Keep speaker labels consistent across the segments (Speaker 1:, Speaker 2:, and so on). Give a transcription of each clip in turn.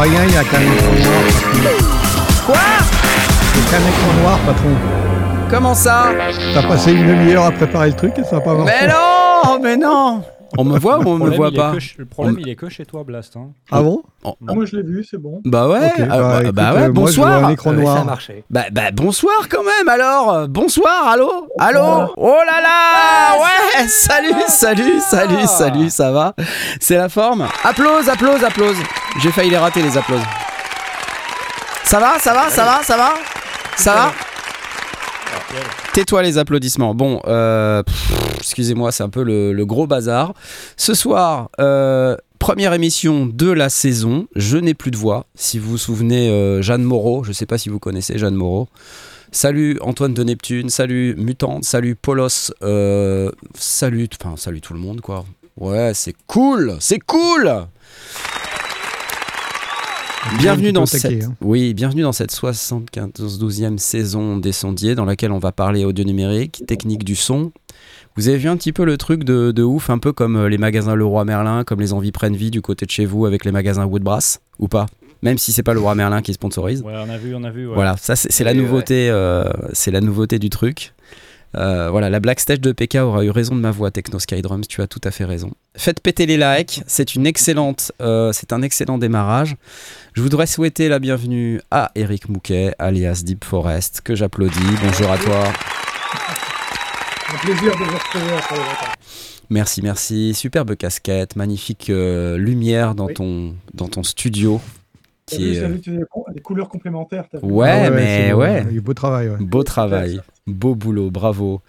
Speaker 1: rien, il y a qu'un écran noir.
Speaker 2: Quoi
Speaker 1: Il y a qu'un écran noir, patron.
Speaker 2: Comment ça
Speaker 1: T'as passé une demi-heure à préparer le truc et ça n'a pas marché.
Speaker 2: Mais non Mais non On me voit ou on me voit pas
Speaker 3: Le problème,
Speaker 2: On-
Speaker 3: il est que chez toi, Blast. hein.
Speaker 1: Ah bon?
Speaker 2: Oh,
Speaker 4: Ah, moi je l'ai vu, c'est bon.
Speaker 2: Bah ouais, ah,
Speaker 1: bah,
Speaker 2: bah,
Speaker 1: écoute,
Speaker 2: bah ouais,
Speaker 1: euh, moi, je vois
Speaker 2: bonsoir
Speaker 1: un écran
Speaker 5: Ah oui,
Speaker 1: noir.
Speaker 5: ça a marché.
Speaker 2: Bah, bah, bonsoir quand même alors. Euh, Bonsoir, allô? Allô? Oh là là! Ouais Salut, salut, salut, salut, ça va. C'est la forme. Applause, applause, applause. J'ai failli les rater les applauses. Ça va, ça va, ça va, ça va? Ça va? Tais-toi les applaudissements. Bon, euh, excusez-moi, c'est un peu le, gros bazar. Ce soir, euh, première émission de la saison. Je n'ai plus de voix. Si vous vous souvenez, euh, Jeanne Moreau, je ne sais pas si vous connaissez Jeanne Moreau. Salut Antoine de Neptune, salut Mutante, salut Polos, salut, enfin salut tout le monde quoi. Ouais, c'est cool, c'est cool. Bienvenue dans cette,
Speaker 1: hein.
Speaker 2: oui, bienvenue dans cette 75-12e saison des sondiers dans laquelle on va parler audio numérique, technique du son. Vous avez vu un petit peu le truc de, de ouf, un peu comme euh, les magasins Leroy Merlin, comme les envies prennent vie du côté de chez vous avec les magasins Woodbrass, ou pas? Même si c'est pas Leroy Merlin qui sponsorise.
Speaker 3: Ouais, on a vu, on a vu. ouais.
Speaker 2: Voilà, ça c'est la nouveauté, euh, c'est la nouveauté du truc. Euh, voilà, la Black Stage de PK aura eu raison de ma voix, Techno Skydrums, tu as tout à fait raison. Faites péter les likes, c'est une excellente, euh, c'est un excellent démarrage. Je voudrais souhaiter la bienvenue à Eric Mouquet, alias Deep Forest, que j'applaudis. Bonjour à toi.
Speaker 4: Un plaisir de vous retrouver.
Speaker 2: Merci, merci. Superbe casquette, magnifique euh, lumière dans
Speaker 4: Oui.
Speaker 2: ton, dans ton studio. Qui est, euh,
Speaker 4: vu des, co- des couleurs complémentaires.
Speaker 2: Ouais,
Speaker 1: Ah
Speaker 2: mais ouais.
Speaker 1: Il y a eu beau travail, ouais.
Speaker 2: Beau travail, beau boulot, bravo.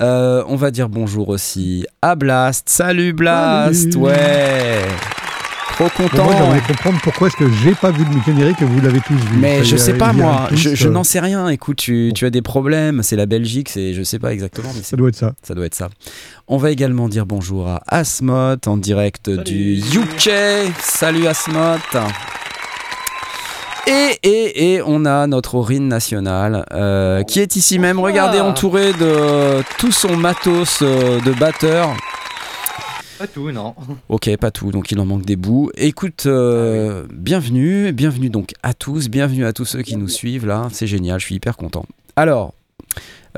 Speaker 2: Euh, on va dire bonjour aussi à Blast. Salut Blast,
Speaker 1: Salut.
Speaker 2: ouais. Trop
Speaker 1: Bon,
Speaker 2: content.
Speaker 1: moi, j'aimerais comprendre pourquoi est-ce que j'ai pas vu le générique et vous l'avez tous vu.
Speaker 2: mais je sais pas moi, je, n'en sais rien. Écoute, tu, tu as des problèmes, c'est la Belgique, c'est je sais pas exactement, mais
Speaker 1: Ça doit être ça.
Speaker 2: ça doit être ça. On va également dire bonjour à Asmot en direct du UK. Salut Asmot. Et, et, et on a notre Aurine nationale euh, qui est ici même. Regardez, entouré de tout son matos euh, de batteur.
Speaker 5: Pas tout, non.
Speaker 2: Ok, pas tout, donc il en manque des bouts. Écoute, euh, bienvenue, bienvenue donc à tous, bienvenue à tous ceux qui nous suivent là, c'est génial, je suis hyper content. Alors,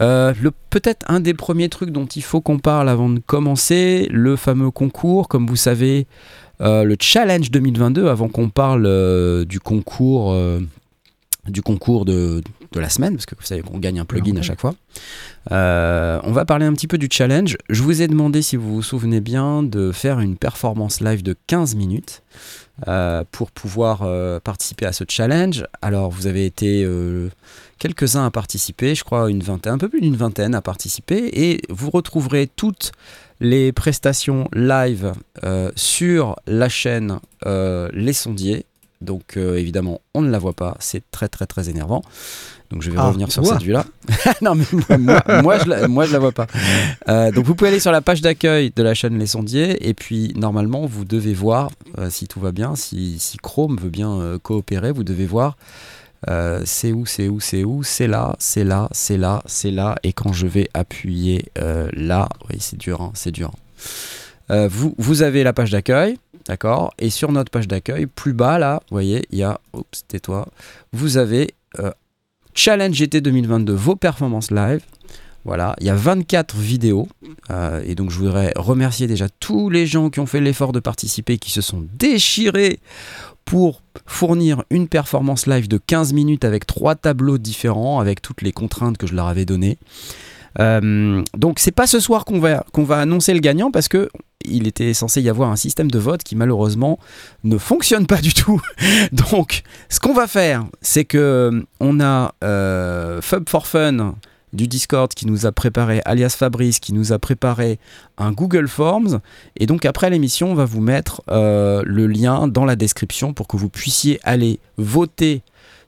Speaker 2: euh, peut-être un des premiers trucs dont il faut qu'on parle avant de commencer, le fameux concours, comme vous savez, le challenge 2022, avant qu'on parle euh, du concours, euh, du concours de, de la semaine, parce que vous savez qu'on gagne un plugin à chaque fois. Euh, on va parler un petit peu du challenge. Je vous ai demandé, si vous vous souvenez bien, de faire une performance live de 15 minutes euh, pour pouvoir euh, participer à ce challenge. Alors, vous avez été euh, quelques-uns à participer, je crois une vingtaine, un peu plus d'une vingtaine à participer, et vous retrouverez toutes les prestations live euh, sur la chaîne euh, Les Sondiers. Donc euh, évidemment, on ne la voit pas, c'est très très très énervant. Donc je vais
Speaker 1: Ah,
Speaker 2: revenir sur cette vue-là. non mais moi, je la, moi je la vois pas. Euh, donc vous pouvez aller sur la page d'accueil de la chaîne Les Sondiers et puis normalement vous devez voir euh, si tout va bien, si, si Chrome veut bien coopérer, vous devez voir euh, c'est où, c'est où, c'est où, c'est là, c'est là, c'est là, c'est là et quand je vais appuyer euh, là, oui c'est dur, hein, c'est dur. Euh, vous, vous avez la page d'accueil, d'accord? Et sur notre page d'accueil, plus bas là, vous voyez, il y a, oups, tais-toi, vous avez Challenge GT 2022, vos performances live. Voilà, il y a 24 vidéos. et donc, je voudrais remercier déjà tous les gens qui ont fait l'effort de participer, qui se sont déchirés pour fournir une performance live de 15 minutes avec trois tableaux différents, avec toutes les contraintes que je leur avais données. Euh, donc c'est pas ce soir qu'on va, qu'on va annoncer le gagnant parce que il était censé y avoir un système de vote qui malheureusement ne fonctionne pas du tout. donc ce qu'on va faire, c'est que euh, on a euh, Fub for Fun du Discord qui nous a préparé, alias Fabrice, qui nous a préparé un Google Forms. Et donc après l'émission, on va vous mettre euh, le lien dans la description pour que vous puissiez aller voter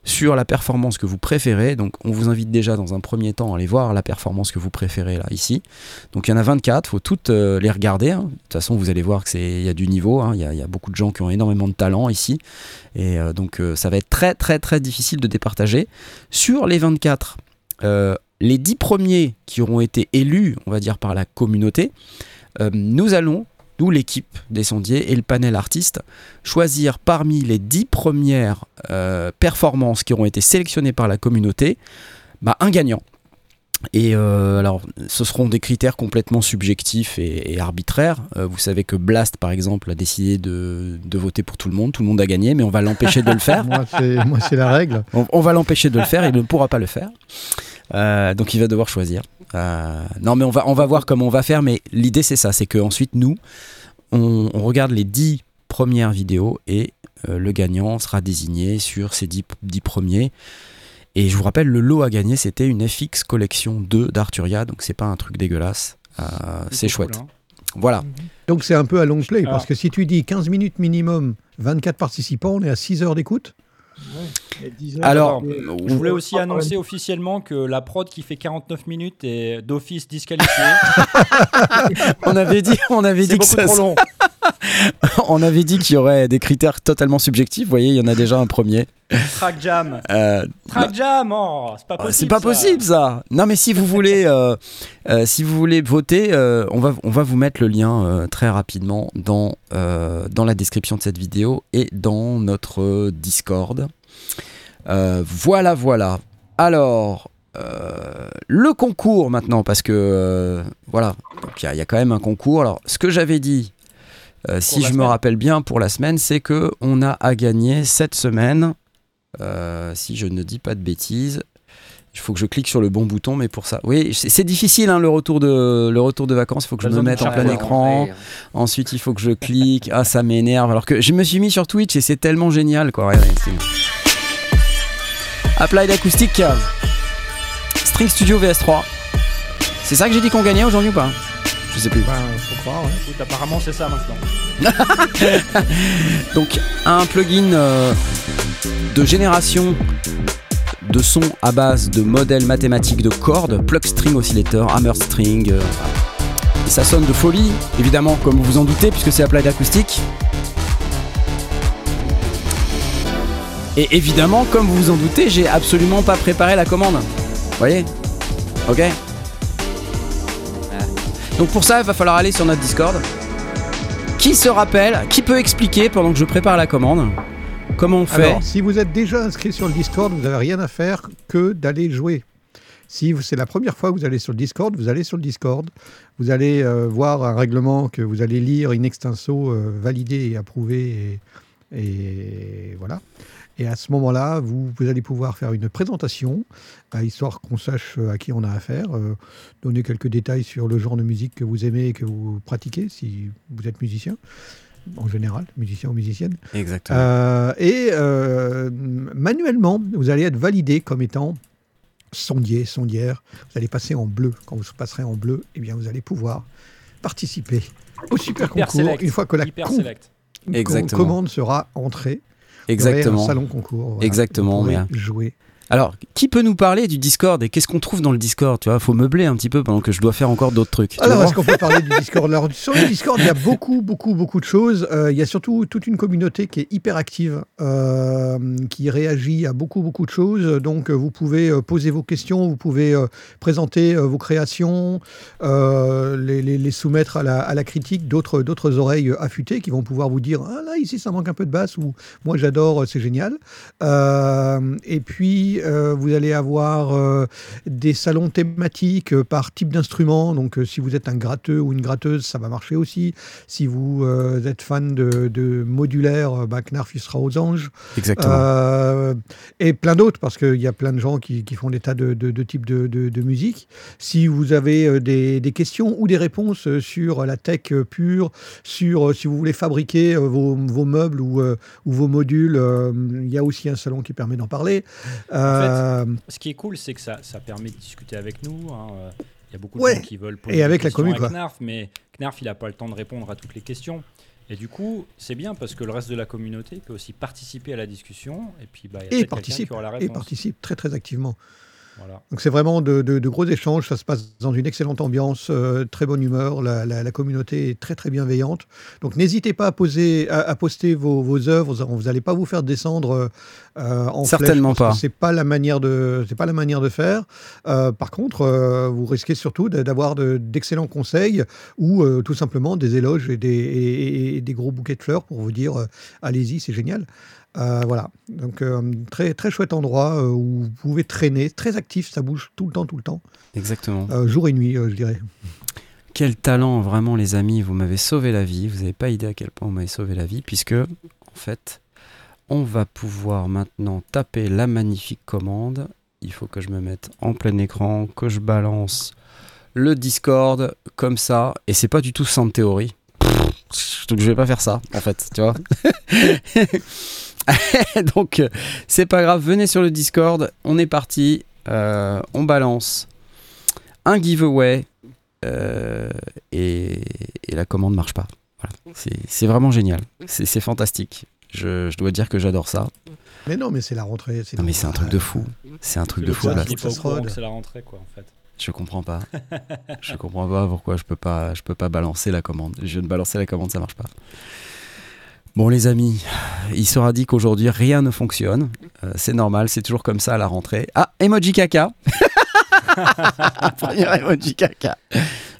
Speaker 2: sur la performance que vous préférez. Donc on vous invite déjà dans un premier temps à aller voir la performance que vous préférez là ici. Donc il y en a 24, faut toutes euh, les regarder. hein. De toute façon, vous allez voir que c'est il y a du niveau. hein. Il y, a- il beaucoup de gens qui ont énormément de talent ici, et euh, donc ça va être très très très difficile de départager. Sur les 24, euh, les 10 premiers qui auront été élus, on va dire par la communauté, euh, nous allons nous l'équipe des sondiers et le panel artiste, choisir parmi les 10 premières euh, performances qui auront été sélectionnées par la communauté, bah, un gagnant. Et euh, alors, ce seront des critères complètement subjectifs et, et arbitraires. Euh, vous savez que Blast, par exemple, a décidé de, de voter pour tout le monde. Tout le monde a gagné, mais on va l'empêcher de le faire.
Speaker 1: Moi, c'est moi, c'est la règle.
Speaker 2: On, on va l'empêcher de le faire, il ne pourra pas le faire. Euh, donc il va devoir choisir. Euh, non, mais on va, on va voir comment on va faire. Mais l'idée, c'est ça c'est qu'ensuite, nous, on, on regarde les 10 premières vidéos et euh, le gagnant sera désigné sur ces 10, 10 premiers. Et je vous rappelle, le lot à gagner, c'était une FX Collection 2 d'Arturia. Donc c'est pas un truc dégueulasse. Euh, c'est
Speaker 3: cool,
Speaker 2: chouette.
Speaker 3: hein.
Speaker 2: Voilà.
Speaker 1: Donc c'est un peu à long play, parce
Speaker 3: Alors-
Speaker 1: que si tu dis 15 minutes minimum, 24 participants, on est à 6 heures d'écoute.
Speaker 4: Et 10 heures,
Speaker 2: Alors,
Speaker 4: et-
Speaker 3: Je voulais aussi
Speaker 4: on-
Speaker 3: annoncer officiellement que la prod qui fait 49 minutes est d'office disqualifiée.
Speaker 2: on avait dit, on avait dit que
Speaker 3: trop long.
Speaker 2: on avait dit qu'il y aurait des critères totalement subjectifs. Vous voyez, il y en a déjà un premier.
Speaker 3: Track jam.
Speaker 2: Euh,
Speaker 3: Track jam, oh, c'est pas
Speaker 2: Ah,
Speaker 3: possible.
Speaker 2: C'est pas
Speaker 3: ça.
Speaker 2: possible ça. Non mais si vous voulez, euh, euh, si vous voulez voter, euh, on va on va vous mettre le lien euh, très rapidement dans euh, dans la description de cette vidéo et dans notre euh, Discord. Euh, voilà voilà. Alors euh, le concours maintenant parce que euh, voilà y, il y a quand même un concours. Alors ce que j'avais dit. Euh, si je me rappelle bien pour la semaine, c'est que on a à gagner cette semaine, euh, si je ne dis pas de bêtises, il faut que je clique sur le bon bouton, mais pour ça, oui, c'est difficile hein, le retour de le retour de vacances. Il faut que je me mette en plein
Speaker 3: chargeur,
Speaker 2: écran. Ensuite, il faut que je clique. Ah, ça m'énerve. Alors que je me suis mis sur Twitch et c'est tellement génial, quoi. Applied Acoustic, String Studio VS3. C'est ça que j'ai dit qu'on gagnait aujourd'hui ou pas? Je sais plus.
Speaker 1: Ben, faut croire, ouais.
Speaker 3: Écoute, apparemment, c'est ça maintenant.
Speaker 2: Donc un plugin euh, de génération de son à base de modèles mathématiques de cordes, plug string oscillator, hammer string. euh, et ça sonne de folie, évidemment, comme vous vous en doutez, puisque c'est applied acoustique. Et évidemment, comme vous vous en doutez, j'ai absolument pas préparé la commande. Vous voyez? Ok? Donc pour ça, il va falloir aller sur notre Discord. Qui se rappelle, qui peut expliquer pendant que je prépare la commande comment on fait
Speaker 1: Alors, si vous êtes déjà inscrit sur le Discord, vous n'avez rien à faire que d'aller jouer. Si c'est la première fois que vous allez sur le Discord, vous allez sur le Discord, vous allez euh, voir un règlement que vous allez lire in extenso, euh, validé et approuvé, et voilà. Et à ce moment-là, vous, vous allez pouvoir faire une présentation, histoire qu'on sache euh, à qui on a affaire, euh, donner quelques détails sur le genre de musique que vous aimez et que vous pratiquez, si vous êtes musicien, en général, musicien ou musicienne.
Speaker 2: Exactement.
Speaker 1: Euh, et euh, manuellement, vous allez être validé comme étant sondier, sondière. Vous allez passer en bleu. Quand vous passerez en bleu, eh bien, vous allez pouvoir participer au super
Speaker 3: Hyper
Speaker 1: concours
Speaker 3: select.
Speaker 1: une fois que la com-
Speaker 2: Exactement.
Speaker 1: commande sera entrée.
Speaker 2: Exactement.
Speaker 1: Un salon concours. voilà.
Speaker 2: Exactement,
Speaker 1: Vous
Speaker 2: mais-
Speaker 1: jouer.
Speaker 2: Alors, qui peut nous parler du Discord et qu'est-ce qu'on trouve dans le Discord Tu vois, faut meubler un petit peu pendant que je dois faire encore d'autres trucs.
Speaker 1: Alors, est-ce qu'on peut parler du Discord? Alors, Sur le Discord, il y a beaucoup, beaucoup, beaucoup de choses. Euh, il y a surtout toute une communauté qui est hyper active, euh, qui réagit à beaucoup, beaucoup de choses. Donc, vous pouvez euh, poser vos questions, vous pouvez euh, présenter vos créations, les, les- les soumettre à la, à la critique d'autres, d'autres oreilles affûtées qui vont pouvoir vous dire Ah là, ici, ça manque un peu de basse, ou moi, j'adore, c'est génial. Et puis, euh, vous allez avoir euh, des salons thématiques euh, par type d'instrument. Donc, si vous êtes un gratteux ou une gratteuse, ça va marcher aussi. Si vous êtes fan de, de modulaire, bah, Knarf, il sera aux anges.
Speaker 2: Exactement.
Speaker 1: Et plein d'autres, parce qu'il y a plein de gens qui, qui font des tas de, de, de types de, musique. Si vous avez des, des questions ou des réponses sur la tech pure, sur si vous voulez fabriquer vos, vos meubles ou, ou vos modules, il y a aussi un salon qui permet d'en parler. Euh,
Speaker 3: Ce qui est cool, c'est que ça, ça permet de discuter avec nous. hein, euh, Il y a beaucoup de
Speaker 1: Ouais.
Speaker 3: gens qui veulent
Speaker 1: Et
Speaker 3: poser
Speaker 1: avec
Speaker 3: des
Speaker 1: la
Speaker 3: questions
Speaker 1: commu,
Speaker 3: à
Speaker 1: quoi.
Speaker 3: Knarf, mais Knarf, il n'a pas le temps de répondre à toutes les questions. Et du coup, c'est bien parce que le reste de la communauté peut aussi participer à la discussion. Et puis, bah, il y a
Speaker 1: et participe,
Speaker 3: qui aura la
Speaker 1: et
Speaker 3: réponse.
Speaker 1: participe très très activement.
Speaker 3: Voilà.
Speaker 1: Donc c'est vraiment de, de- de gros échanges, ça se passe dans une excellente ambiance, euh, très bonne humeur, la, la- la communauté est très très bienveillante. Donc n'hésitez pas à, poser, à, à poster vos, vos œuvres, vous n'allez pas vous faire descendre euh, en flèche,
Speaker 2: Certainement
Speaker 1: que
Speaker 2: pas.
Speaker 1: C'est pas la manière de, c'est pas la manière de faire. Euh, par contre, euh, vous risquez surtout d'avoir de- d'excellents conseils ou euh, tout simplement des éloges et des, et- et des gros bouquets de fleurs pour vous dire euh, allez-y, c'est génial. Euh, voilà, donc euh, très très chouette endroit euh, où vous pouvez traîner, très actif, ça bouge tout le temps, tout le temps,
Speaker 2: Exactement.
Speaker 1: Jour et nuit, je dirais.
Speaker 2: Quel talent, vraiment, les amis. Vous m'avez sauvé la vie. Vous n'avez pas idée à quel point vous m'avez sauvé la vie, puisque, en fait, on va pouvoir maintenant taper la magnifique commande. Il faut que je me mette en plein écran, que je balance le Discord comme ça. Et c'est pas du tout sans théorie. Donc je vais pas faire ça, en fait, tu vois. Donc, c'est pas grave. Venez sur le Discord. On est parti. Euh, on balance un giveaway. Euh, et, et la commande marche pas. Voilà. C'est- vraiment génial. C'est fantastique. Je, je dois dire que j'adore ça.
Speaker 1: Mais non, mais c'est la rentrée.
Speaker 2: Non mais c'est un truc de fou. C'est un truc de fou.
Speaker 3: c'est la rentrée, quoi, en fait.
Speaker 2: Je comprends pas. Je comprends pas pourquoi je peux pas, je peux pas balancer la commande. Je viens de balancer la commande, ça marche pas. Bon les amis, il sera dit qu'aujourd'hui rien ne fonctionne. Euh, c'est normal, c'est toujours comme ça à la rentrée. Ah, emoji caca. Premier emoji caca.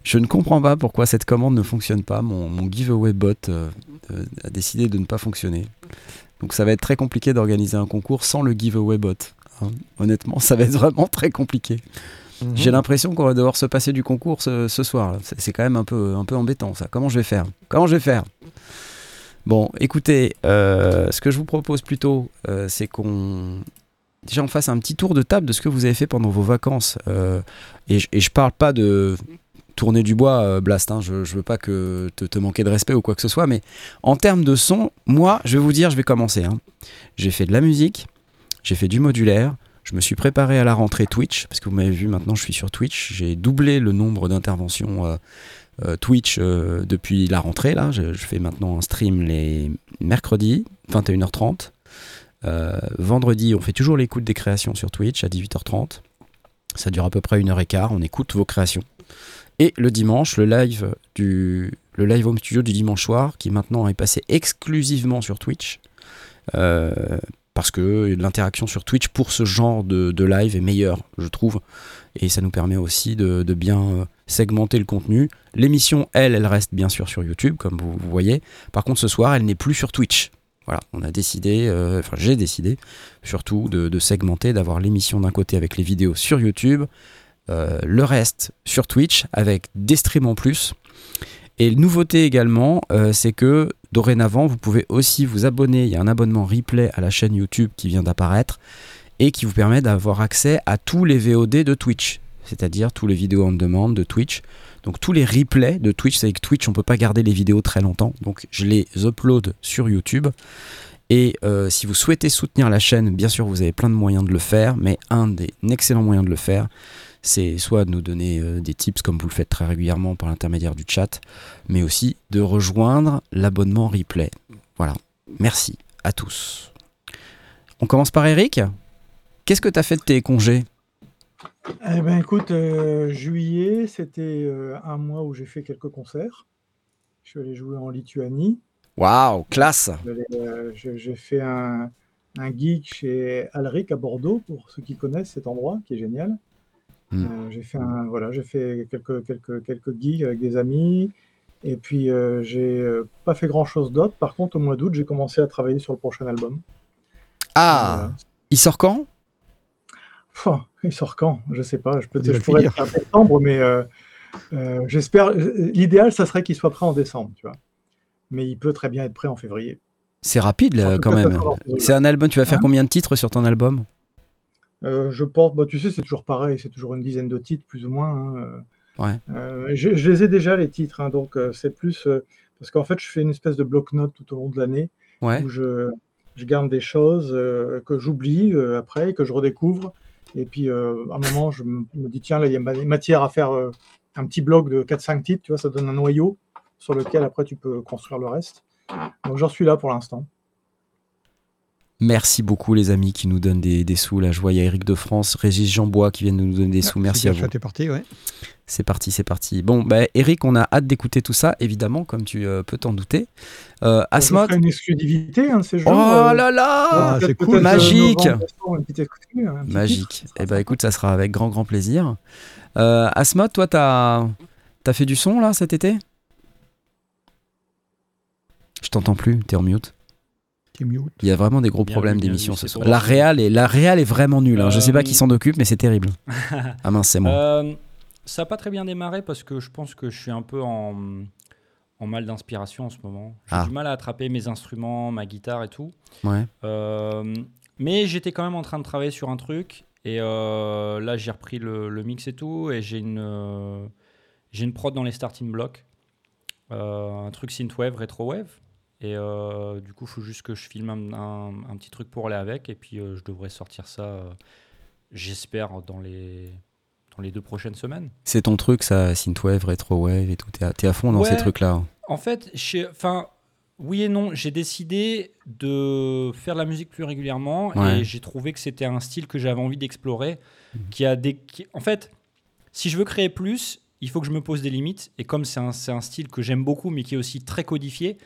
Speaker 2: Je ne comprends pas pourquoi cette commande ne fonctionne pas. Mon, mon giveaway bot euh, euh, a décidé de ne pas fonctionner. Donc ça va être très compliqué d'organiser un concours sans le giveaway bot. hein. Honnêtement, ça va être vraiment très compliqué.
Speaker 1: Mhm.
Speaker 2: J'ai l'impression qu'on va devoir se passer du concours ce, soir. C'est quand même un peu, un peu embêtant ça. Comment je vais faire? Comment je vais faire? Bon, écoutez, euh, ce que je vous propose plutôt, euh, c'est qu'on déjà on fasse un petit tour de table de ce que vous avez fait pendant vos vacances. Euh, et, je- et je parle pas de tourner du bois, Blast. hein. Je, je veux pas que te, te manquer de respect ou quoi que ce soit, mais en termes de son, moi, je vais vous dire, je vais commencer. hein. J'ai fait de la musique, j'ai fait du modulaire, je me suis préparé à la rentrée Twitch, parce que vous m'avez vu maintenant, je suis sur Twitch. J'ai doublé le nombre d'interventions euh, euh, Twitch euh, depuis la rentrée. Là, je, fais maintenant un stream les mercredis, 21h30. Euh, vendredi, on fait toujours l'écoute des créations sur Twitch à 18h30. Ça dure à peu près une heure et quart. On écoute vos créations. Et le dimanche, le live du le live home studio du dimanche soir, qui maintenant est passé exclusivement sur Twitch. Euh, parce que l'interaction sur Twitch pour ce genre de, live est meilleure, je trouve. Et ça nous permet aussi de, bien euh, segmenter le contenu. L'émission, elle, elle reste bien sûr sur YouTube, comme vous, voyez. Par contre, ce soir, elle n'est plus sur Twitch. Voilà, on a décidé, euh, enfin j'ai décidé surtout de, segmenter, d'avoir l'émission d'un côté avec les vidéos sur YouTube, euh, le reste sur Twitch avec des streams en plus. Et nouveauté également, c'est que dorénavant, vous pouvez aussi vous abonner. Il y a un abonnement replay à la chaîne YouTube qui vient d'apparaître et qui vous permet d'avoir accès à tous les VOD de Twitch, c'est-à-dire tous les vidéos on demande de Twitch. Donc tous les replays de Twitch, c'est que Twitch, on peut pas garder les vidéos très longtemps, donc je les upload sur YouTube. Et euh, si vous souhaitez soutenir la chaîne, bien sûr, vous avez plein de moyens de le faire, mais un des excellents moyens de le faire, c'est soit de nous donner euh, des tips comme vous le faites très régulièrement par l'intermédiaire du chat, mais aussi de rejoindre l'abonnement replay. Voilà. Merci à tous. On commence par Eric. Qu'est-ce que tu as fait de tes congés?
Speaker 4: Eh ben écoute, euh, juillet, c'était euh, un mois où j'ai fait quelques concerts. Je suis allé jouer en Lituanie.
Speaker 2: Waouh, classe
Speaker 4: euh, J'ai fait un, un gig chez Alric à Bordeaux, pour ceux qui connaissent cet endroit, qui est génial.
Speaker 2: Mm.
Speaker 4: Euh, j'ai fait un, voilà, j'ai fait quelques, quelques, quelques gigs avec des amis. Et puis, euh, j'ai euh, pas fait grand chose d'autre. Par contre, au mois d'août, j'ai commencé à travailler sur le prochain album.
Speaker 2: Ah, il sort quand?
Speaker 4: Il sort quand? Je sais pas. Je,
Speaker 1: le
Speaker 4: pourrais être à septembre, mais j'espère. L'idéal, ça serait qu'il soit prêt en décembre, tu vois. Mais il peut très bien être prêt en février.
Speaker 2: C'est rapide là,
Speaker 4: En
Speaker 2: quand même. C'est un album, tu vas faire
Speaker 4: Hein?
Speaker 2: combien de titres sur ton album?
Speaker 4: Euh, je porte, bah, tu sais, c'est toujours pareil, c'est toujours une dizaine de titres, plus ou moins. hein, euh.
Speaker 2: Ouais.
Speaker 4: Euh, je, je les ai déjà, les titres, hein, donc euh, c'est plus. parce qu'en fait, je fais une espèce de bloc-notes tout au long de l'année
Speaker 2: Ouais.
Speaker 4: où je, je garde des choses que j'oublie après, que je redécouvre. Et puis, à un moment, je me me dis, tiens, là, il y a ma- matière à faire un petit bloc de 4-5 titres, tu vois, ça donne un noyau sur lequel après tu peux construire le reste. Donc, j'en suis là pour l'instant.
Speaker 2: Merci beaucoup les amis qui nous donnent des, des sous. Là, je vois, il y a Eric de France, Régis Jean-Bois qui viennent de nous donner des sous. Merci à vous.
Speaker 1: T'es parti, ouais.
Speaker 2: C'est parti, c'est parti. Bon, bah, Eric, on a hâte d'écouter tout ça, évidemment, comme tu euh, peux t'en douter. Euh,
Speaker 4: Je
Speaker 2: Asmod
Speaker 4: une exclusivité hein, de ces
Speaker 2: Oh
Speaker 4: jours. euh,
Speaker 2: là là
Speaker 1: Ah, c'est cool.
Speaker 2: Magique.
Speaker 4: novembre, petit
Speaker 2: Magique.
Speaker 4: titre, ça
Speaker 2: Eh ben écoute, ça sera avec grand, grand plaisir. Euh, Asmod, toi, t'as as fait du son là cet été? Je t'entends plus, t'es en mute. Il y a vraiment des gros
Speaker 3: Bien
Speaker 2: problèmes d'émission ce
Speaker 3: c'est
Speaker 2: soir. La réal est, la réal est vraiment nulle. hein. Je sais pas
Speaker 3: Euh,
Speaker 2: qui s'en occupe, mais c'est terrible. ah mince, c'est moi.
Speaker 3: Euh, ça n'a pas très bien démarré parce que je pense que je suis un peu en, en mal d'inspiration en ce moment. J'ai
Speaker 2: Ah.
Speaker 3: du mal à attraper mes instruments, ma guitare et tout.
Speaker 2: Ouais.
Speaker 3: Euh, mais j'étais quand même en train de travailler sur un truc. Et euh, là, j'ai repris le, le mix et tout. Et j'ai une, euh, j'ai une prod dans les starting blocks. Euh, un truc synthwave, retrowave. Et euh, du coup, il faut juste que je filme un, un- un petit truc pour aller avec. Et puis, euh, je devrais sortir ça, euh, j'espère, dans les, dans les deux prochaines semaines.
Speaker 2: C'est ton truc, ça, synthwave, retrowave et tout. T'es à, à fond dans
Speaker 3: Ouais.
Speaker 2: ces trucs-là.
Speaker 3: En fait, enfin, oui et non. J'ai décidé de faire de la musique plus régulièrement
Speaker 2: Ouais.
Speaker 3: et j'ai trouvé que c'était un style que j'avais envie d'explorer.
Speaker 2: Mhm.
Speaker 3: Qui a des, qui- en fait, si je veux créer plus, il faut que je me pose des limites. Et comme c'est un, c'est un style que j'aime beaucoup, mais qui est aussi très codifié,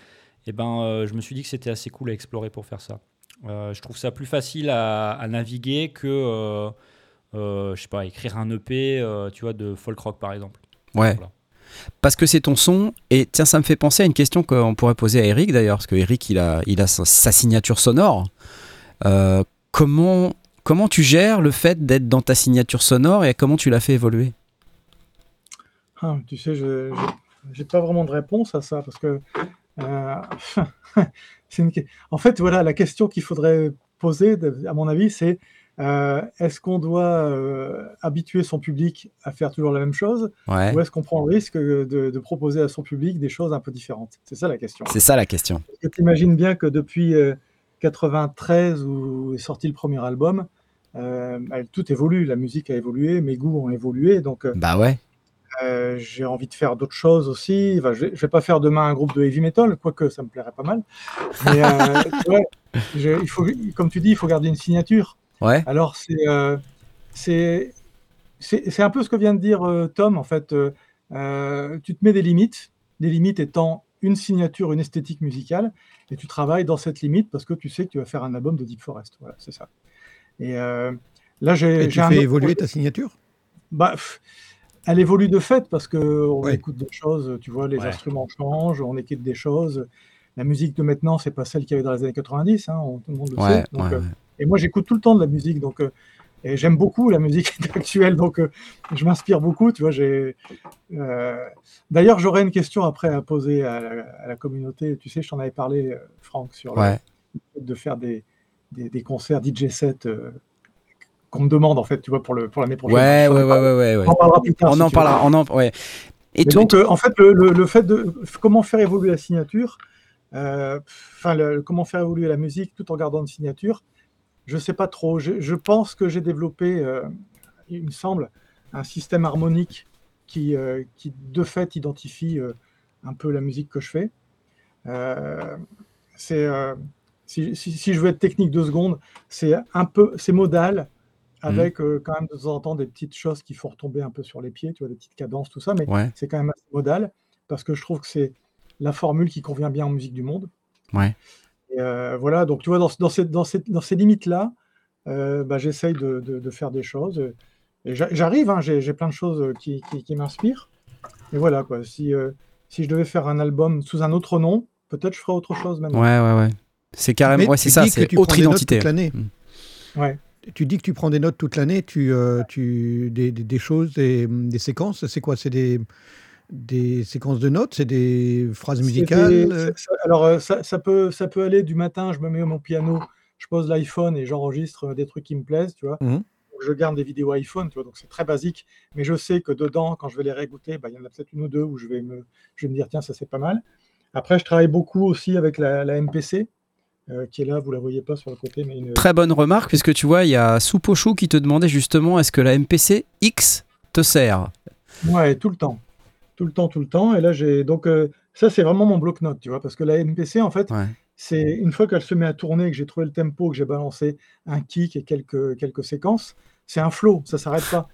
Speaker 3: et ben, euh, je me suis dit que c'était assez cool à explorer pour faire ça. Euh, je trouve ça plus facile à, à naviguer que, euh, euh, je sais pas, écrire un EP, euh, tu vois, de folk rock par exemple.
Speaker 2: Ouais.
Speaker 3: Voilà.
Speaker 2: Parce que c'est ton son. Et tiens, ça me fait penser à une question qu'on pourrait poser à Eric d'ailleurs, parce que Eric, il a, il a sa, sa signature sonore. Euh, comment, comment tu gères le fait d'être dans ta signature sonore et comment tu l'as fait évoluer?
Speaker 4: Ah, tu sais, je j'ai pas vraiment de réponse à ça parce que euh, une que- en fait voilà la question qu'il faudrait poser à mon avis c'est euh, est-ce qu'on doit euh, habituer son public à faire toujours la même chose
Speaker 2: Ouais.
Speaker 4: ou est-ce qu'on prend le risque de, de proposer à son public des choses un peu différentes? C'est ça la question.
Speaker 2: C'est ça la question.
Speaker 4: Tu imagines bien que depuis euh, 93 où est sorti le premier album, euh, elle- tout évolue, la musique a évolué, mes goûts ont évolué, donc euh,
Speaker 2: Bah ouais.
Speaker 4: Euh, j'ai envie de faire d'autres choses aussi. Enfin, je, je vais pas faire demain un groupe de heavy metal, quoique ça me plairait pas mal. Mais euh, ouais, je- il faut, comme tu dis, il faut garder une signature.
Speaker 2: Ouais.
Speaker 4: Alors c'est euh, c'est c'est un peu ce que vient de dire Tom en fait. Tu te mets des limites, les limites étant une signature, une esthétique musicale, et tu travailles dans cette limite parce que tu sais que tu vas faire un album de Deep Forest. Voilà, c'est ça. Et là, j'ai
Speaker 1: Et tu fais évoluer
Speaker 4: projet.
Speaker 1: ta signature?
Speaker 4: Bah, pff, elle évolue de fait parce que on
Speaker 1: Ouais.
Speaker 4: écoute des choses, tu vois, les
Speaker 3: Ouais.
Speaker 4: instruments changent, on écoute des choses. La musique de maintenant, c'est pas celle qu'il y avait dans les années 90, hein, on- tout le monde le sait. Donc, euh, et moi, j'écoute tout le temps de la musique, donc euh, et j'aime beaucoup la musique actuelle, donc euh, je m'inspire beaucoup, tu vois. J'ai d'ailleurs, j'aurais une question après à poser à la, à la communauté. Tu sais, je t'en avais parlé, Franck, sur le- fait de faire des, des, des concerts DJ set qu'on me demande en fait, tu vois, pour le pour l'année prochaine.
Speaker 2: Ouais, ouais, ouais, ouais, ouais.
Speaker 4: On en parlera plus tard.
Speaker 2: On
Speaker 4: si
Speaker 2: en parlera. On en, ouais. Et tout-
Speaker 4: donc, euh, en fait, le, le- le fait de comment faire évoluer la signature, euh, enfin, comment faire évoluer la musique tout en gardant une signature, je sais pas trop. Je, je pense que j'ai développé, euh, il me semble, un système harmonique qui, qui de fait identifie un peu la musique que je fais. C'est si, si- si je veux être technique deux secondes, c'est un peu, c'est modal. Avec euh, quand même de temps en temps des petites choses qui font retomber un peu sur les pieds, tu vois, des petites cadences, tout ça, mais
Speaker 2: Ouais.
Speaker 4: c'est quand même assez modal parce que je trouve que c'est la formule qui convient bien en musique du monde.
Speaker 2: Ouais.
Speaker 4: Et euh, voilà, donc tu vois, dans, dans ces, dans ces, dans ces limites-là, euh, bah, j'essaye de, de- de faire des choses. Et j'a- j'arrive, hein, j'ai plein de choses qui, qui- qui m'inspirent. Et voilà, quoi. Si, euh, si je devais faire un album sous un autre nom, peut-être je ferais autre chose maintenant.
Speaker 2: Ouais, ouais, ouais. C'est carrément.
Speaker 1: Mais
Speaker 2: Ouais, c'est ça. C'est autre identité.
Speaker 1: toute l'année.
Speaker 4: Ouais.
Speaker 1: Tu dis que tu prends des notes toute l'année, tu, euh, tu des, des- des choses, des, des séquences. C'est quoi? C'est des, des séquences de notes C'est des phrases musicales
Speaker 4: des-
Speaker 1: euh,
Speaker 4: ça- alors, euh, ça, ça peut, ça peut aller du matin, je me mets à mon piano, je pose l'iPhone et j'enregistre des trucs qui me plaisent, tu vois. Donc, Je garde des vidéos iPhone, tu vois, donc c'est très basique, mais je sais que dedans, quand je vais les réécouter, bah, il y en a peut-être une ou deux où je vais me, je vais me dire, tiens, ça c'est pas mal. Après, je travaille beaucoup aussi avec la, la MPC, euh, qui est là, vous la voyez pas sur le côté, mais une,
Speaker 2: Très bonne remarque, puisque tu vois, il y a Soupochou qui te demandait justement est-ce que la MPC X te sert?
Speaker 4: Ouais, tout le temps. Tout le temps, tout le temps. Et là, j'ai. Donc, euh, ça, c'est vraiment mon bloc-notes, tu vois, parce que la MPC, en fait,
Speaker 2: Ouais.
Speaker 4: c'est une fois qu'elle se met à tourner, que j'ai trouvé le tempo, que j'ai balancé un kick et quelques, quelques séquences, c'est un flow, ça s'arrête pas.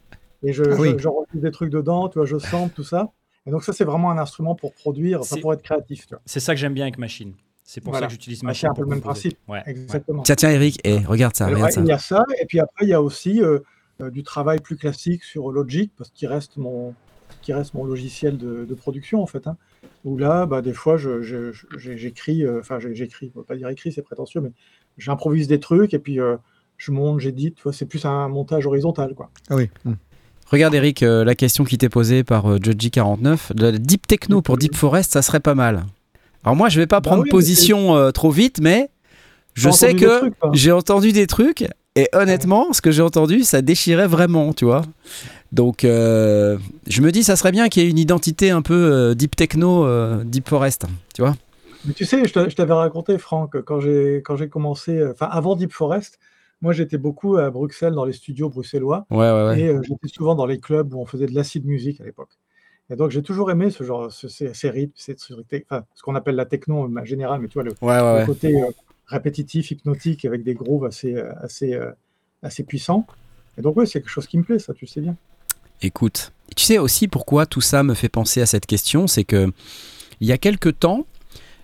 Speaker 4: Et je,
Speaker 1: Ah oui.
Speaker 4: je, je retrouve des trucs dedans, tu vois, je sens tout ça. Et donc ça, c'est vraiment un instrument pour produire, enfin, pour être créatif.
Speaker 3: C'est ça que j'aime bien avec Machine. C'est pour
Speaker 4: Voilà.
Speaker 3: ça que j'utilise
Speaker 4: Bah,
Speaker 3: Machine.
Speaker 4: c'est un peu
Speaker 3: pour
Speaker 4: le même principe.
Speaker 3: Ouais, ouais.
Speaker 4: Exactement.
Speaker 2: Tiens, tiens, Eric, eh, regarde ça,
Speaker 4: il y a ça, et puis après, il y a aussi euh, du travail plus classique sur Logic, parce qu'il reste mon, qui reste mon logiciel de, de production, en fait. hein, où là, bah, des fois, j'écris, euh, enfin, j'ai- j'écris, on va pas dire écrit, c'est prétentieux, mais j'improvise des trucs, et puis euh, je monte, j'édite, tu vois, c'est plus un montage horizontal, quoi.
Speaker 1: Ah oui. Hmm.
Speaker 2: Regarde, Eric, euh, la question qui t'est posée par euh, Judgy49. De la Deep Techno pour Deep Forest, ça serait pas mal. Alors, moi, je vais pas
Speaker 4: Bah
Speaker 2: prendre
Speaker 4: oui,
Speaker 2: position euh, trop vite, mais je sais que
Speaker 4: trucs, toi
Speaker 2: j'ai entendu des trucs, et honnêtement, ce que j'ai entendu, ça déchirait vraiment, tu vois. Donc, euh, je me dis, ça serait bien qu'il y ait une identité un peu euh, Deep Techno, Deep Forest, tu vois.
Speaker 4: Mais tu sais, je t'a- je t'avais raconté, Franck, quand j'ai quand j'ai commencé, enfin, avant Deep Forest, moi, j'étais beaucoup à Bruxelles, dans les studios bruxellois,
Speaker 2: Ouais, ouais, ouais.
Speaker 4: Et j'étais souvent dans les clubs où on faisait de l'acid music à l'époque. Et donc j'ai toujours aimé ce genre, ce- ces, ces rythmes, ces trucs, enfin, ce qu'on appelle la techno en général, mais tu vois, le,
Speaker 2: Ouais, ouais,
Speaker 4: le
Speaker 2: ouais.
Speaker 4: côté euh, répétitif, hypnotique, avec des grooves assez, euh, assez, euh, assez puissants. Et donc ouais, c'est quelque chose qui me plaît, ça, tu sais bien.
Speaker 2: Écoute, tu sais aussi pourquoi tout ça me fait penser à cette question, c'est que il y a quelque temps,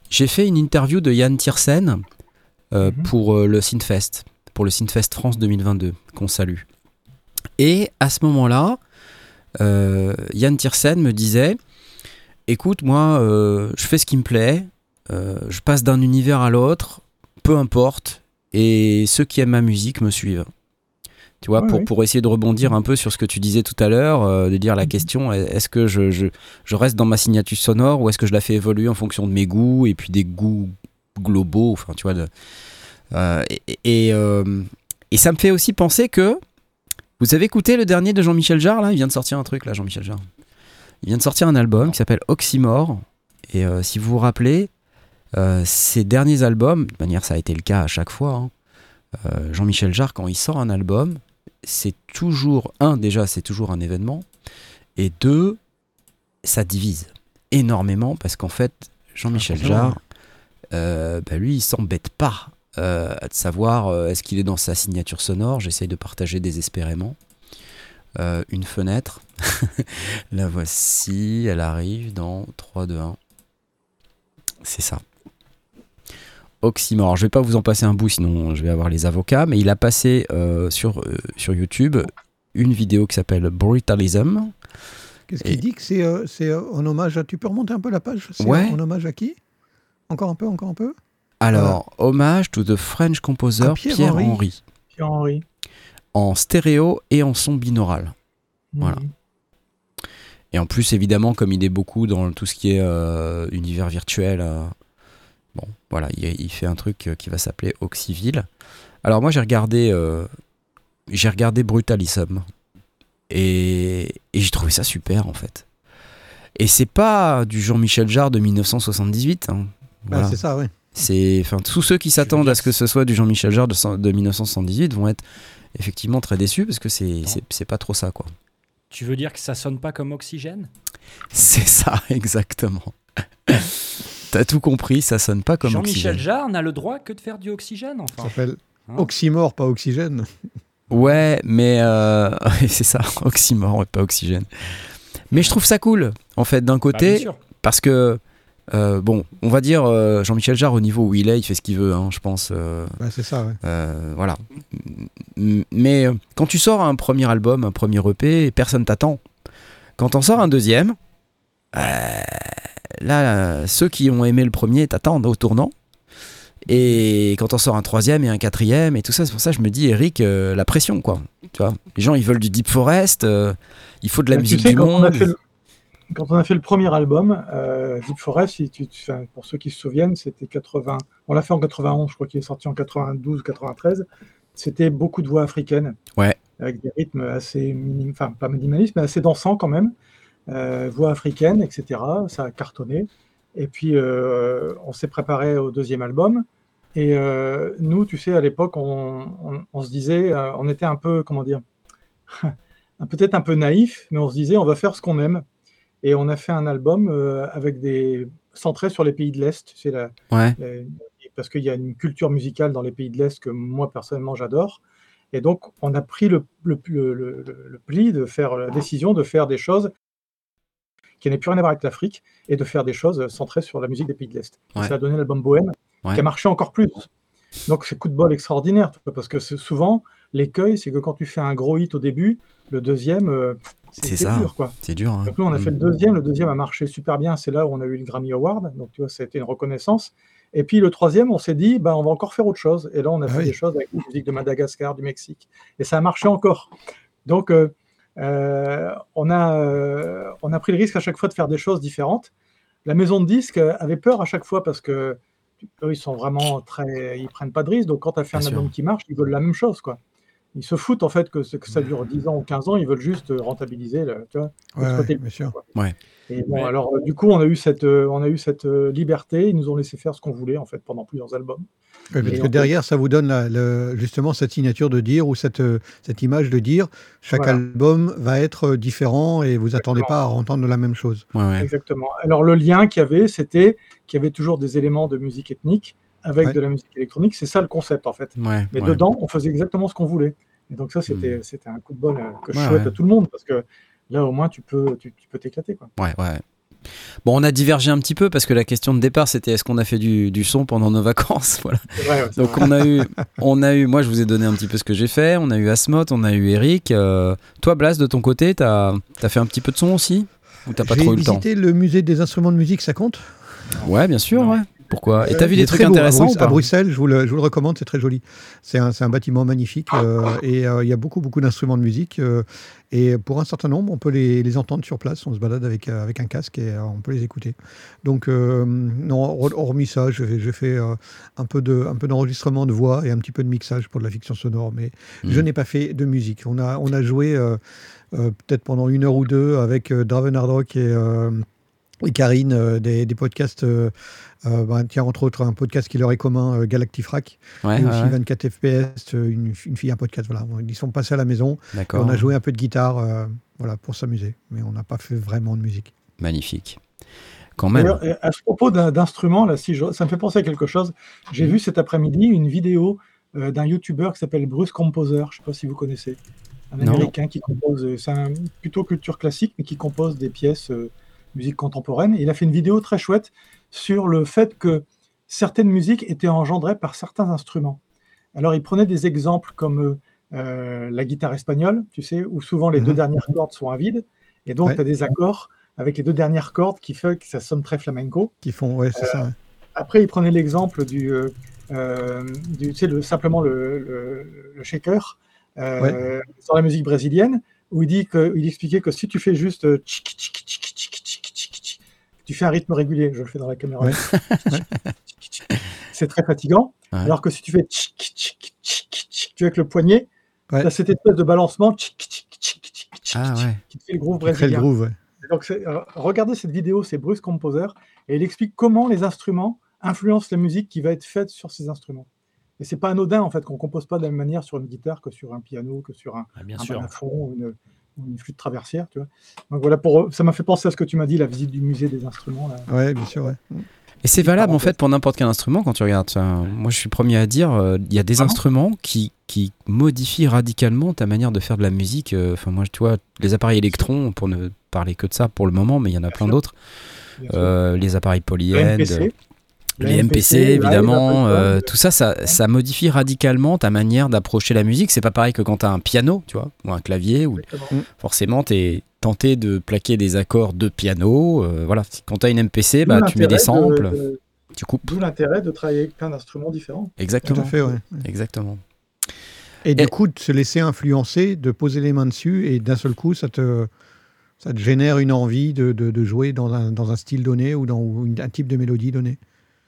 Speaker 2: j'ai fait une interview de Yann Tiersen euh,
Speaker 4: Mhm.
Speaker 2: pour euh, le Synfest, pour le Synfest France 2022, qu'on salue. Et à ce moment-là, euh, Yann Tiersen me disait, écoute, moi, euh, je fais ce qui me plaît, euh, je passe d'un univers à l'autre, peu importe, et ceux qui aiment ma musique me suivent. Tu vois,
Speaker 4: Ouais,
Speaker 2: pour, pour essayer de rebondir un peu sur ce que tu disais tout à l'heure, euh, de dire la
Speaker 4: Mhm.
Speaker 2: question, est-ce que je, je, je reste dans ma signature sonore ou est-ce que je la fais évoluer en fonction de mes goûts et puis des goûts globaux, enfin tu vois. de- euh, et, et, euh, et ça me fait aussi penser que vous avez écouté le dernier de Jean-Michel Jarre là? Il vient de sortir un truc là, Jean-Michel Jarre. Il vient de sortir un album qui s'appelle Oxymore. Et euh, si vous vous rappelez, euh, ces derniers albums, de manière ça a été le cas à chaque fois, hein, euh, Jean-Michel Jarre, quand il sort un album, c'est toujours, un, déjà, c'est toujours un événement, et deux, ça divise énormément parce qu'en fait, Jean-Michel. Jarre, bah, lui, il s'embête pas euh, de savoir euh, est-ce qu'il est dans sa signature sonore? J'essaye de partager désespérément. Euh, une fenêtre. La voici, elle arrive dans 3, 2, 1. C'est ça. Oxymore. Je vais pas vous en passer un bout, sinon je vais avoir les avocats. Mais il a passé euh, sur, sur YouTube une vidéo qui s'appelle Brutalism.
Speaker 1: Qu'est-ce qu'il dit que c'est en hommage à. Tu peux remonter un peu la page? C'est
Speaker 2: Ouais.
Speaker 1: En hommage à qui? Encore un peu, encore un peu?
Speaker 2: Alors, hommage to the French composer
Speaker 1: Ah, Pierre
Speaker 2: Pierre
Speaker 1: Henry.
Speaker 2: Henry,
Speaker 4: Pierre-Henri.
Speaker 2: en stéréo et en son binaural. Voilà.
Speaker 4: Mhm.
Speaker 2: Et en plus, évidemment, comme il est beaucoup dans tout ce qui est euh, univers virtuel, euh, bon, voilà, il, il fait un truc euh, qui va s'appeler Oxyville. Alors moi, j'ai regardé, euh, j'ai regardé Brutalism et, et j'ai trouvé ça super en fait. Et c'est pas du Jean-Michel Jarre de 1978. hein.
Speaker 1: Bah,
Speaker 2: Voilà.
Speaker 1: C'est ça, oui.
Speaker 2: C'est, enfin, tous ceux qui s'attendent à ce que ce soit du Jean-Michel Jarre de, cent- de 1978 vont être effectivement très déçus parce que c'est, c'est, c'est pas trop ça, quoi.
Speaker 3: Tu veux dire que ça sonne pas comme Oxygène?
Speaker 2: C'est ça, exactement. T'as tout compris, ça sonne pas comme
Speaker 3: Jean-Michel
Speaker 2: Oxygène.
Speaker 3: Jarre n'a le droit que de faire du Oxygène,
Speaker 1: Ça
Speaker 3: enfin.
Speaker 1: s'appelle
Speaker 3: Hein?
Speaker 1: Oxymore, pas Oxygène.
Speaker 2: Ouais, mais euh, c'est ça, oxymore, pas oxygène. Mais je trouve ça cool, en fait, d'un
Speaker 3: Bah,
Speaker 2: côté, parce que, euh, bon, on va dire euh, Jean-Michel Jarre, au niveau où il est, il fait ce qu'il veut, hein, je pense. euh,
Speaker 1: Bah, c'est ça, ouais.
Speaker 2: Voilà. Mais quand tu sors un premier album, un premier EP, personne t'attend. Quand t'en sors un deuxième, là, ceux qui ont aimé le premier t'attendent au tournant. Et quand on sort un troisième et un quatrième et tout ça, c'est pour ça que je me dis, Eric, la pression, quoi. Tu vois, les gens, ils veulent du Deep Forest, il faut de la musique
Speaker 4: tu sais,
Speaker 2: du
Speaker 4: on, a
Speaker 2: monde.
Speaker 4: fait le, quand on a fait le premier album, euh, Deep Forest, si tu, tu- enfin, pour ceux qui se souviennent, c'était 80. On l'a fait en 91, je crois qu'il est sorti en 92 ou 93. C'était beaucoup de voix africaines.
Speaker 2: Ouais.
Speaker 4: Avec des rythmes assez, minim, enfin pas minimalistes, mais assez dansants quand même. Euh, voix africaines, etc. Ça a cartonné. Et puis, euh, on s'est préparé au deuxième album. Et euh, nous, tu sais, à l'époque, on, on- on se disait, on était un peu, comment dire, peut-être un peu naïf, mais on se disait, on va faire ce qu'on aime. Et on a fait un album euh, avec des centré sur les pays de l'Est, c'est la,
Speaker 2: Ouais.
Speaker 4: la- les parce qu'il y a une culture musicale dans les pays de l'Est que moi personnellement j'adore. Et donc on a pris le, le, le, le, pli de faire la décision de faire des choses qui n'avaient plus rien à voir avec l'Afrique et de faire des choses centrées sur la musique des pays de l'Est.
Speaker 2: Ouais.
Speaker 4: Ça a donné l'album Bohème
Speaker 2: Ouais.
Speaker 4: qui a marché encore plus. Donc c'est coup de bol extraordinaire parce que souvent l'écueil c'est que quand tu fais un gros hit au début, le deuxième euh,
Speaker 2: c'est ça.
Speaker 4: dur quoi.
Speaker 2: C'est dur. hein.
Speaker 4: Donc nous, on a
Speaker 2: Mm.
Speaker 4: fait le deuxième. Le deuxième a marché super bien. C'est là où on a eu le Grammy Award. Donc, tu vois, ça a été une reconnaissance. Et puis, le troisième, on s'est dit, bah, on va encore faire autre chose. Et là, on a
Speaker 1: Ah
Speaker 4: fait
Speaker 1: oui.
Speaker 4: des choses avec la musique de Madagascar, du Mexique. Et ça a marché encore. Donc, euh, euh, on, a, euh, on a pris le risque à chaque fois de faire des choses différentes. La maison de disques avait peur à chaque fois parce que eux, ils sont vraiment très. Ils prennent pas de risques. Donc, quand tu as fait
Speaker 2: Bien
Speaker 4: un
Speaker 2: sûr.
Speaker 4: album qui marche, ils veulent la même chose. quoi. Ils se foutent en fait que, que ça dure 10 ans ou 15 ans. Ils veulent juste rentabiliser. Le, tu vois,
Speaker 1: Ouais,
Speaker 4: exploiter
Speaker 1: ouais,
Speaker 4: le
Speaker 1: bien sûr.
Speaker 4: et bon,
Speaker 3: Ouais.
Speaker 4: alors, euh, du coup, on a eu cette, euh, on a eu cette euh, liberté. Ils nous ont laissé faire ce qu'on voulait, en fait, pendant plusieurs albums.
Speaker 1: Ouais, parce que
Speaker 4: fait-
Speaker 1: derrière, ça vous donne la- justement cette signature de dire ou cette, euh, cette image de dire chaque
Speaker 4: Voilà.
Speaker 1: album va être euh, différent et vous attendez pas à entendre la même chose.
Speaker 2: Ouais, ouais.
Speaker 4: Exactement. Alors, le lien qu'il y avait, c'était qu'il y avait toujours des éléments de musique ethnique avec
Speaker 1: Ouais.
Speaker 4: de la musique électronique. C'est ça le concept, en fait.
Speaker 2: Ouais,
Speaker 4: Mais
Speaker 2: ouais.
Speaker 4: dedans, on faisait exactement ce qu'on voulait. Et donc, ça, c'était c'était un coup de bol euh, que je
Speaker 2: Ouais,
Speaker 4: souhaite
Speaker 2: ouais.
Speaker 4: à tout le monde parce que là, au moins, tu peux tu, tu peux t'éclater. quoi.
Speaker 2: Ouais, ouais. Bon, on a divergé un petit peu parce que la question de départ c'était est-ce qu'on a fait du, du son pendant nos vacances Voilà.
Speaker 4: Vrai, ouais,
Speaker 2: Donc
Speaker 4: vrai.
Speaker 2: on a eu, on a eu, moi je vous ai donné un petit peu ce que j'ai fait. On a eu Asmot, on a eu Eric. Euh, toi, Blas, de ton côté, t'as as fait un petit peu de son aussi? Ou t'as pas
Speaker 1: J'ai
Speaker 2: trop eu le temps?
Speaker 1: visité le musée des instruments de musique, ça compte?
Speaker 2: Ouais, bien sûr, ouais. Pourquoi Et
Speaker 4: Euh,
Speaker 2: t'as vu des trucs
Speaker 1: à
Speaker 2: intéressants
Speaker 1: Bruxelles- à Bruxelles, je vous, le, je vous le recommande, c'est très joli. C'est un, bâtiment magnifique euh, et euh, il y a beaucoup, beaucoup d'instruments de musique. et pour un certain nombre, on peut les, les entendre sur place. On se balade avec, avec un casque et on peut les écouter. Donc, non, hor- hormis ça, je fais, je fais euh, un peu d'enregistrement de voix et un petit peu de mixage pour de la fiction sonore. Mais
Speaker 2: Mhm.
Speaker 1: je n'ai pas fait de musique. On a, on a joué euh, euh, peut-être pendant une heure ou deux avec euh, Draven Hard Rock et, et Karine des, des podcasts. Euh, bah, tiens, entre autres, un podcast qui leur est commun, euh, Galactifrac,
Speaker 2: Ouais,
Speaker 1: et
Speaker 2: ouais,
Speaker 1: aussi
Speaker 2: ouais.
Speaker 1: 24 FPS, euh, une, une fille, un podcast. Voilà, ils sont passés à la maison. on a joué un peu de guitare, euh, voilà, pour s'amuser, mais on n'a pas fait vraiment de musique.
Speaker 2: Magnifique. Quand même.
Speaker 4: À ce propos d'instruments, là, si je- ça me fait penser à quelque chose. J'ai vu cet après-midi une vidéo euh, d'un YouTuber qui s'appelle Bruce Composer. Je ne sais pas si vous connaissez. Un
Speaker 2: Non.
Speaker 4: Américain qui compose, c'est un, plutôt culture classique, mais qui compose des pièces euh, musique contemporaine. Et il a fait une vidéo très chouette sur le fait que certaines musiques étaient engendrées par certains instruments. Alors, il prenait des exemples comme euh, euh, la guitare espagnole, tu sais, où souvent les deux
Speaker 1: Mhm.
Speaker 4: dernières cordes sont à vide. Et donc,
Speaker 1: Ouais.
Speaker 4: tu as des accords avec les deux dernières cordes qui fait que ça sonne très flamenco.
Speaker 1: Qui font, ouais, c'est ça. ouais.
Speaker 4: Après, il prenait l'exemple du, euh, euh, du tu sais, le, simplement le, le- le shaker euh, sur la musique brésilienne, où il, dit que, il expliquait que si tu fais juste euh, tchic, tchic, tchic, tchic, tchic, tu fais un rythme régulier, je le fais dans la caméra,
Speaker 1: Ouais.
Speaker 4: c'est très fatigant.
Speaker 2: Ouais.
Speaker 4: Alors que si tu fais tchic, tchic, tchic, tu avec le poignet,
Speaker 1: Ouais.
Speaker 4: tu as cette espèce de balancement
Speaker 2: Ah
Speaker 4: qui te fait le groove
Speaker 1: crée le
Speaker 4: brésilien.
Speaker 1: groove.
Speaker 4: Donc, euh, regardez cette vidéo, c'est Bruce Composer, et il explique comment les instruments influencent la musique qui va être faite sur ces instruments. Et c'est pas anodin en fait qu'on compose pas de la même manière sur une guitare que sur un piano, que sur un,
Speaker 3: Ah, bien
Speaker 4: un
Speaker 3: sûr.
Speaker 4: balafon une, une flûte traversière, tu vois. Donc voilà, pour, ça m'a fait penser à ce que tu m'as dit, la visite du musée des instruments. Là.
Speaker 1: Ouais, bien sûr. ouais.
Speaker 2: Et c'est valable en fait pour n'importe quel instrument quand tu regardes. ça. Moi je suis le premier à dire, euh, il y a des instruments qui, qui modifient radicalement ta manière de faire de la musique. Euh, Enfin moi tu vois, les appareils électrons, pour ne parler que de ça pour le moment, mais il y en a plein d'autres. Euh, les appareils
Speaker 4: Le
Speaker 2: les
Speaker 4: le
Speaker 2: MPC évidemment, euh, tout ça, ça, ça modifie radicalement ta manière d'approcher la musique. C'est pas pareil que quand tu as un piano, tu vois, ou un clavier, ou
Speaker 4: exactement.
Speaker 2: forcément tu es tenté de plaquer des accords de piano. euh, voilà, quand tu as une MPC, bah, tu mets des
Speaker 4: l'intérêt de-
Speaker 2: samples,
Speaker 4: de-
Speaker 2: tu coupes.
Speaker 4: D'où l'intérêt de travailler avec plein d'instruments différents.
Speaker 1: Tout
Speaker 2: Exactement.
Speaker 1: à fait, ouais.
Speaker 2: Exactement.
Speaker 1: Et du coup, de se laisser influencer, de poser les mains dessus, et d'un seul coup, ça te, ça te génère une envie de, de- de jouer dans un, dans un style donné ou dans un type de mélodie donné.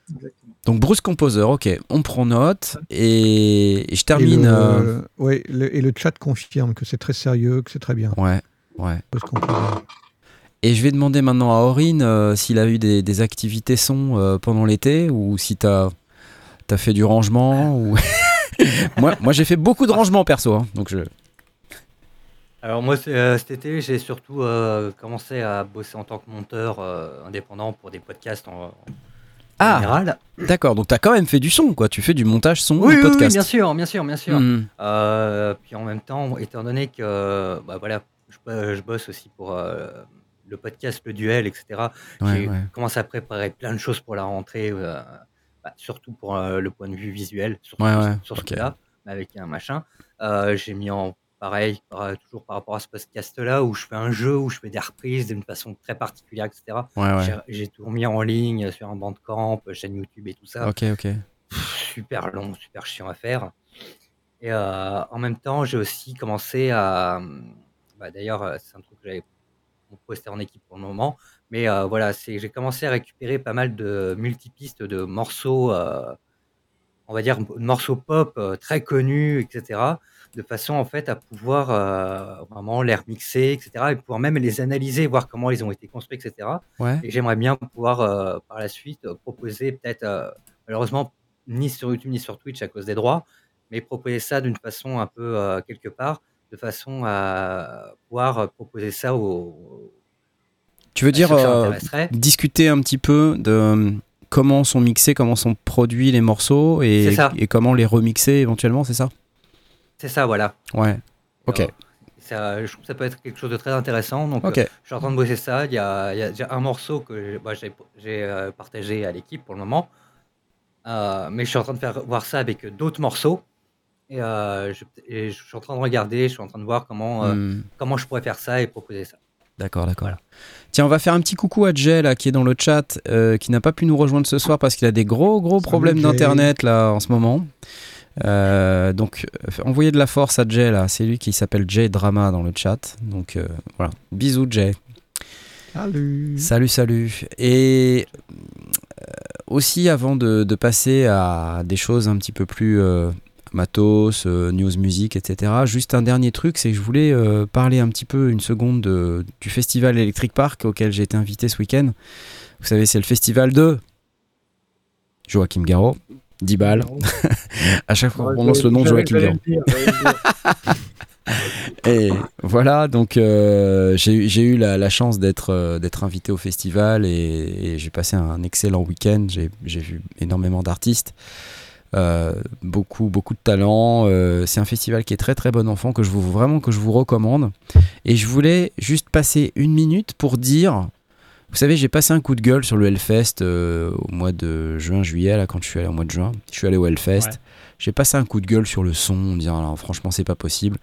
Speaker 4: Exactement.
Speaker 2: Donc Bruce Composer, ok, on prend note et, et je termine.
Speaker 1: Et le,
Speaker 2: euh,
Speaker 1: ouais, le- et le chat confirme que c'est très sérieux, que c'est très bien.
Speaker 2: Ouais, ouais.
Speaker 1: Bruce Composer.
Speaker 2: Et je vais demander maintenant à Aurine euh, s'il a eu des, des activités son euh, pendant l'été ou si t'as as fait du rangement ou. moi, moi j'ai fait beaucoup de rangement perso, hein, donc je.
Speaker 5: Alors moi, euh, cet été, j'ai surtout euh, commencé à bosser en tant que monteur euh, indépendant pour des podcasts en,
Speaker 2: Ah.
Speaker 5: général.
Speaker 2: D'accord, donc t'as quand même fait du son, quoi. Tu fais du montage son
Speaker 5: Oui,
Speaker 2: de
Speaker 5: oui, oui,
Speaker 2: podcast.
Speaker 5: bien sûr, bien sûr, bien sûr.
Speaker 2: Mhm.
Speaker 5: Euh, puis en même temps, étant donné que bah, voilà, je, bo- je bosse aussi pour euh, le podcast Le Duel, etc.,
Speaker 2: Ouais,
Speaker 5: j'ai
Speaker 2: ouais.
Speaker 5: commencé à préparer plein de choses pour la rentrée, euh, bah, surtout pour le point de vue visuel, surtout
Speaker 2: Ouais,
Speaker 5: sur
Speaker 2: ok.
Speaker 5: ce là avec un machin. J'ai mis en pareil, par- toujours par rapport à ce podcast-là, où je fais un jeu, où je fais des reprises d'une façon très particulière, etc.
Speaker 2: Ouais, ouais.
Speaker 5: J'ai- tout mis en ligne sur un bandcamp, chaîne YouTube et tout ça
Speaker 2: Ok, ok.
Speaker 5: super long, super chiant à faire. Et euh, en même temps, j'ai aussi commencé à. bah, D'ailleurs, euh, c'est un truc que j'avais posté en équipe pour le moment. Mais euh, voilà, j'ai commencé à récupérer pas mal de multipistes de morceaux, euh, on va dire, de morceaux pop euh, très connus, etc. De façon en fait à pouvoir euh, vraiment les remixer, etc. Et pouvoir même les analyser, voir comment ils ont été construits, etc.
Speaker 2: Ouais.
Speaker 5: Et j'aimerais bien pouvoir euh, par la suite euh, proposer peut-être, euh, malheureusement, ni sur YouTube ni sur Twitch à cause des droits, mais proposer ça d'une façon un peu quelque part, de façon à pouvoir proposer ça aux.
Speaker 2: Tu veux dire discuter un petit peu de comment sont mixés, comment sont produits les morceaux et comment les remixer éventuellement, c'est ça?
Speaker 5: C'est ça, voilà.
Speaker 2: Ouais. Ok.
Speaker 5: Alors, ça, je trouve que ça peut être quelque chose de très intéressant. Donc,
Speaker 2: Ok.
Speaker 5: euh, je suis en train de bosser ça. Il y a, il y a déjà un morceau que j'ai bah, euh, partagé à l'équipe pour le moment. Euh, mais je suis en train de faire voir ça avec d'autres morceaux. Et, euh, je, et je suis en train de regarder, je suis en train de voir comment, euh,
Speaker 2: Hmm.
Speaker 5: comment je pourrais faire ça et proposer ça.
Speaker 2: D'accord, d'accord.
Speaker 5: Voilà.
Speaker 2: Tiens, on va faire un petit coucou à Jay là, qui est dans le chat, euh, qui n'a pas pu nous rejoindre ce soir parce qu'il a des gros gros problèmes d'internet là en ce moment. Euh, donc, euh, envoyez de la force à Jay là. C'est lui qui s'appelle Jay Drama dans le chat. Donc euh, voilà, bisous Jay.
Speaker 1: Salut.
Speaker 2: Salut, salut. Et aussi, avant de, de passer à des choses un petit peu plus euh, matos, news music, etc., juste un dernier truc, c'est que je voulais parler un petit peu une seconde de- du festival Electric Park auquel j'ai été invité ce week-end. Vous savez, c'est le festival de Joachim Garraud, 10 balles. À chaque fois qu'on prononce le nom de Joachim Garraud. Et voilà, donc euh, j'ai eu- la, la chance d'être euh, d'être invité au festival et, et j'ai passé un excellent week-end. J'ai vu énormément d'artistes, euh, beaucoup beaucoup de talents. C'est un festival qui est très très bon enfant que je vous vraiment que je vous recommande. Et je voulais juste passer une minute pour dire, vous savez, j'ai passé un coup de gueule sur le Hellfest euh, au mois de juin-juillet là quand je suis allé au mois de juin. Je suis allé au Hellfest.
Speaker 3: Ouais.
Speaker 2: J'ai passé un coup de gueule sur le son, en disant alors, franchement c'est pas possible.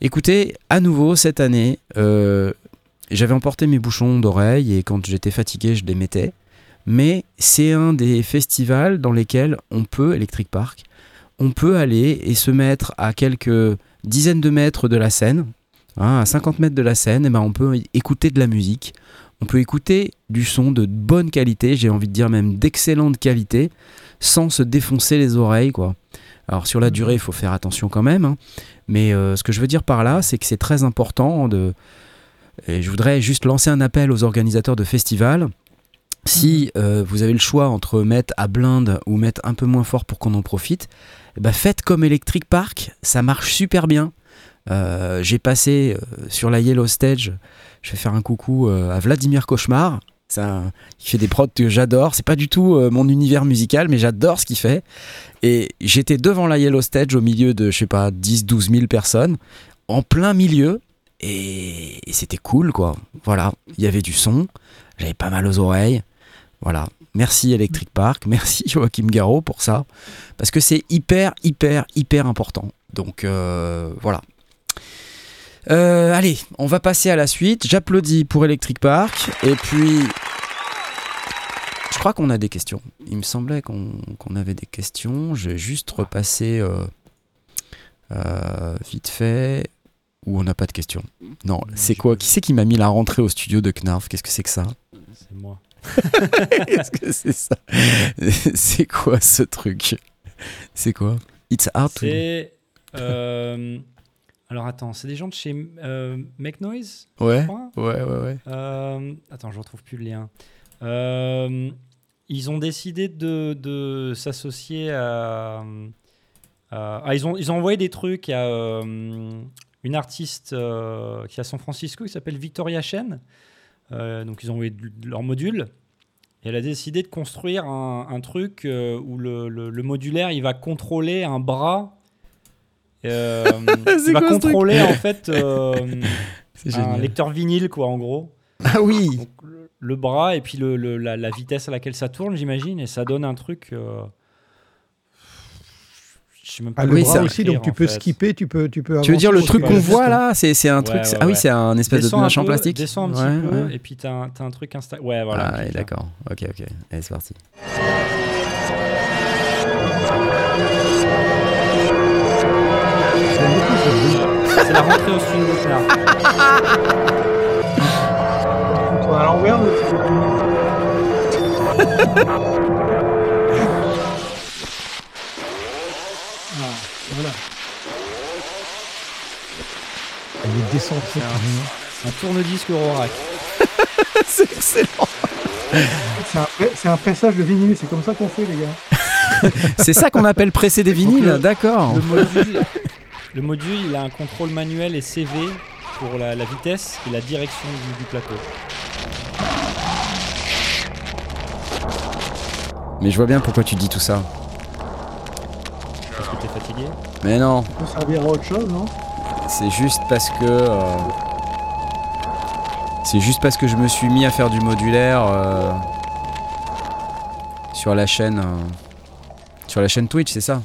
Speaker 2: Écoutez, à nouveau cette année, euh, j'avais emporté mes bouchons d'oreille et quand j'étais fatigué, je les mettais. Mais c'est un des festivals dans lesquels on peut, Electric Park, on peut aller et se mettre à quelques dizaines de mètres de la scène, hein, à 50 mètres de la scène, et ben on peut écouter de la musique, on peut écouter du son de bonne qualité, j'ai envie de dire même d'excellente qualité, sans se défoncer les oreilles, quoi. Alors sur la durée, il faut faire attention quand même, hein. mais euh, ce que je veux dire par là, c'est que c'est très important de... Et je voudrais juste lancer un appel aux organisateurs de festivals. Si euh, vous avez le choix entre mettre à blinde ou mettre un peu moins fort pour qu'on en profite, ben faites comme Electric Park, ça marche super bien. Euh, J'ai passé sur la Yellow Stage, je vais faire un coucou euh, à Vladimir Cauchemar. Ça, il fait des prods que j'adore. C'est pas du tout euh, mon univers musical, mais j'adore ce qu'il fait. Et j'étais devant la Yellow Stage au milieu de, je sais pas, 10-12 000 personnes, en plein milieu, et, c'était cool, quoi. Voilà, il y avait du son, j'avais pas mal aux oreilles. Voilà. Merci Electric Park, merci Joachim Garraud pour ça, parce que c'est hyper, hyper, hyper important. Donc euh, voilà. Euh, allez, on va passer à la suite. J'applaudis pour Electric Park, et puis je crois qu'on a des questions. Il me semblait qu'on avait des questions. Je vais juste repasser euh, euh, vite fait. Ou on n'a pas de questions. Non, c'est quoi? Qui c'est qui m'a mis la rentrée au studio de Knarf? Qu'est-ce que c'est que ça?
Speaker 3: C'est moi.
Speaker 2: Qu'est-ce que c'est ça? C'est quoi ce truc? C'est quoi? It's hard to...
Speaker 3: C'est. Alors attends, c'est des gens de chez euh, Make Noise
Speaker 2: Ouais, ouais, ouais, ouais.
Speaker 3: Euh, attends, je retrouve plus le lien. Euh, ils ont décidé de, de s'associer à, à- ah, ils, ont, ils ont envoyé des trucs à une artiste qui est à San Francisco qui s'appelle Victoria Chen. Donc ils ont envoyé leur module. Et elle a décidé de construire un, un truc où le, le- le modulaire il va contrôler un bras. Euh, il va
Speaker 2: quoi
Speaker 3: contrôler en fait euh, un lecteur vinyle quoi en gros.
Speaker 2: Ah oui
Speaker 3: Donc, le, le bras et puis le, le- la, la vitesse à laquelle ça tourne j'imagine et ça donne un truc. euh, je sais même pas
Speaker 1: Ah, le
Speaker 2: Oui,
Speaker 1: bras
Speaker 2: ça-
Speaker 1: aussi, donc tu
Speaker 3: en
Speaker 1: peux
Speaker 3: fait.
Speaker 1: skipper, tu peux, tu peux.
Speaker 2: Tu veux dire le truc qu'on voit là C'est c'est un truc.
Speaker 3: Ouais,
Speaker 2: c'est-
Speaker 3: ouais,
Speaker 2: ah oui, c'est un espèce
Speaker 3: Descends
Speaker 2: de machin
Speaker 3: peu,
Speaker 2: plastique.
Speaker 3: Descends un petit
Speaker 2: Ouais,
Speaker 3: peu
Speaker 2: ouais.
Speaker 3: et puis t'as un, t'as un truc insta. Ouais voilà.
Speaker 2: Ah, d'accord. Ok, ok. Allez, c'est parti.
Speaker 3: C'est la rentrée au studio Botnard.
Speaker 4: On à l'envers. Ah, voilà.
Speaker 1: Elle est décentrée. carrément.
Speaker 3: Un tourne-disque Eurorack.
Speaker 2: c'est excellent.
Speaker 4: C'est un, c'est un pressage de vinyle, c'est comme ça qu'on fait, les gars.
Speaker 2: C'est ça qu'on appelle presser des vinyles,
Speaker 3: le-
Speaker 2: d'accord.
Speaker 3: Le module, le module, il a un contrôle manuel et CV pour la, la vitesse et la direction du, du plateau.
Speaker 2: Mais je vois bien pourquoi tu dis tout ça.
Speaker 3: Parce que t'es fatigué.
Speaker 2: Mais non,
Speaker 4: Ça peut servir à autre chose, non?
Speaker 2: C'est juste parce que. euh, C'est juste parce que je me suis mis à faire du modulaire euh, sur la chaîne. euh, Sur la chaîne Twitch, c'est ça?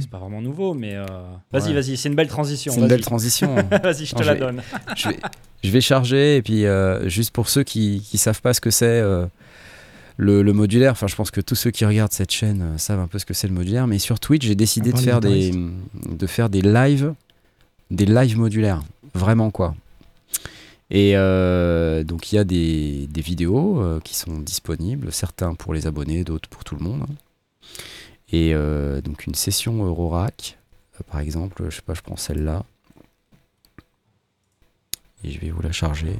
Speaker 3: C'est pas vraiment nouveau, mais euh, vas-y,
Speaker 2: Ouais.
Speaker 3: vas-y, c'est une belle transition.
Speaker 2: C'est une belle transition.
Speaker 3: Vas-y, je te
Speaker 2: Non,
Speaker 3: la
Speaker 2: je vais-
Speaker 3: donne.
Speaker 2: je, vais, je vais charger et puis euh, juste pour ceux qui qui savent pas ce que c'est euh, le, le modulaire, enfin je pense que tous ceux qui regardent cette chaîne euh, savent un peu ce que c'est le modulaire, mais sur Twitch j'ai décidé
Speaker 1: On
Speaker 2: de faire
Speaker 1: des
Speaker 2: de faire des lives, des lives modulaires, vraiment quoi. Et euh, donc il y a des, des vidéos euh, qui sont disponibles, certains pour les abonnés, d'autres pour tout le monde. Et euh, donc une session Eurorack, euh, par exemple, je sais pas, je prends celle-là. Et je vais vous la charger.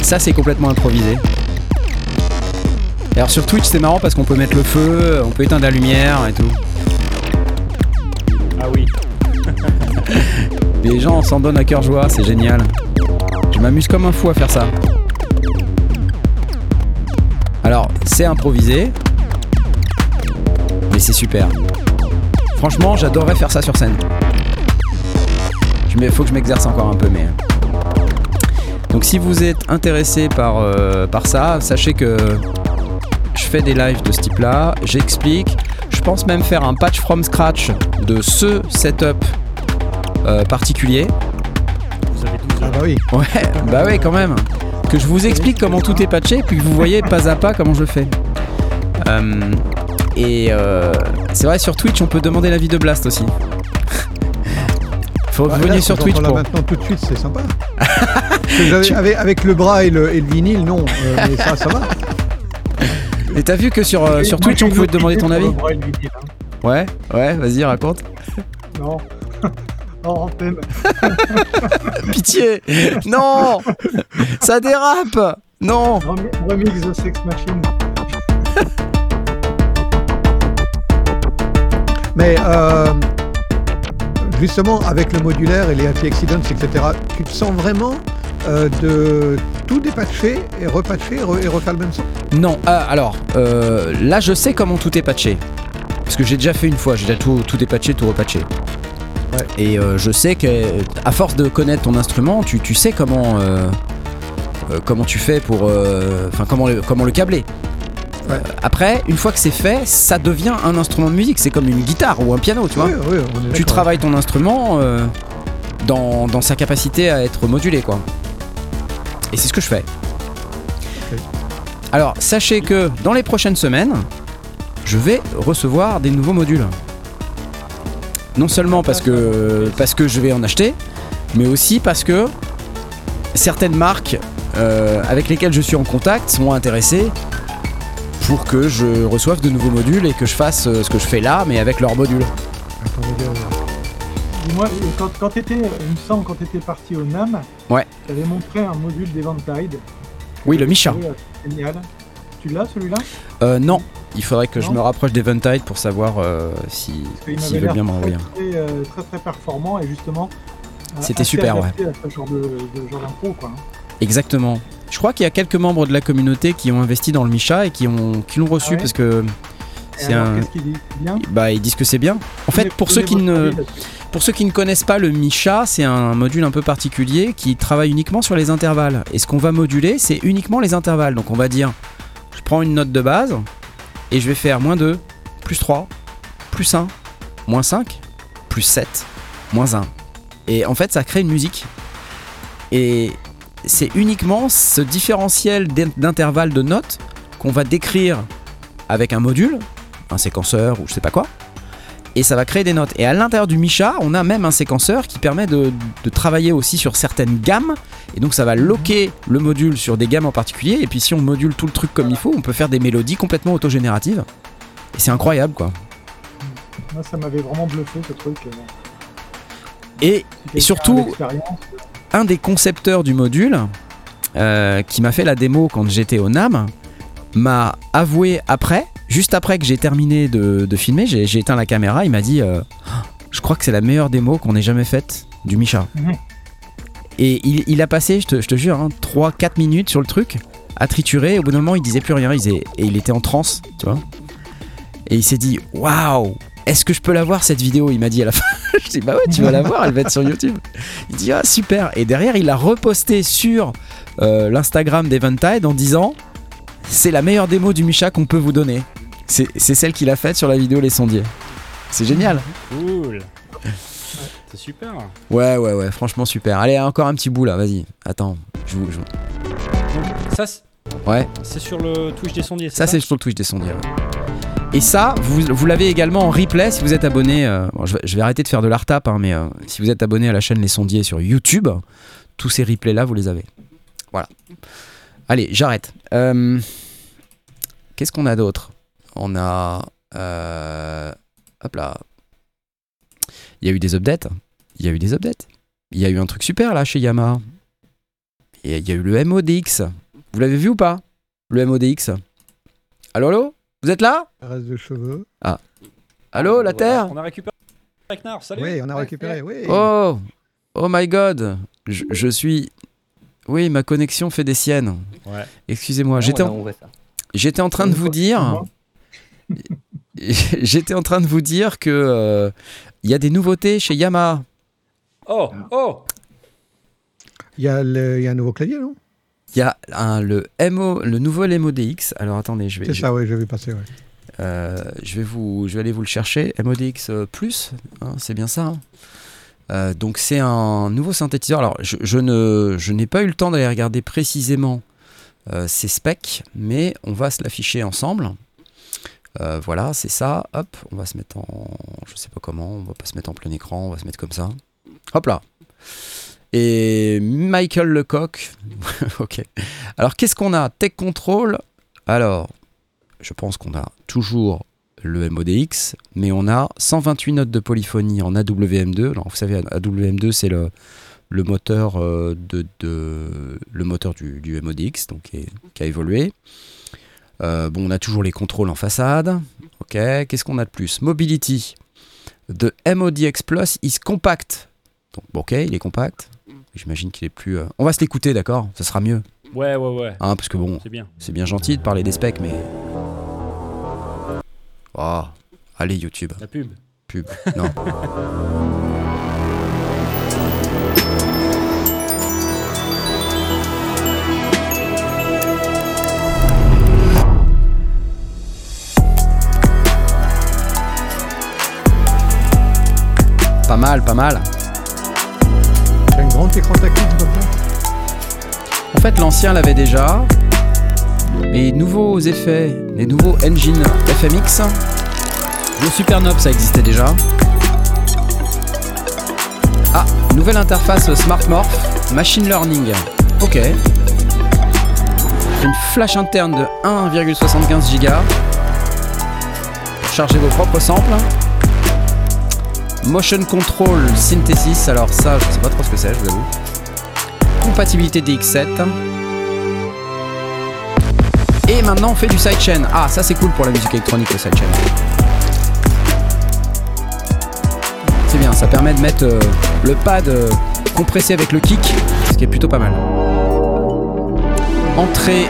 Speaker 2: Ça, c'est complètement improvisé. Alors sur Twitch, c'est marrant parce qu'on peut mettre le feu, on peut éteindre la lumière et tout.
Speaker 3: Ah oui.
Speaker 2: Les gens s'en donnent à cœur joie, c'est génial. Je m'amuse comme un fou à faire ça. Alors, c'est improvisé, mais c'est super. Franchement, j'adorerais faire ça sur scène. Il faut que je m'exerce encore un peu, mais. Donc, si vous êtes intéressé par, euh, par ça, sachez que je fais des lives de ce type-là, j'explique. Je pense même faire un patch from scratch de ce setup euh, particulier.
Speaker 3: Vous avez 12
Speaker 1: Ah bah oui.
Speaker 2: Ouais, bah ouais, quand même. Que je vous explique comment tout est patché, puis que vous voyez pas à pas comment je fais. Euh, et euh, c'est vrai, sur Twitch, on peut demander l'avis de Blast aussi. Faut
Speaker 1: Bah,
Speaker 2: venir
Speaker 1: là,
Speaker 2: sur Twitch pour.
Speaker 1: maintenant tout de suite, c'est sympa. Avec, avec le bras et le, et le vinyle, non. euh, mais ça, ça va.
Speaker 2: Et t'as vu que sur, euh, sur Twitch, on pouvait te demander ton avis
Speaker 4: vinyle, hein.
Speaker 2: Ouais, ouais, vas-y, raconte.
Speaker 4: Non. Hors antenne.
Speaker 2: Pitié Non Ça dérape Non
Speaker 4: Remi- Remix The Sex Machine.
Speaker 1: Mais euh, justement, avec le modulaire et les happy accidents, etc., tu te sens vraiment euh, de tout dépatcher et repatcher et, re- et refaire le même son
Speaker 2: Non, ah, alors, euh, là je sais comment tout est patché. Parce que j'ai déjà fait une fois, j'ai déjà tout, tout dépatché, tout repatché.
Speaker 1: Ouais.
Speaker 2: Et euh, je sais que, à force de connaître ton instrument, tu, tu sais comment, comment tu fais pour. Enfin, comment, le- comment le câbler.
Speaker 1: Ouais.
Speaker 2: Après, une fois que c'est fait, ça devient un instrument de musique. C'est comme une guitare ou un piano, tu vois.
Speaker 1: Oui, oui,
Speaker 2: tu travailles ton instrument dans, dans sa capacité à être modulé quoi. Et c'est ce que je fais. Alors sachez que dans les prochaines semaines, je vais recevoir des nouveaux modules. Non seulement parce que, parce que je vais en acheter, mais aussi parce que certaines marques euh, avec lesquelles je suis en contact sont intéressées pour que je reçoive de nouveaux modules et que je fasse euh, ce que je fais là, mais avec leurs modules.
Speaker 4: Dis-moi, euh, quand, quand t'étais, il me semble, quand t'étais parti au NAM,
Speaker 2: Ouais.
Speaker 4: tu avais montré un module d'Eventide.
Speaker 2: Oui, le Micha.
Speaker 4: Euh, Génial. Tu l'as celui-là?
Speaker 2: Euh, non, il faudrait que je me rapproche d'Eventide pour savoir euh, si
Speaker 4: m'avait
Speaker 2: veulent bien m'envoyer.
Speaker 4: très, très, euh, très très performant et justement
Speaker 2: C'était
Speaker 4: assez
Speaker 2: super, ouais.
Speaker 4: adapté à ce genre de, de genre d'impro, quoi. hein.
Speaker 2: Exactement. Je crois qu'il y a quelques membres de la communauté qui ont investi dans le Micha et qui ont qui l'ont reçu
Speaker 4: Ah ouais
Speaker 2: parce que c'est
Speaker 4: alors,
Speaker 2: un.
Speaker 4: Qu'est-ce qu'il dit C'est bien?
Speaker 2: Bah, ils disent que c'est bien. En fait, pour ceux qui ne. Pour ceux qui ne connaissent pas le Micha, c'est un module un peu particulier qui travaille uniquement sur les intervalles. Et ce qu'on va moduler, c'est uniquement les intervalles. Donc on va dire, je prends une note de base et je vais faire moins 2, plus 3, plus 1, moins 5, plus 7, moins 1. Et en fait, ça crée une musique. Et c'est uniquement ce différentiel d'in- d'intervalles de notes qu'on va décrire avec un module, un séquenceur ou je sais pas quoi et ça va créer des notes. Et à l'intérieur du Micha, on a même un séquenceur qui permet de, de travailler aussi sur certaines gammes. Et donc ça va loquer le module sur des gammes en particulier. Et puis si on module tout le truc comme il faut, on peut faire des mélodies complètement autogénératives. Et c'est incroyable quoi.
Speaker 4: Moi, ça m'avait vraiment bluffé ce truc. euh,
Speaker 2: Et
Speaker 4: a
Speaker 2: surtout-
Speaker 4: l'expérience,
Speaker 2: un des concepteurs du module, euh, qui m'a fait la démo quand j'étais au NAM, m'a avoué après, juste après que j'ai terminé de, de filmer, j'ai éteint la caméra, il m'a dit euh, Je crois que c'est la meilleure démo qu'on ait jamais faite du Micha.
Speaker 4: Mhm.
Speaker 2: Et il, il a passé, je te, je te jure, hein, 3-4 minutes sur le truc, à triturer, au bout d'un moment il disait plus rien, il disait- et il était en transe, tu vois. Et il s'est dit Waouh est-ce que je peux la voir cette vidéo? Il m'a dit à la fin. je dis bah ouais, tu vas la voir, elle va être sur YouTube. Il dit ah super. Et derrière, il a reposté sur euh, l'Instagram d'Eventide en disant c'est la meilleure démo du Micha qu'on peut vous donner. C'est celle qu'il a faite sur la vidéo Les Sondiers. C'est génial.
Speaker 3: Cool. C'est super.
Speaker 2: Ouais ouais ouais, franchement super. Allez encore un petit bout là, vas-y. Attends, je vous, je
Speaker 3: ça, c'est-
Speaker 2: Ouais,
Speaker 3: c'est sur le Twitch des sondiers.
Speaker 2: ça c'est sur le Twitch des Sondiers. Et ça, vous, vous l'avez également en replay si vous êtes abonné. euh, bon, je, vais, je vais arrêter de faire de l'art-tap, hein, mais euh, si vous êtes abonné à la chaîne Les Sondiers sur YouTube, tous ces replays là, vous les avez. Voilà. Allez, j'arrête. Euh, Qu'est-ce qu'on a d'autre? On a. euh, hop là. Il y a eu des updates. Il y a eu des updates. Il y a eu un truc super là chez Yamaha. Et il y a eu le MODX. Vous l'avez vu ou pas? Le MODX. Allô, allô? Vous êtes là?
Speaker 1: Reste de cheveux.
Speaker 2: Allô, la Terre?
Speaker 3: On a récupéré salut.
Speaker 1: Oui, on a récupéré. Oui.
Speaker 2: Oh Oh my god je, je suis. Oui, ma connexion fait des siennes.
Speaker 3: Ouais.
Speaker 2: Excusez-moi,
Speaker 5: Non,
Speaker 2: j'étais en, j'étais train de vous dire. J'étais en train de vous dire que euh, il y a des nouveautés chez Yamaha.
Speaker 3: Oh, oh
Speaker 1: Il y, a le- il y a un nouveau clavier, non?
Speaker 2: Il y a un, le MO, le nouveau MODX. Alors attendez, je vais,
Speaker 1: C'est
Speaker 2: je,
Speaker 1: ça, oui, j'ai vu passer. ouais.
Speaker 2: euh, je vais vous, je vais aller vous le chercher. MODX euh, plus, hein, c'est bien ça. hein? Euh, donc c'est un nouveau synthétiseur. Alors je, je n'ai pas eu le temps d'aller regarder précisément euh, ces specs, mais on va se l'afficher ensemble. Euh, voilà, c'est ça. Hop, on va se mettre en, je sais pas comment, on va pas se mettre en plein écran, on va se mettre comme ça. Hop là. Et Michael Lecoq. ok. Alors qu'est-ce qu'on a? Tech Control? Alors, je pense qu'on a toujours le MODX, mais on a 128 notes de polyphonie en AWM2. Alors, vous savez, AWM2, c'est le, le moteur, euh, de, de- le moteur du, du MODX, donc qui, est- qui a évolué. Euh, bon, on a toujours les contrôles en façade. Ok, qu'est-ce qu'on a de plus? Mobility. The MODX Plus is compact. Donc, bon, ok, il est compact. J'imagine qu'il est plus. euh, On va se l'écouter, d'accord? Ça sera mieux.
Speaker 3: Ouais, ouais, ouais.
Speaker 2: Hein, parce que bon,
Speaker 3: C'est bien.
Speaker 2: c'est bien gentil de parler des specs, mais. Oh, allez, YouTube.
Speaker 3: La pub.
Speaker 2: Pub. Non. Pas mal, pas mal.
Speaker 1: Un grand écran tactile.
Speaker 2: En fait, l'ancien l'avait déjà. Les nouveaux effets, les nouveaux engines FMX. Le Supernob, ça existait déjà. Ah, nouvelle interface Smart Morph, Machine Learning. Ok. Une flash interne de 1,75 Go. Pour charger vos propres samples. Motion Control Synthesis, alors ça, je sais pas trop ce que c'est, je vous avoue compatibilité DX7. Et maintenant on fait du sidechain. Ah ça c'est cool pour la musique électronique le sidechain. C'est bien, ça permet de mettre euh, le pad euh, compressé avec le kick, ce qui est plutôt pas mal. Entrée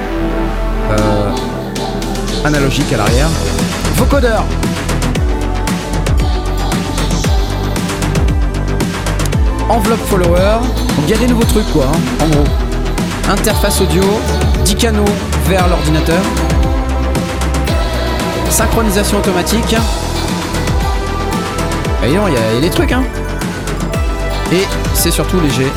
Speaker 2: euh, analogique à l'arrière. Vocodeur Enveloppe follower. Il y a des nouveaux trucs quoi, hein, en gros. Interface audio, 10 canaux vers l'ordinateur. Synchronisation automatique. Et non, il y, a- il y a des trucs hein. Et c'est surtout léger.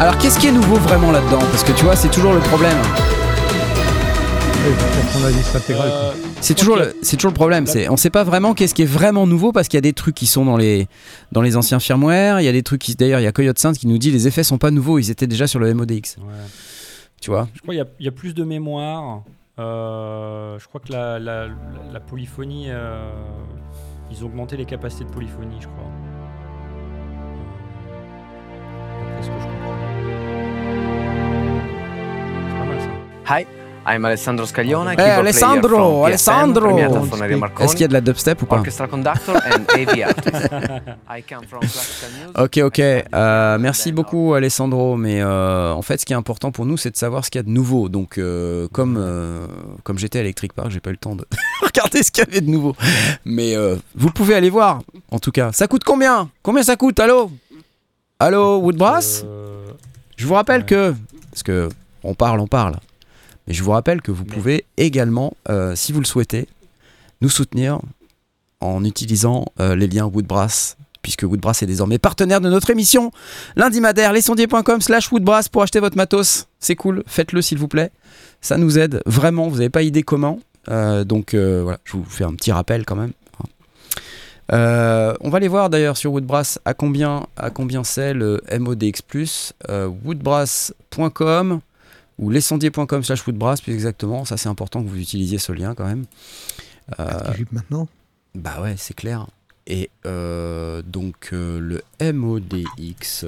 Speaker 2: Alors qu'est-ce qui est nouveau vraiment là-dedans? Parce que tu vois, c'est toujours le problème.
Speaker 3: Euh,
Speaker 2: C'est toujours, le, c'est toujours le problème. C'est, on sait pas vraiment qu'est-ce qui est vraiment nouveau parce qu'il y a des trucs qui sont dans les, dans les anciens firmware. Il y a des trucs qui, d'ailleurs, il y a Coyote Saint qui nous dit les effets sont pas nouveaux. Ils étaient déjà sur le MODX.
Speaker 3: ouais.
Speaker 2: Tu vois?
Speaker 3: Je crois qu'il y a- il y, a plus de mémoire. Euh, je crois que la, la- la- la polyphonie, euh, ils ont augmenté les capacités de polyphonie, je crois. Ce que je comprends. C'est pas mal ça.
Speaker 6: Hi, I'm Alessandro Scaglione,
Speaker 2: Eh, Alessandro, Alessandro. Est-ce qu'il y a de la dubstep ou pas?
Speaker 6: Orchestra conductor and AV artist. I come from classical music.
Speaker 2: Ok, ok. Euh, merci beaucoup, Alessandro. Mais euh, en fait, ce qui est important pour nous, c'est de savoir ce qu'il y a de nouveau. Donc, euh, comme, comme j'étais à Electric Park, j'ai pas eu le temps de regarder ce qu'il y avait de nouveau. Mais vous pouvez aller voir, en tout cas. Ça coûte combien? Combien ça coûte? Allô? Allô, Woodbrass?
Speaker 3: Euh,
Speaker 2: Je vous rappelle
Speaker 3: ouais.
Speaker 2: que, parce que on parle, on parle, mais je vous rappelle que vous pouvez également, euh, si vous le souhaitez, nous soutenir en utilisant euh, les liens Woodbrass, puisque Woodbrass est désormais partenaire de notre émission. Lundi Madère, lesondiers.com slash Woodbrass pour acheter votre matos. C'est cool, faites-le s'il vous plaît. Ça nous aide vraiment, vous n'avez pas idée comment. Euh, donc voilà, je vous fais un petit rappel quand même. Euh, on va aller voir d'ailleurs sur Woodbrass à combien, à combien c'est le MODX+. Euh, woodbrass.com ou lescendier.com slash woodbrass plus exactement. Ça c'est important que vous utilisiez ce lien quand même. Euh,
Speaker 1: maintenant?
Speaker 2: Bah ouais, c'est clair. Et euh, donc euh, le MODX+,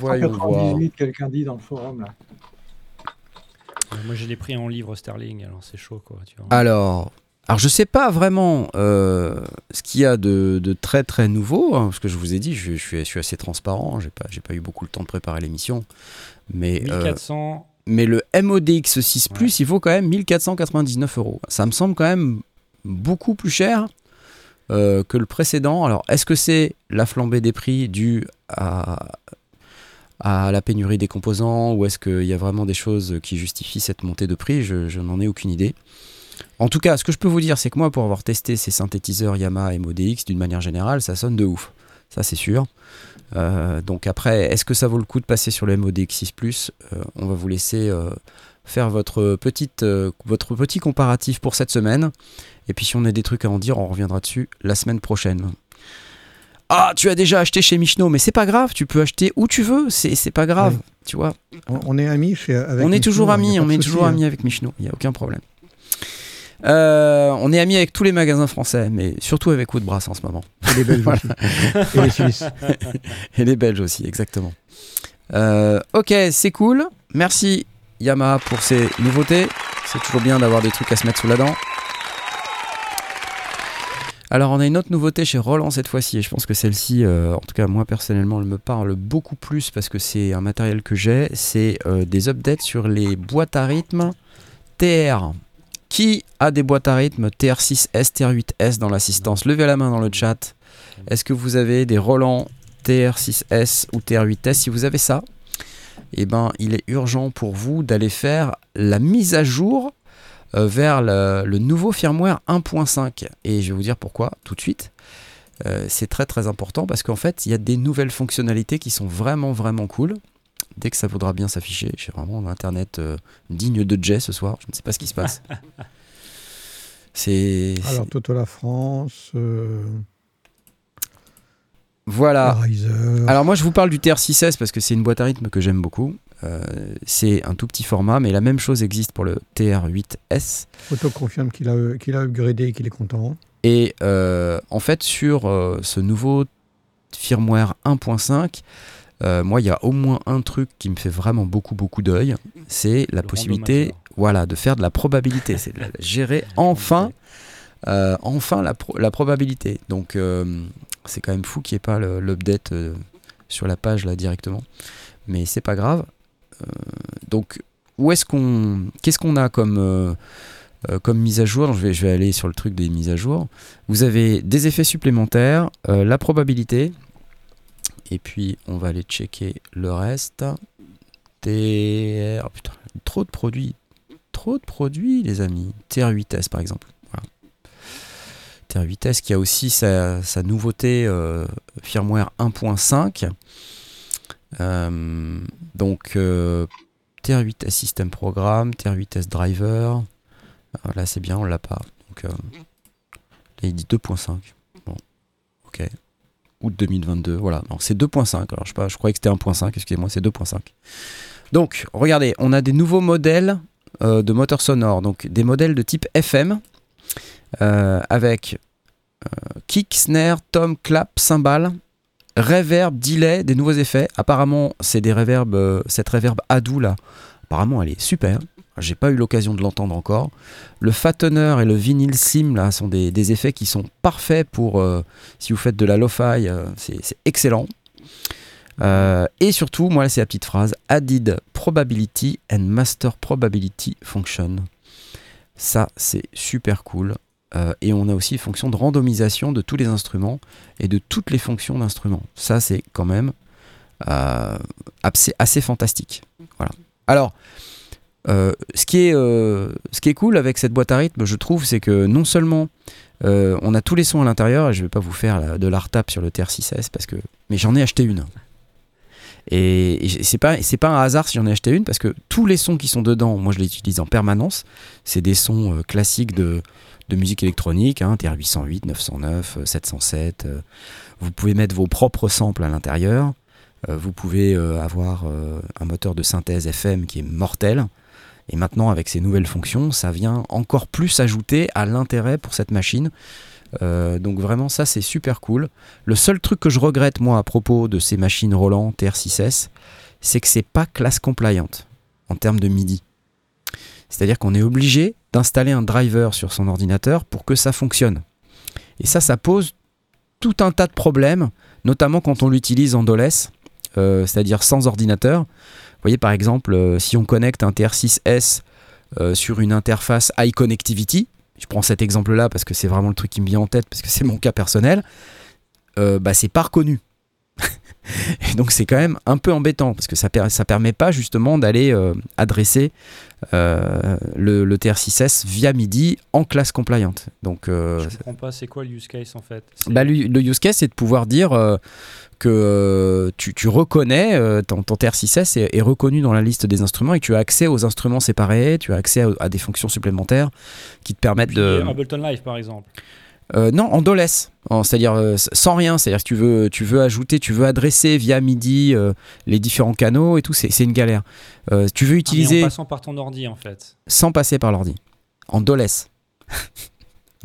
Speaker 2: voyons voir.
Speaker 4: 598, quelqu'un dit dans le forum là.
Speaker 3: Euh, Moi, j'ai les prix en livres sterling, alors c'est chaud, quoi. Tu vois.
Speaker 2: Alors, alors je sais pas vraiment euh, ce qu'il y a de, de très très nouveau, hein, parce que je vous ai dit, je, je suis, je suis assez transparent, j'ai pas, j'ai pas eu beaucoup le temps de préparer l'émission, mais, euh,
Speaker 3: 1400.
Speaker 2: Mais le MODX 6 Plus, il vaut quand même 1499 euros. Ça me semble quand même beaucoup plus cher euh, que le précédent. Alors, est-ce que c'est la flambée des prix due à, à la pénurie des composants ou est-ce qu'il y a vraiment des choses qui justifient cette montée de prix? Je, je n'en ai aucune idée. En tout cas, ce que je peux vous dire, c'est que moi, pour avoir testé ces synthétiseurs Yamaha et MODX, d'une manière générale, ça sonne de ouf. Ça, c'est sûr. Euh, donc après, est-ce que ça vaut le coup de passer sur le MODX 6 Plus? Euh, On va vous laisser euh, faire votre, petite, votre petit comparatif pour cette semaine. Et puis si on a des trucs à en dire, on reviendra dessus la semaine prochaine. Ah, tu as déjà acheté chez Michno, mais c'est pas grave, tu peux acheter où tu veux, c'est pas grave,
Speaker 1: Ouais.
Speaker 2: tu vois.
Speaker 1: On, on est amis chez, avec
Speaker 2: on est
Speaker 1: Michno,
Speaker 2: toujours
Speaker 1: a
Speaker 2: amis, on est toujours
Speaker 1: hein.
Speaker 2: amis avec Michno, il n'y a aucun problème. Euh, on est amis avec tous les magasins français, mais surtout avec Woodbrass en ce moment.
Speaker 1: Et les Belges aussi. Et les Suisses.
Speaker 2: Et les Belges aussi, exactement. Euh, ok, c'est cool. Merci Yamaha pour ces nouveautés. C'est toujours bien d'avoir des trucs à se mettre sous la dent. Alors on a une autre nouveauté chez Roland cette fois-ci et je pense que celle-ci, euh, en tout cas moi personnellement, elle me parle beaucoup plus parce que c'est un matériel que j'ai. C'est euh, des updates sur les boîtes à rythme TR. Qui a des boîtes à rythme TR6S, TR8S dans l'assistance? Levez la main dans le chat. Est-ce que vous avez des Roland TR6S ou TR8S Si vous avez ça, eh ben, il est urgent pour vous d'aller faire la mise à jour euh, vers le, nouveau firmware 1.5. Et je vais vous dire pourquoi tout de suite. Euh, c'est très très important parce qu'en fait, il y a des nouvelles fonctionnalités qui sont vraiment vraiment cool. Dès que ça voudra bien s'afficher, j'ai vraiment un internet euh, digne de Jay ce soir. Je ne sais pas ce qui se passe. C'est
Speaker 1: Alors, Toto la France, euh,
Speaker 2: voilà.
Speaker 1: Riser.
Speaker 2: Alors moi je vous parle du TR6S parce que c'est une boîte à rythme que j'aime beaucoup. Euh, c'est un tout petit format, mais la même chose existe pour le TR8S.
Speaker 1: Toto confirme qu'il a, qu'il a upgradé et qu'il est content.
Speaker 2: Et euh, en fait, sur euh, ce nouveau firmware 1.5, euh, moi, il y a au moins un truc qui me fait vraiment beaucoup, beaucoup d'œil. C'est la
Speaker 3: Le
Speaker 2: possibilité
Speaker 3: randomateur.
Speaker 2: voilà, de faire de la probabilité. C'est de gérer enfin Euh, enfin, la, pro- la probabilité. Donc, euh, c'est quand même fou qu'il n'y ait pas l'update sur la page là directement. Mais c'est pas grave. Donc, où est-ce qu'on, qu'est-ce qu'on a comme euh, comme mise à jour? Je vais, je vais aller sur le truc des mises à jour. Vous avez des effets supplémentaires, euh, la probabilité, et puis on va aller checker le reste. TR, oh putain, trop de produits, trop de produits, les amis. TR8S par exemple. Voilà. TR8S qui a aussi sa, nouveauté euh, firmware 1.5. Euh, donc euh, TR8S System Programme, TR8S Driver. Ah, là c'est bien, on l'a pas. Euh, là il dit 2.5. Bon, ok. Août 2022, voilà. Non, c'est 2.5. Alors je sais pas, je croyais que c'était 1.5, excusez-moi, c'est 2.5. Donc, regardez, on a des nouveaux modèles euh, de moteurs sonores, donc des modèles de type FM euh, avec euh, kick, snare, tom, clap, cymbale, reverb, delay, des nouveaux effets. Apparemment, c'est des reverbs, cette reverb Adou là, apparemment elle est super. J'ai pas eu l'occasion de l'entendre encore. Le fattener et le vinyl sim là sont des, effets qui sont parfaits pour euh, si vous faites de la lo-fi, euh, c'est excellent. Euh, et surtout, moi, c'est la petite phrase Added Probability and Master Probability Function. Ça, c'est super cool. Et on a aussi une fonction de randomisation de tous les instruments et de toutes les fonctions d'instruments. Ça, c'est quand même assez, assez fantastique. Voilà. Alors, euh, ce, qui est, euh, ce qui est cool avec cette boîte à rythme, je trouve, c'est que non seulement euh, on a tous les sons à l'intérieur, et je vais pas vous faire de la retape sur le TR6S parce que, mais j'en ai acheté une. Et, et c'est pas un hasard si j'en ai acheté une parce que tous les sons qui sont dedans, moi je les utilise en permanence. C'est des sons classiques de, musique électronique, hein, TR-808, 909, euh, 707. euh. vous pouvez mettre vos propres samples à l'intérieur. Vous pouvez avoir un moteur de synthèse FM qui est mortel. Et maintenant, avec ces nouvelles fonctions, ça vient encore plus ajouter à l'intérêt pour cette machine. Euh, donc vraiment, ça c'est super cool. Le seul truc que je regrette moi à propos de ces machines Roland TR6S, c'est que c'est pas classe compliant en termes de MIDI. C'est-à-dire qu'on est obligé d'installer un driver sur son ordinateur pour que ça fonctionne. Et ça, ça pose tout un tas de problèmes, notamment quand on l'utilise en DOLES, euh, c'est-à-dire sans ordinateur. Vous voyez par exemple, euh, si on connecte un TR6S euh, sur une interface High Connectivity, je prends cet exemple-là parce que c'est vraiment le truc qui me vient en tête, parce que c'est mon cas personnel, euh, bah, c'est pas reconnu. Et donc c'est quand même un peu embêtant, parce que ça, per- ça permet pas justement d'aller euh, adresser euh, le, le TR6S via MIDI en classe compliant. Donc
Speaker 3: Je comprends pas, c'est quoi le use case en fait?
Speaker 2: bah, le, le use case, c'est de pouvoir dire que euh, tu, tu reconnais, euh, ton, ton TR6S est, est reconnu dans la liste des instruments et que tu as accès aux instruments séparés, tu as accès à, à des fonctions supplémentaires qui te permettent
Speaker 3: Puis,
Speaker 2: de...
Speaker 3: Ableton Live par exemple.
Speaker 2: Euh, non, en DOLES, c'est-à-dire euh, sans rien, c'est-à-dire que tu veux, tu veux ajouter, tu veux adresser via MIDI euh, les différents canaux et tout, c'est une galère. Euh, tu veux
Speaker 3: Ah,
Speaker 2: utiliser
Speaker 3: en passant par ton ordi en fait.
Speaker 2: sans passer par l'ordi, en DOLES.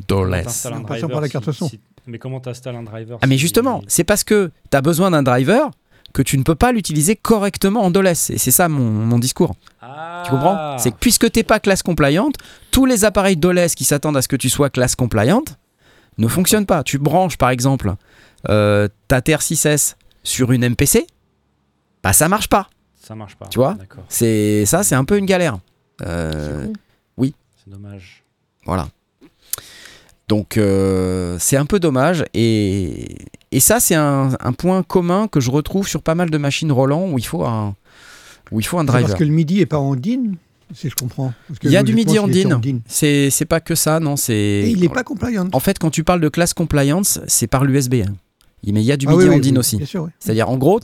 Speaker 2: DOLES.
Speaker 1: En passant par la carte son.
Speaker 3: si- Mais comment t'installes un driver
Speaker 2: Ah mais justement, c'est parce que tu as besoin d'un driver que tu ne peux pas l'utiliser correctement en DOLES. Et c'est ça mon, mon discours.
Speaker 3: Ah.
Speaker 2: Tu comprends? C'est que puisque tu n'es pas classe compliant, tous les appareils DOLES qui s'attendent à ce que tu sois classe compliant ne fonctionnent pas. Tu branches par exemple euh, ta TR6S sur une MPC, bah ça marche pas.
Speaker 3: Ça marche pas.
Speaker 2: Tu vois?
Speaker 3: D'accord.
Speaker 2: C'est ça, c'est un peu une galère. Euh,
Speaker 3: C'est dommage.
Speaker 2: Voilà. Donc euh, c'est un peu dommage et, et ça c'est un, un point commun que je retrouve sur pas mal de machines Roland où il faut un, où il faut un driver.
Speaker 1: parce que le MIDI est pas en DIN, si je comprends. Parce que
Speaker 2: Il y a du MIDI en DIN. C'est c'est pas que ça, non. C'est
Speaker 1: Et il n'est pas compliant.
Speaker 2: En fait, quand tu parles de classe compliance, c'est par l'USB. hein. Mais il y a du
Speaker 1: Ah
Speaker 2: MIDI
Speaker 1: oui,
Speaker 2: en
Speaker 1: oui,
Speaker 2: DIN
Speaker 1: oui,
Speaker 2: aussi.
Speaker 1: Oui.
Speaker 2: C'est-à-dire, en gros,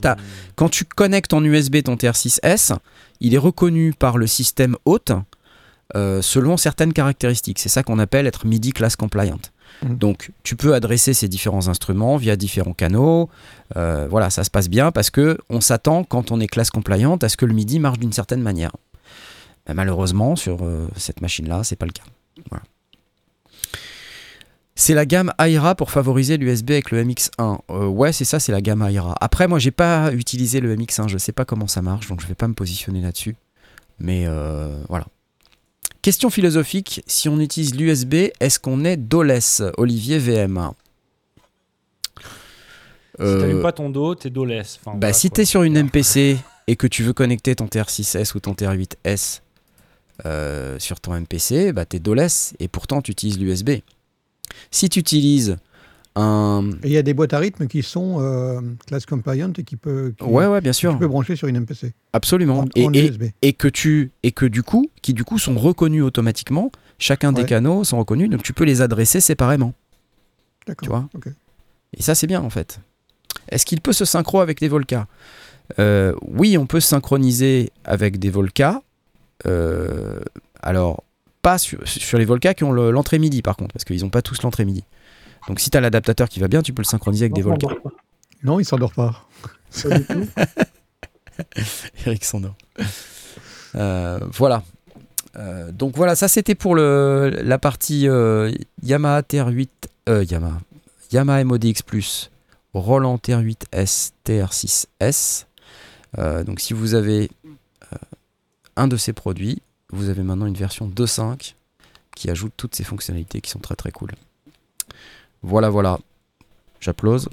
Speaker 2: quand tu connectes en USB ton TR6S, il est reconnu par le système hôte euh, selon certaines caractéristiques. C'est ça qu'on appelle être MIDI class compliant.
Speaker 1: Mhm.
Speaker 2: Donc, tu peux adresser ces différents instruments via différents canaux. Euh, voilà, ça se passe bien parce que on s'attend, quand on est classe compliant, à ce que le MIDI marche d'une certaine manière. Mais malheureusement, sur euh, cette machine-là, c'est pas le cas. Voilà. C'est la gamme Aira pour favoriser l'USB avec le MX1. Euh, ouais, c'est ça, c'est la gamme Aira. Après, moi, j'ai pas utilisé le MX1, je sais pas comment ça marche, donc je vais pas me positionner là-dessus. Mais euh, voilà. Question philosophique, si on utilise l'USB, est-ce qu'on est DOLES Olivier VM.
Speaker 3: Si
Speaker 2: Euh,
Speaker 3: t'allumes pas ton dos, t'es doless. Enfin,
Speaker 2: bah,
Speaker 3: voilà,
Speaker 2: si t'es sur une MPC et que tu veux connecter ton TR6S ou ton TR8S euh, sur ton MPC, bah, t'es DOLES et pourtant tu utilises l'USB. Si tu utilises un...
Speaker 1: Et il y a des boîtes à rythme qui sont euh, class compliant et qui peut, qui,
Speaker 2: Ouais, ouais, bien sûr,
Speaker 1: tu peux brancher sur une MPC
Speaker 2: absolument.
Speaker 1: en,
Speaker 2: Et,
Speaker 1: en
Speaker 2: et-
Speaker 1: USB.
Speaker 2: et que tu et que du coup qui du coup sont reconnus automatiquement chacun des canaux sont reconnus donc tu peux les adresser séparément.
Speaker 1: D'accord.
Speaker 2: tu vois et ça c'est bien en fait. Est-ce qu'il peut se synchro avec des Volca Euh, oui on peut se synchroniser avec des Volca Euh, alors pas sur, sur les Volca qui ont le- l'entrée MIDI par contre parce qu'ils n'ont pas tous l'entrée MIDI donc si tu as l'adaptateur qui va bien tu peux le synchroniser avec des
Speaker 4: Non,
Speaker 2: Volca
Speaker 4: non,
Speaker 1: il s'endort pas.
Speaker 4: pas du tout.
Speaker 2: Eric Sandor. Euh, voilà. Euh, donc voilà, ça c'était pour le, la partie euh, Yamaha TR8, euh, Yamaha, Yamaha MODX Plus, Roland TR8S, TR6S. Euh, donc si vous avez euh, un de ces produits, vous avez maintenant une version 2.5 qui ajoute toutes ces fonctionnalités qui sont très très cool. Voilà, voilà. J'applause.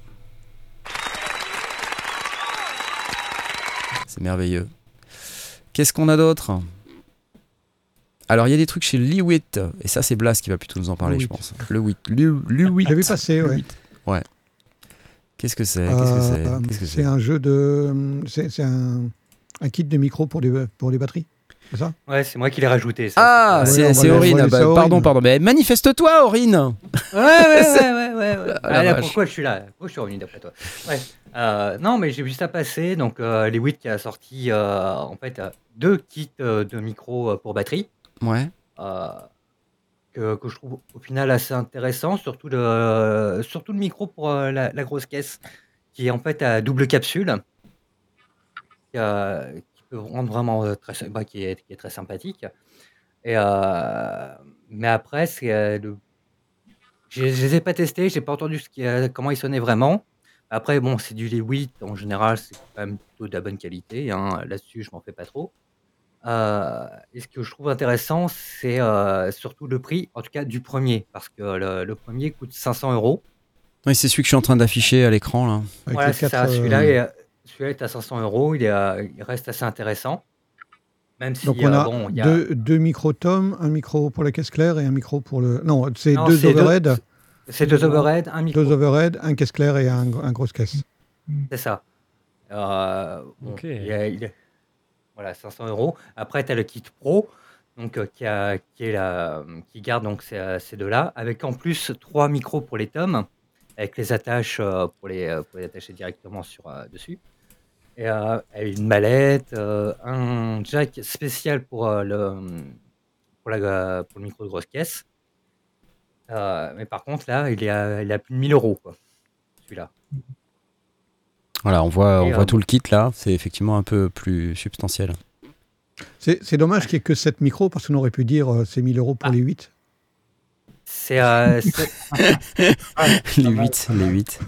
Speaker 2: C'est merveilleux. Qu'est-ce qu'on a d'autre? Alors, il y a des trucs chez Lewitt, et ça, c'est Blas qui va plutôt nous en parler, je pense. Lewitt. Lew- Lewitt.
Speaker 1: Vu passer, ouais.
Speaker 2: Ouais. Qu'est-ce que c'est? Qu'est-ce que c'est?
Speaker 1: Euh, c'est? un jeu de. C'est c'est un, un kit de micro pour les, pour les batteries. C'est ça
Speaker 5: Ouais, c'est moi qui l'ai rajouté. ça.
Speaker 2: Ah, c'est Aurine. Bah, pardon, pardon. Mais manifeste-toi, Aurine
Speaker 5: Ouais, ouais, ouais, ouais, ouais. ouais.
Speaker 2: Ah,
Speaker 5: Ah, là, pourquoi je suis là? Pourquoi je suis revenu d'après toi? Ouais. Euh, non, mais j'ai vu ça passer. Donc, euh, les 8 qui a sorti euh, en fait euh, deux kits euh, de micro pour batterie.
Speaker 2: Ouais.
Speaker 5: euh, que, que je trouve au final assez intéressant, surtout le, surtout le micro pour euh, la, la grosse caisse, qui est en fait à double capsule, qui, euh, rendre vraiment euh, très, bah, qui, est, qui est très sympathique. Et, euh, mais après, c'est euh, le- je ne les ai pas testés, j'ai pas entendu ce qui, euh, comment ils sonnaient vraiment. Après, bon, c'est du Lewitt, en général, c'est quand même plutôt de la bonne qualité. hein. Là-dessus, je m'en fais pas trop. Euh, et ce que je trouve intéressant, c'est euh, surtout le prix, en tout cas du premier, parce que le, le premier coûte 500 euros.
Speaker 2: Oui, c'est celui que je suis en train d'afficher à l'écran, là.
Speaker 1: Avec
Speaker 5: Voilà, c'est ça.
Speaker 1: euh,
Speaker 5: Celui-là est, celui-là est à 500 euros. Il, est, il reste assez intéressant. Même si,
Speaker 1: Donc on
Speaker 5: euh,
Speaker 1: a,
Speaker 5: bon, il y a.
Speaker 1: deux, deux micro-tomes, un micro pour la caisse claire et un micro pour le. Non, c'est deux
Speaker 5: c'est deux-
Speaker 1: overhead,
Speaker 5: C'est deux overhead, un micro.
Speaker 1: deux overhead, un caisse claire et un, un grosse caisse.
Speaker 5: C'est ça. Euh, bon,
Speaker 3: Ok.
Speaker 5: il est- il est- voilà, 500 euros. Après, tu as le kit pro, donc, euh, qui, a- qui, est la, qui garde donc ces, ces deux-là, avec en plus trois micros pour les tomes, avec les attaches euh, pour, les, euh, pour les attacher directement sur, euh, dessus. Et euh, avec une mallette, euh, un jack spécial pour, euh, le, pour, la, pour le micro de grosse caisse. Euh, mais par contre, là, il est à, il est à plus de 1000 euros, quoi, celui-là.
Speaker 2: Voilà, on voit, on
Speaker 5: Et,
Speaker 2: voit
Speaker 5: euh,
Speaker 2: tout le kit, là. C'est effectivement un peu plus substantiel.
Speaker 1: C'est c'est dommage qu'il n'y ait que 7 micros parce qu'on aurait pu dire euh, c'est 1000 euros pour
Speaker 5: Ah.
Speaker 1: les 8.
Speaker 5: C'est, euh,
Speaker 2: les 8, les 8.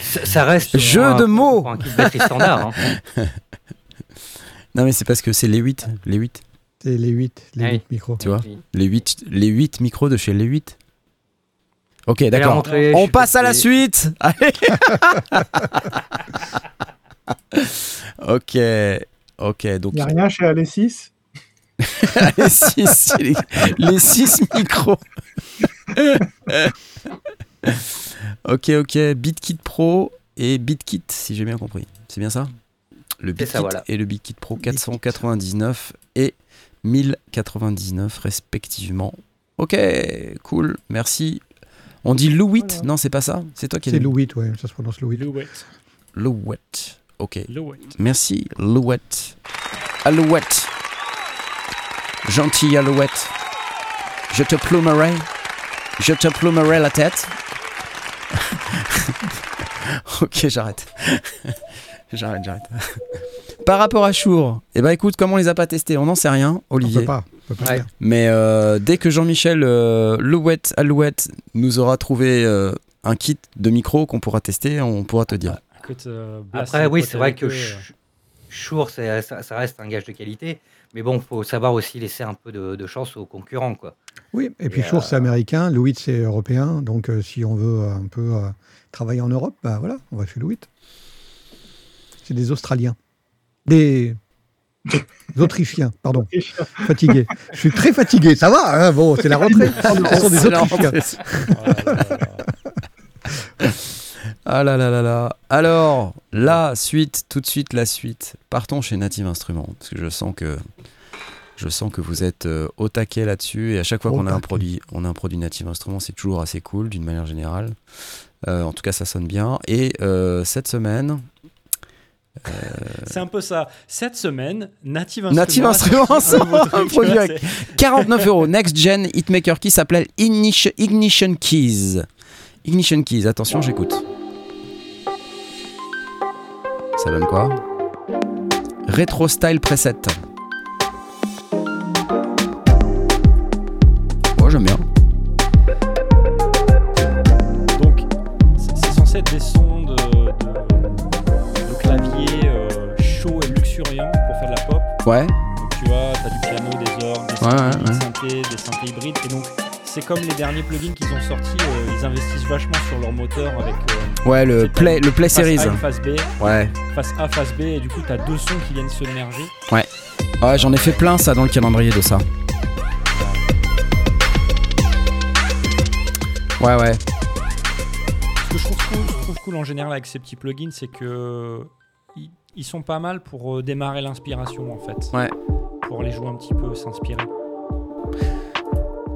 Speaker 5: Ça ça reste.
Speaker 2: Jeu
Speaker 5: un-
Speaker 2: de mots.
Speaker 5: Pour un kit batterie standard. hein.
Speaker 2: Non, mais c'est parce que c'est les 8. Les 8.
Speaker 1: C'est les 8, les
Speaker 5: Ah oui.
Speaker 1: 8 micros.
Speaker 2: Tu vois. Les 8, les 8 micros de chez les 8. Ok, d'accord. On passe à la suite. Allez. ok, ok. Donc
Speaker 4: Il n'y a rien chez Alessis.
Speaker 2: les 6 les, les six micros. ok, ok. BitKit Pro et BitKit, si j'ai bien compris. C'est bien ça? Le
Speaker 5: C'est ça,
Speaker 2: BitKit
Speaker 5: voilà.
Speaker 2: et le BitKit Pro 499 et 1099 respectivement. Ok, cool, merci. On dit
Speaker 4: Voilà.
Speaker 2: Non, c'est pas ça? C'est toi qui
Speaker 1: C'est Louis, ouais, ça se prononce Louis.
Speaker 3: Louette.
Speaker 2: Louet. Ok,
Speaker 3: Louette.
Speaker 2: merci Louette. Alouette. Gentil Alouette. Je te plumerai. Je te plumerai la tête. ok, j'arrête. j'arrête, j'arrête. Par rapport à Chour, eh ben écoute, comme on les a pas testés, on n'en sait rien,
Speaker 1: On
Speaker 2: Olivier.
Speaker 1: peut pas. on peut pas
Speaker 5: Ouais.
Speaker 1: dire.
Speaker 2: Mais euh, dès que Jean-Michel euh, Louette Alouette nous aura trouvé euh, un kit de micro qu'on pourra tester, on pourra te dire.
Speaker 3: Écoute, euh, Blas,
Speaker 5: Après, oui, c'est vrai que c'est- ça, ça reste un gage de qualité. Mais bon, faut savoir aussi laisser un peu de, de chance aux concurrents, quoi.
Speaker 1: Oui, et puis
Speaker 5: Et,
Speaker 1: Shure,
Speaker 5: euh,
Speaker 1: c'est américain, Louis, c'est européen. Donc, euh, si on veut euh, un peu euh, travailler en Europe, bah voilà, on va chez Louis. C'est des Australiens. Des... des Autrichiens, pardon.
Speaker 4: Je-
Speaker 1: Fatigué. Je suis très fatigué, ça va hein Bon, c'est la rentrée. Ce sont des
Speaker 2: C'est la
Speaker 1: Autrichiens.
Speaker 2: Ah là là là là. Alors, la suite, tout de suite la suite. Partons chez Native Instruments, parce que je sens que je sens que vous êtes euh, au taquet là-dessus et à chaque fois qu'on a un produit, on a un produit Native Instruments, c'est toujours assez cool d'une manière générale. Euh, en tout cas, ça sonne bien. Et euh, cette semaine,
Speaker 3: C'est un peu ça. Cette semaine, Native
Speaker 2: Native
Speaker 3: Instruments.
Speaker 2: Instruments
Speaker 3: un nouveau
Speaker 2: sort un produit
Speaker 3: vois,
Speaker 2: avec
Speaker 3: c'est-
Speaker 2: 49 euros Next Gen Hitmaker qui s'appelle Ignition, Ignition Keys. Ignition Keys, attention, j'écoute. Ça donne quoi Retro Style Preset. Oh, j'aime bien.
Speaker 3: Donc, c'est censé être des sons de, de- de clavier euh, chaud et luxuriant pour faire de la pop.
Speaker 2: Ouais,
Speaker 3: Donc, tu vois, t'as du piano, des orgues, des
Speaker 2: Ouais, ouais,
Speaker 3: synthés,
Speaker 2: ouais.
Speaker 3: synthés, des synthés hybrides. Et donc, c'est comme les derniers plugins qu'ils ont sortis, euh, ils investissent vachement sur leur moteur avec euh,
Speaker 2: ouais, le Play, le Play
Speaker 3: face
Speaker 2: Series.
Speaker 3: A face B,
Speaker 2: Ouais,
Speaker 3: face A, face B, et du coup, t'as deux sons qui viennent se merger.
Speaker 2: ouais j'en ai fait plein ça dans le calendrier de ça. Ouais, ouais.
Speaker 3: Ce que je trouve cool, je trouve cool en général avec ces petits plugins, c'est que ils, sont pas mal pour euh, démarrer l'inspiration en fait.
Speaker 2: Ouais.
Speaker 3: Pour aller jouer un petit peu, s'inspirer.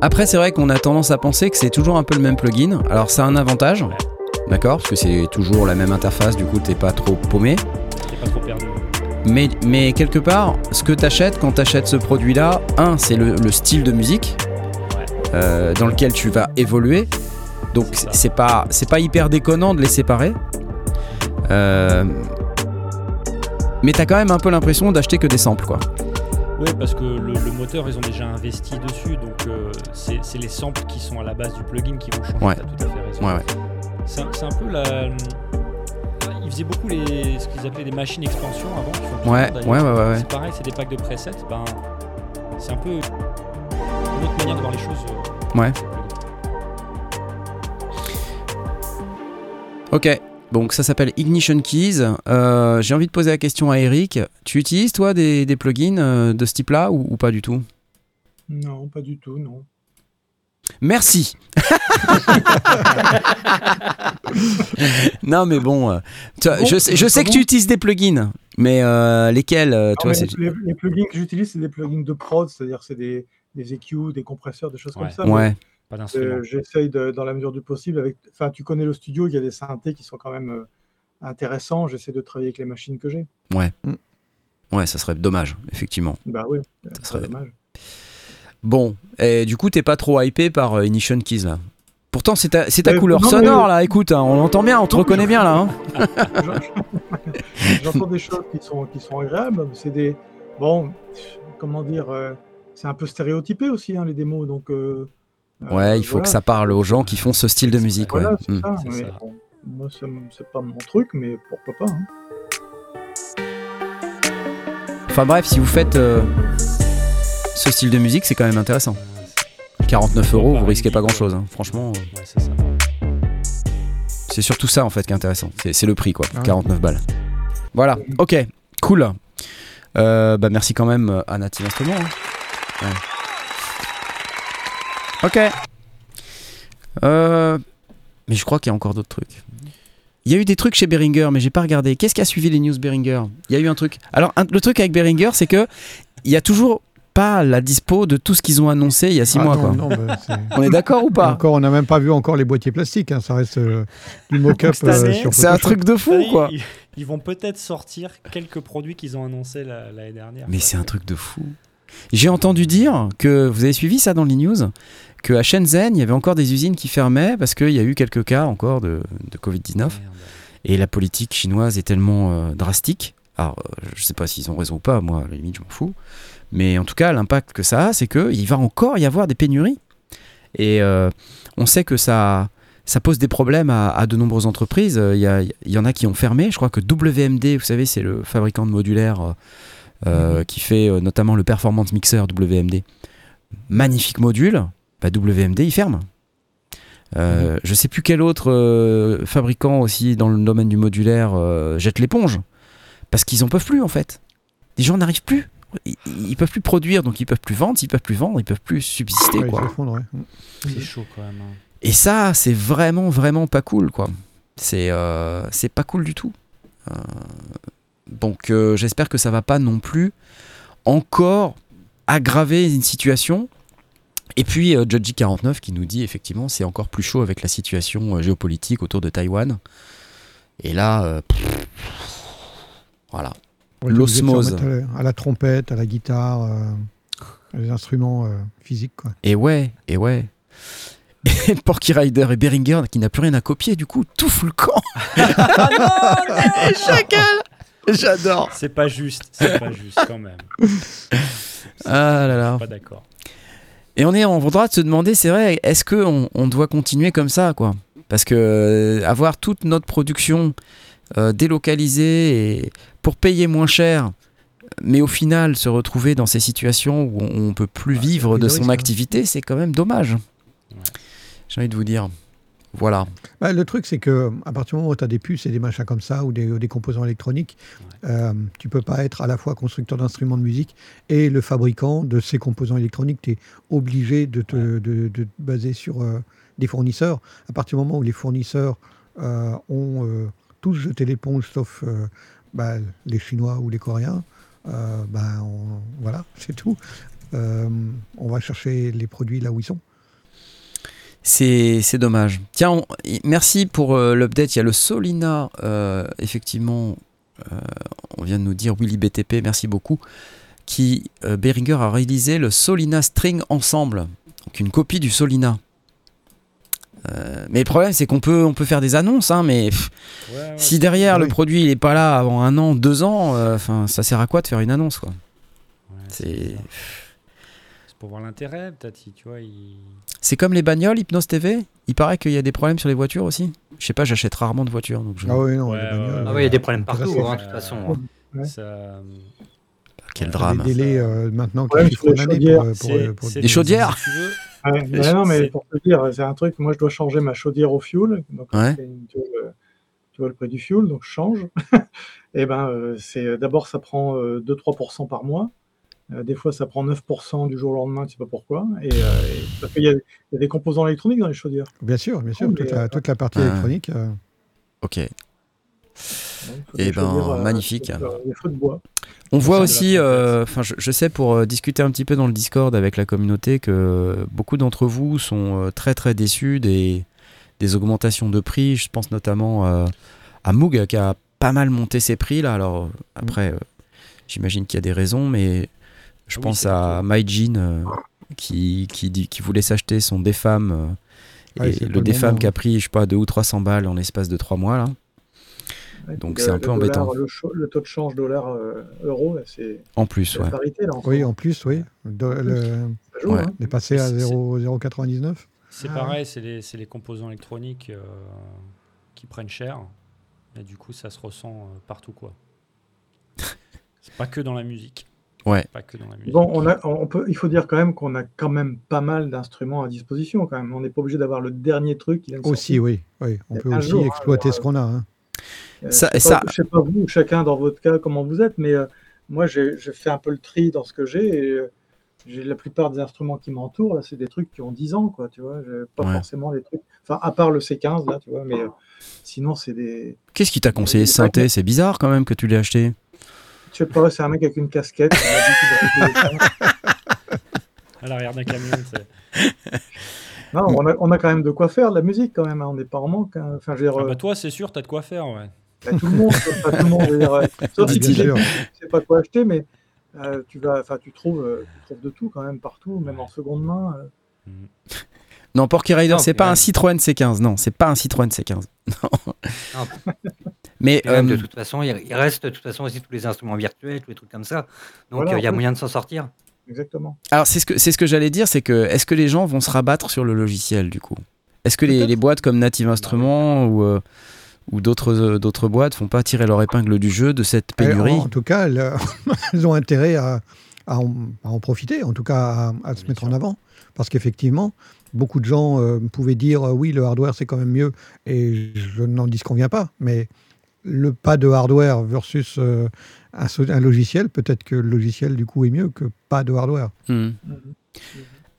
Speaker 2: Après, c'est vrai qu'on a tendance à penser que c'est toujours un peu le même plugin. Alors, ça a un avantage,
Speaker 3: Ouais.
Speaker 2: D'accord, parce que c'est toujours la même interface, du coup, t'es pas trop paumé.
Speaker 3: T'es pas trop perdu.
Speaker 2: Mais, mais quelque part, ce que t'achètes quand t'achètes ce produit-là, un, c'est le, le style de musique
Speaker 3: Ouais.
Speaker 2: euh, dans lequel tu vas évoluer. Donc,
Speaker 3: C'est
Speaker 2: pas, c'est pas hyper déconnant de les séparer. Euh, mais t'as quand même un peu l'impression d'acheter que des samples, quoi.
Speaker 3: Oui, parce que le, le moteur, ils ont déjà investi dessus, donc euh, c'est les samples qui sont à la base du plugin qui vont changer.
Speaker 2: Ouais.
Speaker 3: Tout à fait raison.
Speaker 2: Ouais, ouais.
Speaker 3: C'est un, peu la. Ils faisaient beaucoup les, ce qu'ils appelaient des machines expansion avant. qui font
Speaker 2: Ouais,
Speaker 3: d'ailleurs.
Speaker 2: ouais, ouais, ouais, ouais.
Speaker 3: C'est pareil, c'est des packs de presets. Ben, c'est un peu une autre manière de voir les choses. euh,
Speaker 2: Ouais. Ok, donc ça s'appelle Ignition Keys. Euh, J'ai envie de poser la question à Eric. Tu utilises toi des, des plugins euh, de ce type-là ou, ou pas du tout?
Speaker 4: Non, pas du tout, non.
Speaker 2: Merci. non mais bon, euh, tu vois,
Speaker 4: Bon,
Speaker 2: je, sais, je sais que
Speaker 4: bon.
Speaker 2: tu utilises des plugins, mais euh, lesquels euh, tu
Speaker 4: Non,
Speaker 2: vois,
Speaker 4: mais
Speaker 2: c'est-
Speaker 4: les, les plugins que j'utilise, c'est des plugins de prod, c'est-à-dire c'est des, des EQ, des compresseurs, des choses
Speaker 3: Ouais.
Speaker 4: comme ça.
Speaker 2: Ouais,
Speaker 3: Pas
Speaker 4: Euh,
Speaker 3: d'instrument.
Speaker 4: J'essaye dans la mesure du possible. Avec, enfin, tu connais le studio, il y a des synthés qui sont quand même euh, intéressants. J'essaie de travailler avec les machines que j'ai.
Speaker 2: ouais, ça serait dommage, effectivement.
Speaker 4: Bah oui,
Speaker 2: Ça serait-
Speaker 4: dommage.
Speaker 2: Bon, et du coup, t'es pas trop hypé par euh, Ignition Keys là Pourtant, c'est ta, c'est ta
Speaker 4: Euh,
Speaker 2: couleur
Speaker 4: non, mais-
Speaker 2: sonore là, écoute, hein, on l'entend bien, on te
Speaker 4: Non,
Speaker 2: reconnaît bien là. hein.
Speaker 4: J'en- J'entends des choses qui sont, qui sont agréables. C'est des. Bon, comment dire. euh, c'est un peu stéréotypé aussi, hein, les démos. Donc, euh, euh,
Speaker 2: Ouais, il faut
Speaker 4: voilà.
Speaker 2: que ça parle aux gens qui font ce style de musique.
Speaker 4: Voilà,
Speaker 2: ouais.
Speaker 4: c'est
Speaker 2: Mm.
Speaker 4: ça.
Speaker 3: C'est
Speaker 4: mais
Speaker 3: ça.
Speaker 4: bon, moi, c'est pas mon truc, mais pourquoi pas. hein.
Speaker 2: Enfin bref, si vous faites euh, ce style de musique, c'est quand même intéressant. 49 euros, vous risquez pas grand chose, franchement. euh,
Speaker 3: c'est
Speaker 2: surtout ça en fait qui est intéressant. C'est le prix quoi,
Speaker 1: Ah ouais.
Speaker 2: 49 balles. Voilà, ok, cool. Euh, bah merci quand même à hein. Ouais. Ok. Euh, mais je crois qu'il y a encore d'autres trucs. Il y a eu des trucs chez Behringer, mais j'ai pas regardé. Qu'est-ce qui a suivi les news Behringer Il y a eu un truc. Alors un- le truc avec Behringer, c'est que il y a toujours pas la dispo de tout ce qu'ils ont annoncé il y a 6
Speaker 1: Ah
Speaker 2: mois.
Speaker 1: non,
Speaker 2: quoi.
Speaker 1: non, bah, c'est-
Speaker 2: On est d'accord ou pas
Speaker 1: Encore, on n'a même pas vu encore les boîtiers plastiques. hein, Ça reste euh, du mock-up euh,
Speaker 2: C'est un truc de fou quoi.
Speaker 3: Ils, ils vont peut-être sortir quelques produits qu'ils ont annoncés la- l'année dernière.
Speaker 2: Mais c'est un truc de fou. J'ai entendu dire que vous avez suivi ça dans les news, que à Shenzhen, il y avait encore des usines qui fermaient parce qu'il y a eu quelques cas encore de, de Covid-19
Speaker 3: Merde.
Speaker 2: et la politique chinoise est tellement euh, drastique. Alors, euh, je sais pas s'ils ont raison ou pas, moi, à la limite, je m'en fous. Mais en tout cas, l'impact que ça a, c'est qu'il va encore y avoir des pénuries. Et euh, on sait que ça, ça pose des problèmes à, à de nombreuses entreprises. Euh, Il y, a- il y en a qui ont fermé. Je crois que WMD, vous savez, c'est le fabricant de modulaire euh, euh, qui fait euh, notamment le Performance Mixer WMD. Magnifique module. Bah, WMD, il ferme. Euh, Je sais plus quel autre fabricant aussi dans le domaine du modulaire jette l'éponge. Parce qu'ils en peuvent plus en fait. Les gens n'arrivent plus. Ils, ils peuvent plus produire, donc ils peuvent plus vendre. S'ils peuvent plus vendre, ils peuvent plus subsister.
Speaker 1: Ouais, ils
Speaker 2: quoi.
Speaker 1: s'effondrent, ouais.
Speaker 3: C'est chaud quand même. hein.
Speaker 2: Et ça, c'est vraiment, vraiment pas cool, quoi. C'est euh, c'est pas cool du tout. Euh, donc, euh, j'espère que ça va pas non plus encore aggraver une situation. Et puis, euh, Judgy49 qui nous dit effectivement, c'est encore plus chaud avec la situation euh, géopolitique autour de Taïwan. Et là, euh, pff, voilà. L'osmose.
Speaker 1: À la, à la trompette, à la guitare, euh, les instruments euh, physiques. Quoi.
Speaker 2: Et ouais, et ouais. Et Porky Rider et Beringer qui n'a plus rien à copier, du coup, tout fout le camp. Et Chacal J'adore.
Speaker 3: C'est pas juste, c'est pas juste quand même.
Speaker 2: Ah là
Speaker 3: Je
Speaker 2: là.
Speaker 3: suis pas d'accord.
Speaker 2: Et on est en droit de se demander, c'est vrai, est-ce qu'on on doit continuer comme ça, quoi? Parce que euh, avoir toute notre production euh, délocalisée et pour payer moins cher, mais au final se retrouver dans ces situations où on, on peut plus
Speaker 1: Ouais,
Speaker 2: vivre de son
Speaker 1: risque, hein.
Speaker 2: activité, c'est quand même dommage. J'ai envie de vous dire. Voilà.
Speaker 1: Bah, le truc, c'est que à partir du moment où tu as des puces et des machins comme ça, ou des, ou des composants électroniques, euh, tu peux pas être à la fois constructeur d'instruments de musique et le fabricant de ces composants électroniques. Tu es obligé de te, de, de te baser sur euh, des fournisseurs. À partir du moment où les fournisseurs euh, ont euh, tous jeté sauf euh, bah, les Chinois ou les Coréens, euh, bah, voilà, c'est tout. Euh, on va chercher les produits là où ils sont.
Speaker 2: C'est dommage. Tiens, merci pour l'update. Il y a le Solina, effectivement, on vient de nous dire Willy BTP, merci beaucoup, qui, Behringer a réalisé le Solina String Ensemble, donc une copie du Solina. Euh, mais le problème, c'est qu'on peut, on peut faire des annonces, hein, mais pff,
Speaker 3: Ouais, ouais,
Speaker 2: si derrière le produit il est pas là avant un an, deux ans, euh, enfin, ça sert à quoi de faire une annonce, quoi
Speaker 3: ouais,
Speaker 2: C'est
Speaker 3: C'est pour voir l'intérêt, peut-être, si tu vois. Il...
Speaker 2: c'est comme les bagnoles, Hypnose TV. Il paraît qu'il y a des problèmes sur les voitures aussi. Je sais pas, j'achète rarement de voitures, donc je...
Speaker 1: Ah oui, non,
Speaker 3: Ouais,
Speaker 1: les
Speaker 3: ouais,
Speaker 1: bagnoles,
Speaker 3: ouais.
Speaker 5: Ah oui, il y a des problèmes partout, hein, de toute façon. hein.
Speaker 4: Ouais.
Speaker 3: Ça...
Speaker 2: quel drame.
Speaker 1: Des délais euh, maintenant qui
Speaker 4: les
Speaker 1: pour, pour,
Speaker 3: c'est-
Speaker 1: pour-
Speaker 3: c'est-
Speaker 2: Des chaudières
Speaker 3: Si tu veux,
Speaker 4: Ouais,
Speaker 3: Et
Speaker 4: mais non, mais pour te dire, c'est un truc, moi je dois changer ma chaudière au fuel. Donc,
Speaker 2: Ouais.
Speaker 4: c'est une- tu, vois, le- tu vois le prix du fuel, donc je change. et ben, euh, c'est d'abord ça prend euh, 2-3% par mois. Euh, des fois, ça prend 9% du jour au lendemain, tu sais pas pourquoi. Et, euh, et- parce qu'il y, a il y a des composants électroniques dans les chaudières.
Speaker 1: Bien sûr, bien sûr,
Speaker 4: Oh,
Speaker 1: toute
Speaker 4: mais,
Speaker 1: la,
Speaker 4: euh,
Speaker 1: toute la partie
Speaker 2: Ah.
Speaker 1: électronique. euh,
Speaker 2: Ok.
Speaker 4: Donc, faut
Speaker 2: Eh ben,
Speaker 4: chaudières, euh,
Speaker 2: magnifique.
Speaker 4: euh, Des feux de bois.
Speaker 2: On voit aussi, euh, enfin, je, je sais pour euh, discuter un petit peu dans le Discord avec la communauté que beaucoup d'entre vous sont euh, très très déçus des, des augmentations de prix. Je pense notamment à Moog qui a pas mal monté ses prix là. Alors après, euh, j'imagine qu'il y a des raisons, mais je
Speaker 3: oui,
Speaker 2: pense à euh, qui, qui, dit, qui voulait s'acheter son
Speaker 1: Ouais,
Speaker 2: et le
Speaker 1: moment,
Speaker 2: qui a
Speaker 1: hein.
Speaker 2: pris, je sais pas, 2 ou 300 balles en espace de 3 mois là.
Speaker 4: Ouais,
Speaker 2: Donc, c'est un peu
Speaker 4: dollar,
Speaker 2: embêtant.
Speaker 4: Le, taux de change dollar-euro, c'est
Speaker 2: En plus, ouais.
Speaker 4: parité. Là, en ce
Speaker 1: Oui, en plus, oui. De- le-
Speaker 4: joue,
Speaker 2: Ouais.
Speaker 4: hein.
Speaker 1: on est passé à
Speaker 3: C'est-
Speaker 1: 0 0,99.
Speaker 3: C'est
Speaker 4: Ah
Speaker 3: pareil, c'est les, composants électroniques euh, qui prennent cher. Et du coup, ça se ressent euh, partout, quoi. c'est pas que dans la musique.
Speaker 2: Ouais.
Speaker 3: Pas que dans la musique.
Speaker 4: Bon, on a, on peut, il faut dire quand même qu'on a quand même pas mal d'instruments à disposition. Quand même. On n'est pas obligé d'avoir le dernier truc qui vient de
Speaker 1: Aussi,
Speaker 4: sortir.
Speaker 1: oui. oui. On peut aussi
Speaker 4: jour, hein,
Speaker 1: exploiter
Speaker 4: alors,
Speaker 1: ce qu'on a. hein.
Speaker 4: Euh,
Speaker 2: Ça-
Speaker 4: je sais
Speaker 2: ça-
Speaker 4: pas, je sais pas vous, chacun dans votre cas, comment vous êtes, mais euh, moi, j'ai fait un peu le tri dans ce que j'ai. et, euh, J'ai la plupart des instruments qui m'entourent, là, c'est des trucs qui ont 10 ans, quoi, tu vois. Pas
Speaker 2: Ouais.
Speaker 4: forcément des trucs. Enfin, à part le C15, là, tu vois, mais euh, sinon, c'est des.
Speaker 2: Qu'est-ce qui t'a conseillé synthé C'est bizarre quand même que tu l'aies acheté.
Speaker 4: Je sais pas, c'est un mec avec une casquette. fait ça.
Speaker 3: À l'arrière d'un camion, c'est.
Speaker 4: Non, on a, on a quand même de quoi faire de la musique, quand même. hein, On n'est pas en manque. hein. Enfin, je veux dire,
Speaker 3: Ah
Speaker 4: euh,
Speaker 3: bah toi, c'est sûr, t'as de quoi faire, ouais.
Speaker 4: Bah, tout le monde, pas tout le monde, je veux dire, euh, sauf si tu sais, sais pas quoi acheter, mais euh, tu vas, enfin, tu trouves, euh, tu trouves de tout quand même partout, même en seconde main. euh.
Speaker 2: Non, Porky Rider, c'est pas un Citroën C15. Non, c'est pas un Citroën C15. Non.
Speaker 5: Non.
Speaker 2: Mais
Speaker 5: même, de
Speaker 2: euh,
Speaker 5: toute façon, il reste de toute façon aussi tous les instruments virtuels, tous les trucs comme ça. Donc
Speaker 4: Voilà,
Speaker 5: euh, il y a moyen de s'en sortir.
Speaker 4: Exactement.
Speaker 2: alors c'est ce que c'est ce que j'allais dire, c'est que est-ce que les gens vont se rabattre sur le logiciel du coup? Est-ce que les, les boîtes comme Native Instruments ou, euh, ou d'autres euh, d'autres boîtes font pas tirer leur épingle du jeu de cette pénurie?
Speaker 1: En, en tout cas, elles, elles ont intérêt à, à en, à en profiter, en tout cas à, à se mettre
Speaker 3: sûr.
Speaker 1: en avant. Parce qu'effectivement, beaucoup de gens euh, pouvaient dire euh, oui, le hardware c'est quand même mieux, et je n'en disconviens pas. Mais le pas de hardware versus euh, un, logiciel, peut-être que le logiciel du coup est mieux que pas de hardware.
Speaker 2: Hmm.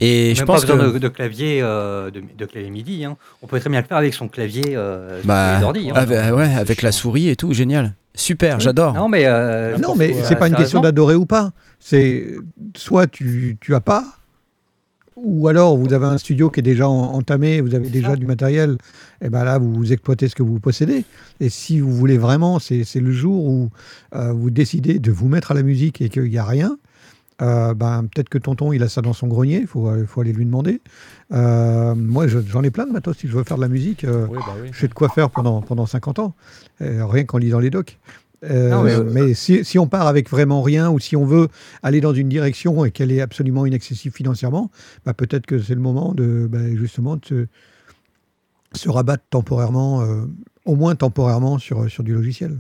Speaker 2: Et
Speaker 5: Même
Speaker 2: je pense que
Speaker 5: de, de clavier, euh, de, de clavier MIDI. hein. On peut très bien le faire avec son clavier euh, sur
Speaker 2: bah,
Speaker 5: hein.
Speaker 2: avec, ouais,
Speaker 3: C'est
Speaker 2: avec la souris et tout, génial. Super,
Speaker 1: Oui.
Speaker 2: j'adore.
Speaker 5: Non, mais. euh,
Speaker 1: non, mais c'est pas une question d'adorer ou pas. C'est soit tu, tu as pas, ou alors vous avez un studio qui est déjà en- entamé, vous avez déjà du matériel, et ben là vous exploitez ce que vous possédez. Et si vous voulez vraiment, c'est le jour où euh, vous décidez de vous mettre à la musique et qu'il n'y a rien. euh, ben, peut-être que tonton il a ça dans son grenier, il faut, euh, faut aller lui demander. Euh, moi je- j'en ai plein de matos si je veux faire de la musique. euh,
Speaker 3: Oui, bah oui.
Speaker 1: sais de quoi faire pendant, pendant 50 ans, euh, rien qu'en lisant les docs. Euh,
Speaker 5: Non, mais,
Speaker 1: mais
Speaker 5: euh,
Speaker 1: si, si on part avec vraiment rien ou si on veut aller dans une direction et qu'elle est absolument inaccessible financièrement, bah, peut-être que c'est le moment de bah, justement de se, se rabattre temporairement, euh, au moins temporairement, sur, sur du logiciel.
Speaker 4: Vous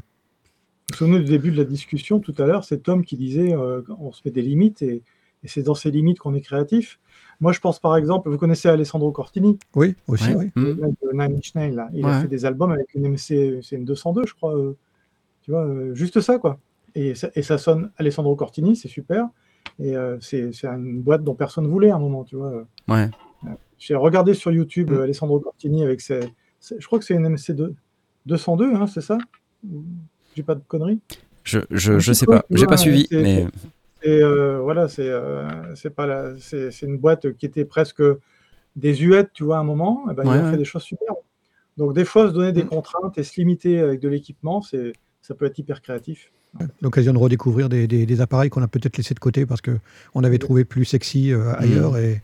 Speaker 4: vous souvenez du début de la discussion tout à l'heure, c'est Tom qui disait euh, on se met des limites et, et c'est dans ces limites qu'on est créatif. Moi, je pense par exemple, vous connaissez Alessandro Cortini,
Speaker 1: Oui, aussi,
Speaker 2: Ouais.
Speaker 1: oui.
Speaker 4: Nine Inch Nails, là. Il
Speaker 2: Ouais.
Speaker 4: a fait des albums avec une MC, c'est une 202, je crois. Euh, tu vois, euh, juste ça, quoi. Et ça, et ça sonne Alessandro Cortini, c'est super. Et euh, c'est une boîte dont personne voulait à un moment, tu vois.
Speaker 2: Ouais.
Speaker 4: J'ai regardé sur YouTube
Speaker 1: Mm.
Speaker 4: euh, Alessandro Cortini avec ses. ses- je crois que c'est une MC2 202, hein, c'est ça? J'ai pas de conneries.
Speaker 2: Je, je, je sais pas, j'ai pas suivi, mais
Speaker 4: Et euh, voilà, c'est euh, c'est pas la, c'est une boîte qui était presque des huettes, tu vois, à un moment. Et ben,
Speaker 2: Ouais,
Speaker 4: ils ont
Speaker 2: ouais.
Speaker 4: fait des choses super. Donc des fois, se donner des
Speaker 1: Mm.
Speaker 4: contraintes et se limiter avec de l'équipement, c'est ça peut être hyper créatif.
Speaker 1: L'occasion de redécouvrir des, des- des appareils qu'on a peut-être laissés de côté parce qu'on avait trouvé plus sexy euh, ailleurs. Et,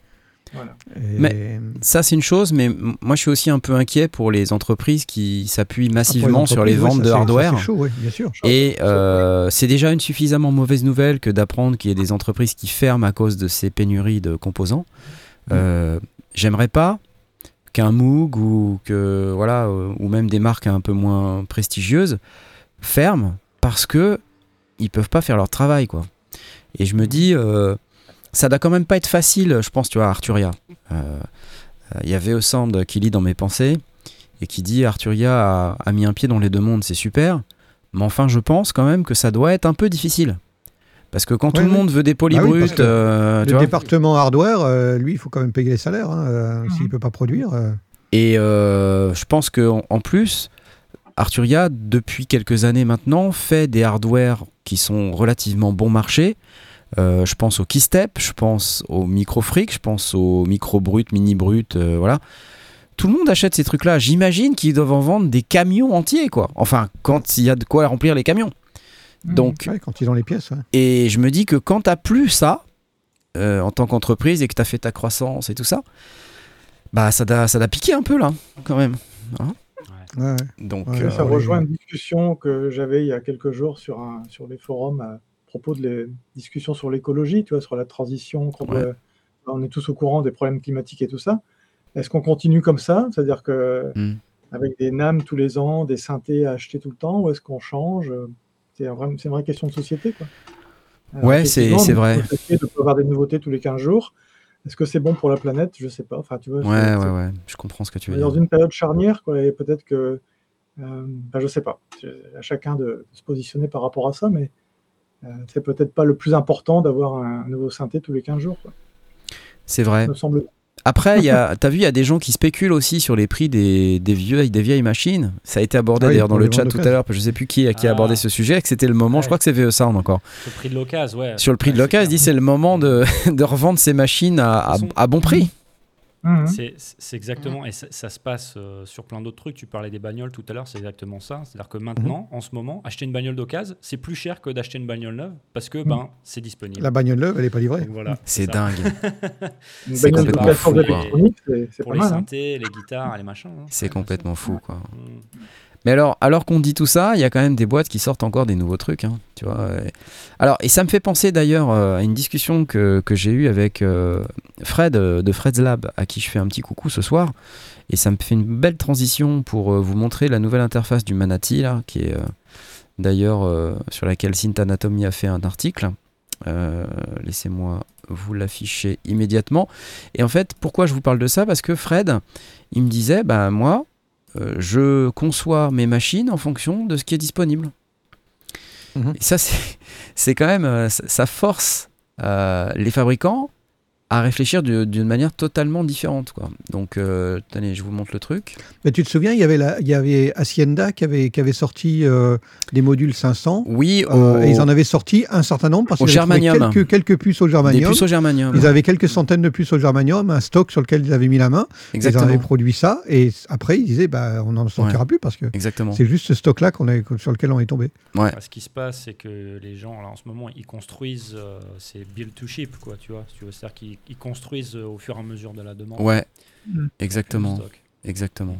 Speaker 4: Voilà.
Speaker 1: et-
Speaker 2: Mais- ça c'est une chose, mais moi je suis aussi un peu inquiet pour les entreprises qui s'appuient
Speaker 1: Après,
Speaker 2: massivement sur les ventes
Speaker 1: ouais,
Speaker 2: de
Speaker 1: ça, ça,
Speaker 2: hardware.
Speaker 1: C'est chaud, oui, bien sûr.
Speaker 2: Et euh, c'est déjà une suffisamment mauvaise nouvelle que d'apprendre qu'il y a des entreprises qui ferment à cause de ces pénuries de composants. Euh, J'aimerais pas qu'un Moog ou que voilà euh, ou même des marques un peu moins prestigieuses ferment parce que ils peuvent pas faire leur travail quoi. Et je me dis euh, ça doit quand même pas être facile, je pense tu vois Arturia. Euh, euh, Il y avait Osand qui lit dans mes pensées et qui dit Arturia a, a mis un pied dans les deux mondes, c'est super. Mais enfin, je pense quand même que ça doit être un peu difficile. Parce que quand
Speaker 1: Ouais,
Speaker 2: tout le monde veut des
Speaker 1: Ah oui,
Speaker 2: polybrutes,
Speaker 1: que
Speaker 2: euh,
Speaker 1: le
Speaker 2: vois,
Speaker 1: département hardware, euh, lui, il faut quand même payer les salaires. hein, euh,
Speaker 4: Mhm.
Speaker 1: S'il ne peut pas produire. euh.
Speaker 2: et euh, je pense qu'en en plus, Arturia, depuis quelques années maintenant, fait des hardware qui sont relativement bon marché. Euh, je pense au Keystep, je pense au Microfreak, je pense au Micro Brut, Mini Brut, euh, voilà. Tout le monde achète ces trucs-là. J'imagine qu'ils doivent en vendre des camions entiers, quoi. Enfin, quand il y a de quoi remplir les camions. Donc,
Speaker 1: Ouais, quand ils ont les pièces. ouais.
Speaker 2: Et je me dis que quand tu plus ça, euh, en tant qu'entreprise, et que tu as fait ta croissance et tout ça, bah ça doit, ça piquer un peu là, quand même.
Speaker 1: Ouais, ouais.
Speaker 2: Donc,
Speaker 1: Ouais,
Speaker 4: Et
Speaker 2: euh,
Speaker 4: ça rejoint une discussion que j'avais il y a quelques jours sur, un, sur les forums à propos de les discussions sur l'écologie, tu vois, sur la transition. on est tous au courant des problèmes climatiques et tout ça. Est-ce qu'on continue comme ça? C'est-à-dire que
Speaker 2: Hmm. avec
Speaker 4: des NAM tous les ans, des synthés à acheter tout le temps, ou est-ce qu'on change? C'est un vrai- une vraie question de société. Quoi. Alors,
Speaker 2: Ouais, c'est-
Speaker 4: effectivement,
Speaker 2: c'est vrai.
Speaker 4: société de avoir des nouveautés tous les 15 jours. Est-ce que c'est bon pour la planète? Je sais pas. Enfin, tu vois,
Speaker 2: ouais, ouais, je comprends ce que tu veux
Speaker 4: est dans
Speaker 2: dire.
Speaker 4: une période charnière, quoi, et peut-être que. Euh, ben, je sais pas. À chacun de se positionner par rapport à ça, mais euh, c'est peut-être pas le plus important d'avoir un nouveau synthé tous les 15 jours,
Speaker 2: C'est vrai.
Speaker 4: me semble.
Speaker 2: Après, il y a- t'as vu, il y a des gens qui spéculent aussi sur les prix des, des, vieux, des vieilles machines. Ça a été abordé
Speaker 1: Ah oui,
Speaker 2: d'ailleurs dans le chat tout à l'heure, je sais plus qui, qui a
Speaker 3: Ah.
Speaker 2: abordé ce sujet, que c'était le moment, je crois que c'est VE Sound encore.
Speaker 3: Sur le prix de l'occasion, ouais.
Speaker 2: Sur le prix de
Speaker 3: Ouais,
Speaker 2: l'occasion, il dit c'est le moment de, de revendre ces machines à, à bon prix.
Speaker 4: Mhm.
Speaker 3: C'est c'est exactement, et ça, ça se passe euh, sur plein d'autres trucs. Tu parlais des bagnoles tout à l'heure, c'est exactement ça. C'est-à-dire que maintenant, en ce moment, acheter une bagnole d'occasion, c'est plus cher que d'acheter une bagnole neuve parce que ben, c'est disponible.
Speaker 1: La bagnole neuve, elle n'est pas livrée.
Speaker 3: Donc voilà,
Speaker 2: C'est dingue. C'est complètement fou, quoi.
Speaker 3: Pour
Speaker 4: pas
Speaker 3: les
Speaker 4: mal. hein.
Speaker 3: synthés, les guitares, les machins. hein.
Speaker 2: C'est complètement fou, quoi. Mais alors, alors qu'on dit tout ça, il y a quand même des boîtes qui sortent encore des nouveaux trucs, hein. Alors, et ça me fait penser d'ailleurs euh, à une discussion que, j'ai eue avec euh, Fred euh, de Fred's Lab, à qui je fais un petit coucou ce soir. Et ça me fait une belle transition pour vous montrer la nouvelle interface du Manati, là, qui est d'ailleurs sur laquelle Synth Anatomy a fait un article. Laissez-moi vous l'afficher immédiatement. Et en fait, pourquoi je vous parle de ça? Parce que Fred, il me disait, bah moi, euh, je conçois mes machines en fonction de ce qui est disponible.
Speaker 1: Mhm.
Speaker 2: Et ça, c'est quand même, euh, ça ça force euh, les fabricants à réfléchir du- d'une manière totalement différente. Quoi. Donc, euh, je vous montre le truc.
Speaker 1: Mais tu te souviens, il y avait, la, il y avait Hacienda qui avait, qui avait sorti euh, des modules 500.
Speaker 2: Oui,
Speaker 1: euh,
Speaker 2: au-
Speaker 1: et ils en avaient sorti un certain nombre parce
Speaker 2: Au
Speaker 1: qu'ils avaient quelques, quelques puces au
Speaker 2: des
Speaker 1: germanium.
Speaker 2: puces au germanium.
Speaker 1: Ils avaient quelques centaines de puces au germanium, un stock sur lequel ils avaient mis la main. Ils en
Speaker 2: Exactement.
Speaker 1: avaient produit ça. Et après, ils disaient, bah, on n'en sortira plus parce que
Speaker 2: Exactement.
Speaker 1: c'est juste ce stock-là qu'on sur lequel on est tombé.
Speaker 2: Ouais.
Speaker 3: Ce qui se passe, c'est que les gens, là, en ce moment, ils construisent, euh, c'est build to ship, quoi, tu vois. si tu veux. C'est-à-dire qu'ils ils construisent euh, au fur et à mesure de la demande.
Speaker 2: Ouais,
Speaker 4: Mm.
Speaker 2: exactement. Exactement.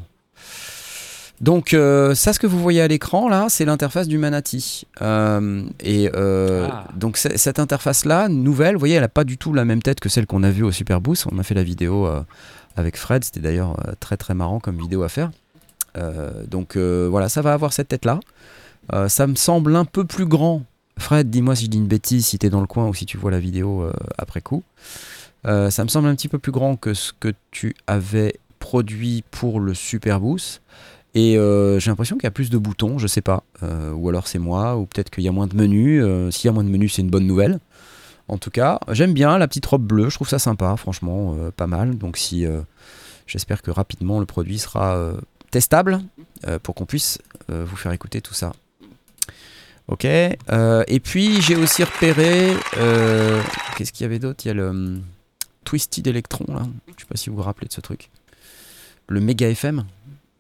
Speaker 2: Donc euh, ça, ce que vous voyez à l'écran là, c'est l'interface du Manati. Euh, et euh,
Speaker 3: Ah.
Speaker 2: donc cette interface-là, nouvelle, vous voyez, elle n'a pas du tout la même tête que celle qu'on a vue au Superboost. On a fait la vidéo euh, avec Fred, c'était d'ailleurs euh, très très marrant comme vidéo à faire. Euh, donc euh, voilà, ça va avoir cette tête-là. Euh, ça me semble un peu plus grand. Fred, dis-moi si je dis une bêtise, si tu es dans le coin ou si tu vois la vidéo euh, après coup. Euh, ça me semble un petit peu plus grand que ce que tu avais produit pour le Superboost. Et euh, j'ai l'impression qu'il y a plus de boutons, je sais pas. Euh, ou alors c'est moi, ou peut-être qu'il y a moins de menus. S'il y a moins de menus, c'est une bonne nouvelle. En tout cas, j'aime bien la petite robe bleue, je trouve ça sympa, franchement, pas mal. Donc si j'espère que rapidement le produit sera testable pour qu'on puisse vous faire écouter tout ça. Ok. et puis j'ai aussi repéré. Qu'est-ce qu'il y avait d'autre? Il y a le Twisted Electron là. Je sais pas si vous vous rappelez de ce truc. Le Mega FM.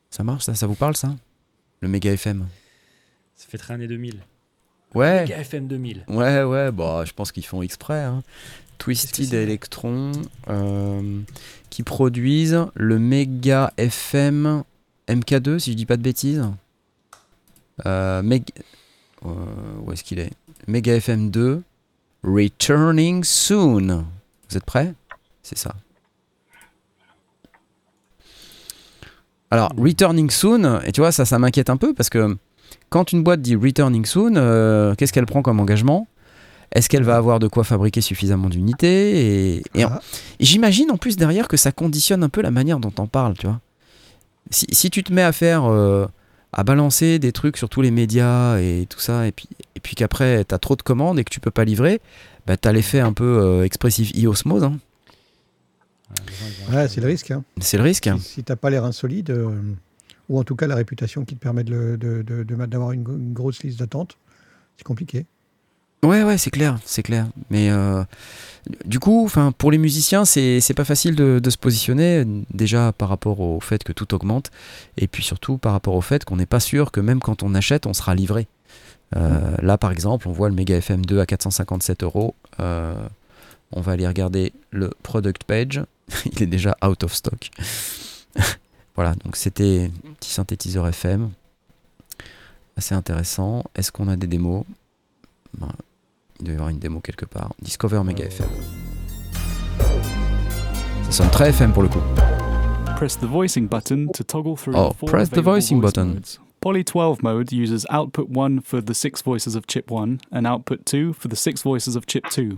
Speaker 2: Ça marche ça Ça vous parle ça? Le Mega FM.
Speaker 3: Ça fait très années 2000.
Speaker 2: Ouais.
Speaker 3: Mega FM 2000.
Speaker 2: Ouais, ouais, bah, je pense qu'ils font exprès. hein. Twisted Electron, euh, qui produisent le Mega FM MK2, si je dis pas de bêtises. Euh, Meg- euh, où est-ce qu'il est? Mega FM 2, Returning Soon. Vous êtes prêts? C'est ça. Alors, Returning Soon, et tu vois, ça, ça m'inquiète un peu parce que quand une boîte dit Returning Soon, euh, qu'est-ce qu'elle prend comme engagement? Est-ce qu'elle va avoir de quoi fabriquer suffisamment d'unités? Et,
Speaker 1: Ah.
Speaker 2: j'imagine en plus derrière que ça conditionne un peu la manière dont on parle, tu vois. Si, si tu te mets à faire, euh, à balancer des trucs sur tous les médias et tout ça, et puis, et puis qu'après t'as trop de commandes et que tu peux pas livrer, bah t'as l'effet un peu euh, expressif e-osmose, hein.
Speaker 3: Ouais,
Speaker 1: c'est le risque. hein.
Speaker 2: c'est le risque.
Speaker 1: Si, si t'as pas les reins solides, euh, ou en tout cas la réputation qui te permet de le- de- de- de- d'avoir une, une grosse liste d'attente, c'est compliqué.
Speaker 2: Ouais, ouais, c'est clair, c'est clair. Mais euh, du coup, enfin, pour les musiciens, c'est c'est pas facile de, de se positionner déjà par rapport au fait que tout augmente, et puis surtout par rapport au fait qu'on n'est pas sûr que même quand on achète, on sera livré. Euh, Là, par exemple, on voit le Mega FM 2 à 457 euros. Euh, On va aller regarder le product page. Il est déjà out of stock. voilà, donc c'était un petit synthétiseur FM. Assez intéressant. Est-ce qu'on a des démos? Ben, Il doit y avoir une démo quelque part. Discover Mega FM. Ça sonne très FM pour le coup.
Speaker 7: Press the voicing button to toggle through
Speaker 2: Oh, press the voicing button.
Speaker 7: modes. Poly 12 mode uses output 1 for the 6 voices of chip 1 and output 2 for the 6 voices of chip 2.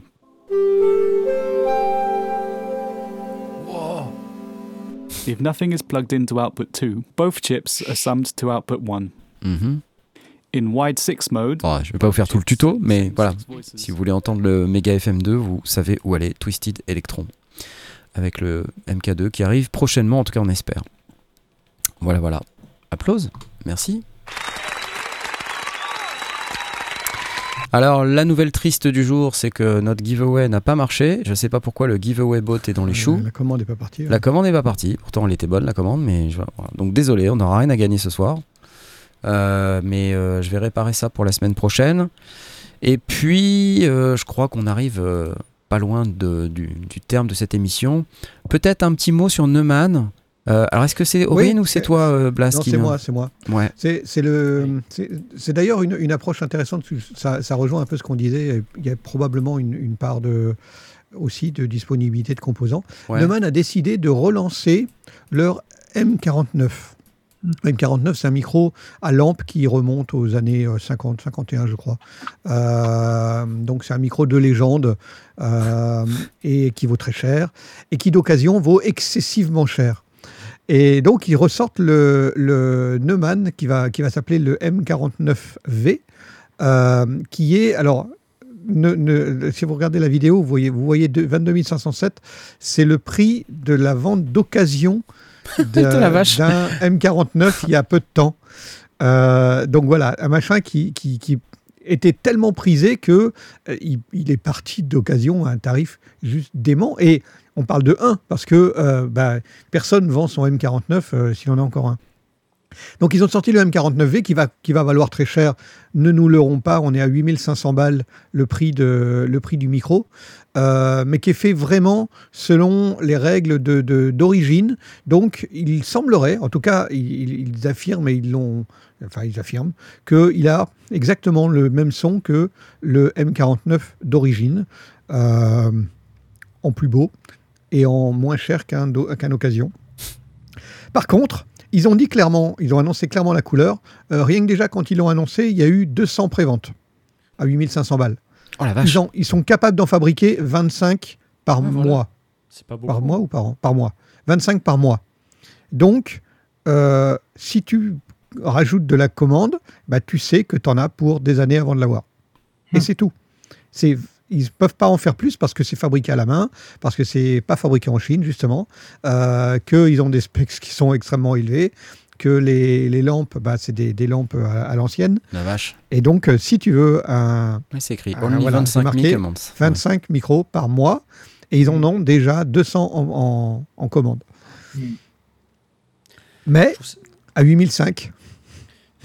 Speaker 7: If nothing is plugged into output 2, both chips are summed to output 1.
Speaker 2: Mhm.
Speaker 7: In wide 6 mode,
Speaker 2: Bon, je vais pas vous faire tout le tuto, mais voilà. Si vous voulez entendre le Mega FM2, vous savez où aller. Twisted Electron. Avec le MK2 qui arrive prochainement, en tout cas on espère. Voilà, voilà. Applause. Merci. Alors, la nouvelle triste du jour, c'est que notre giveaway n'a pas marché. Je sais pas pourquoi le giveaway bot est dans les choux.
Speaker 1: La commande n'est pas partie. ouais.
Speaker 2: La commande n'est pas partie. Pourtant, elle était bonne, la commande. Mais je- voilà. Donc, désolé, on n'aura rien à gagner ce soir. Euh, mais euh, je vais réparer ça pour la semaine prochaine. Et puis, euh, je crois qu'on arrive pas loin de- du, du terme de cette émission. Peut-être un petit mot sur Neumann. Euh, alors, est-ce que c'est Aurine ou c'est toi, euh, Blas
Speaker 1: Non, c'est moi, c'est moi.
Speaker 2: Ouais.
Speaker 1: C'est c'est le, c'est c'est d'ailleurs une, une approche intéressante. Ça, ça rejoint un peu ce qu'on disait. Il y a probablement une, une part de aussi de disponibilité de composants.
Speaker 2: Ouais.
Speaker 1: Neumann a décidé de relancer leur M49. Le M49, c'est un micro à lampe qui remonte aux années euh, 50, 51, je crois. Euh, donc c'est un micro de légende euh, et qui vaut très cher et qui d'occasion vaut excessivement cher. Et donc, ils ressortent le, le Neumann qui va, qui va s'appeler le M49V, euh, qui est, alors, ne- ne- si vous regardez la vidéo, vous voyez, vous voyez deux- 22 507, c'est le prix de la vente d'occasion d'un
Speaker 2: la vache.
Speaker 1: d'un M49 il y a peu de temps. Euh, donc voilà, un machin qui, qui, qui était tellement prisé que euh, il, il est parti d'occasion à un tarif juste dément. Et on parle de 1 parce que euh, bah, personne ne vend son M49 euh, s'il en a encore un. Donc ils ont sorti le M49V qui va, qui va valoir très cher. Ne nous leurrons pas, on est à 8500 balles le prix, de, le prix du micro, euh, mais qui est fait vraiment selon les règles d'origine. Donc il semblerait, en tout cas ils, ils affirment et ils l'ont, enfin ils affirment, qu'il a exactement le même son que le M49 d'origine, euh, en plus beau et en moins cher qu'un qu'un occasion. Par contre, ils ont dit clairement, ils ont annoncé clairement la couleur. euh, rien que déjà quand ils l'ont annoncé, il y a eu 200 préventes à 8500 balles.
Speaker 2: Oh la vache.
Speaker 1: Ils, sont capables d'en fabriquer 25 par
Speaker 3: Ah, voilà.
Speaker 1: mois.
Speaker 3: C'est pas beaucoup.
Speaker 1: Par mois ou par an? Par mois. 25 par mois. Donc, euh, si tu rajoutes de la commande, bah, tu sais que tu en as pour des années avant de l'avoir. Et
Speaker 4: Hmm.
Speaker 1: c'est tout. C'est, ils ne peuvent pas en faire plus parce que c'est fabriqué à la main, parce que c'est pas fabriqué en Chine, justement, euh, qu'ils ont des specs qui sont extrêmement élevés, que les, les lampes, bah, c'est des, des lampes à, à l'ancienne.
Speaker 2: La vache.
Speaker 1: Et donc, euh, si tu veux un,
Speaker 2: c'est écrit.
Speaker 1: Ah,
Speaker 2: Only
Speaker 1: voilà,
Speaker 2: 25
Speaker 1: c'est marqué
Speaker 2: 000 commandes.
Speaker 1: 25 micros par mois, et ils en ont déjà 200 en, en- en commande.
Speaker 4: Mm.
Speaker 1: Mais à 8005.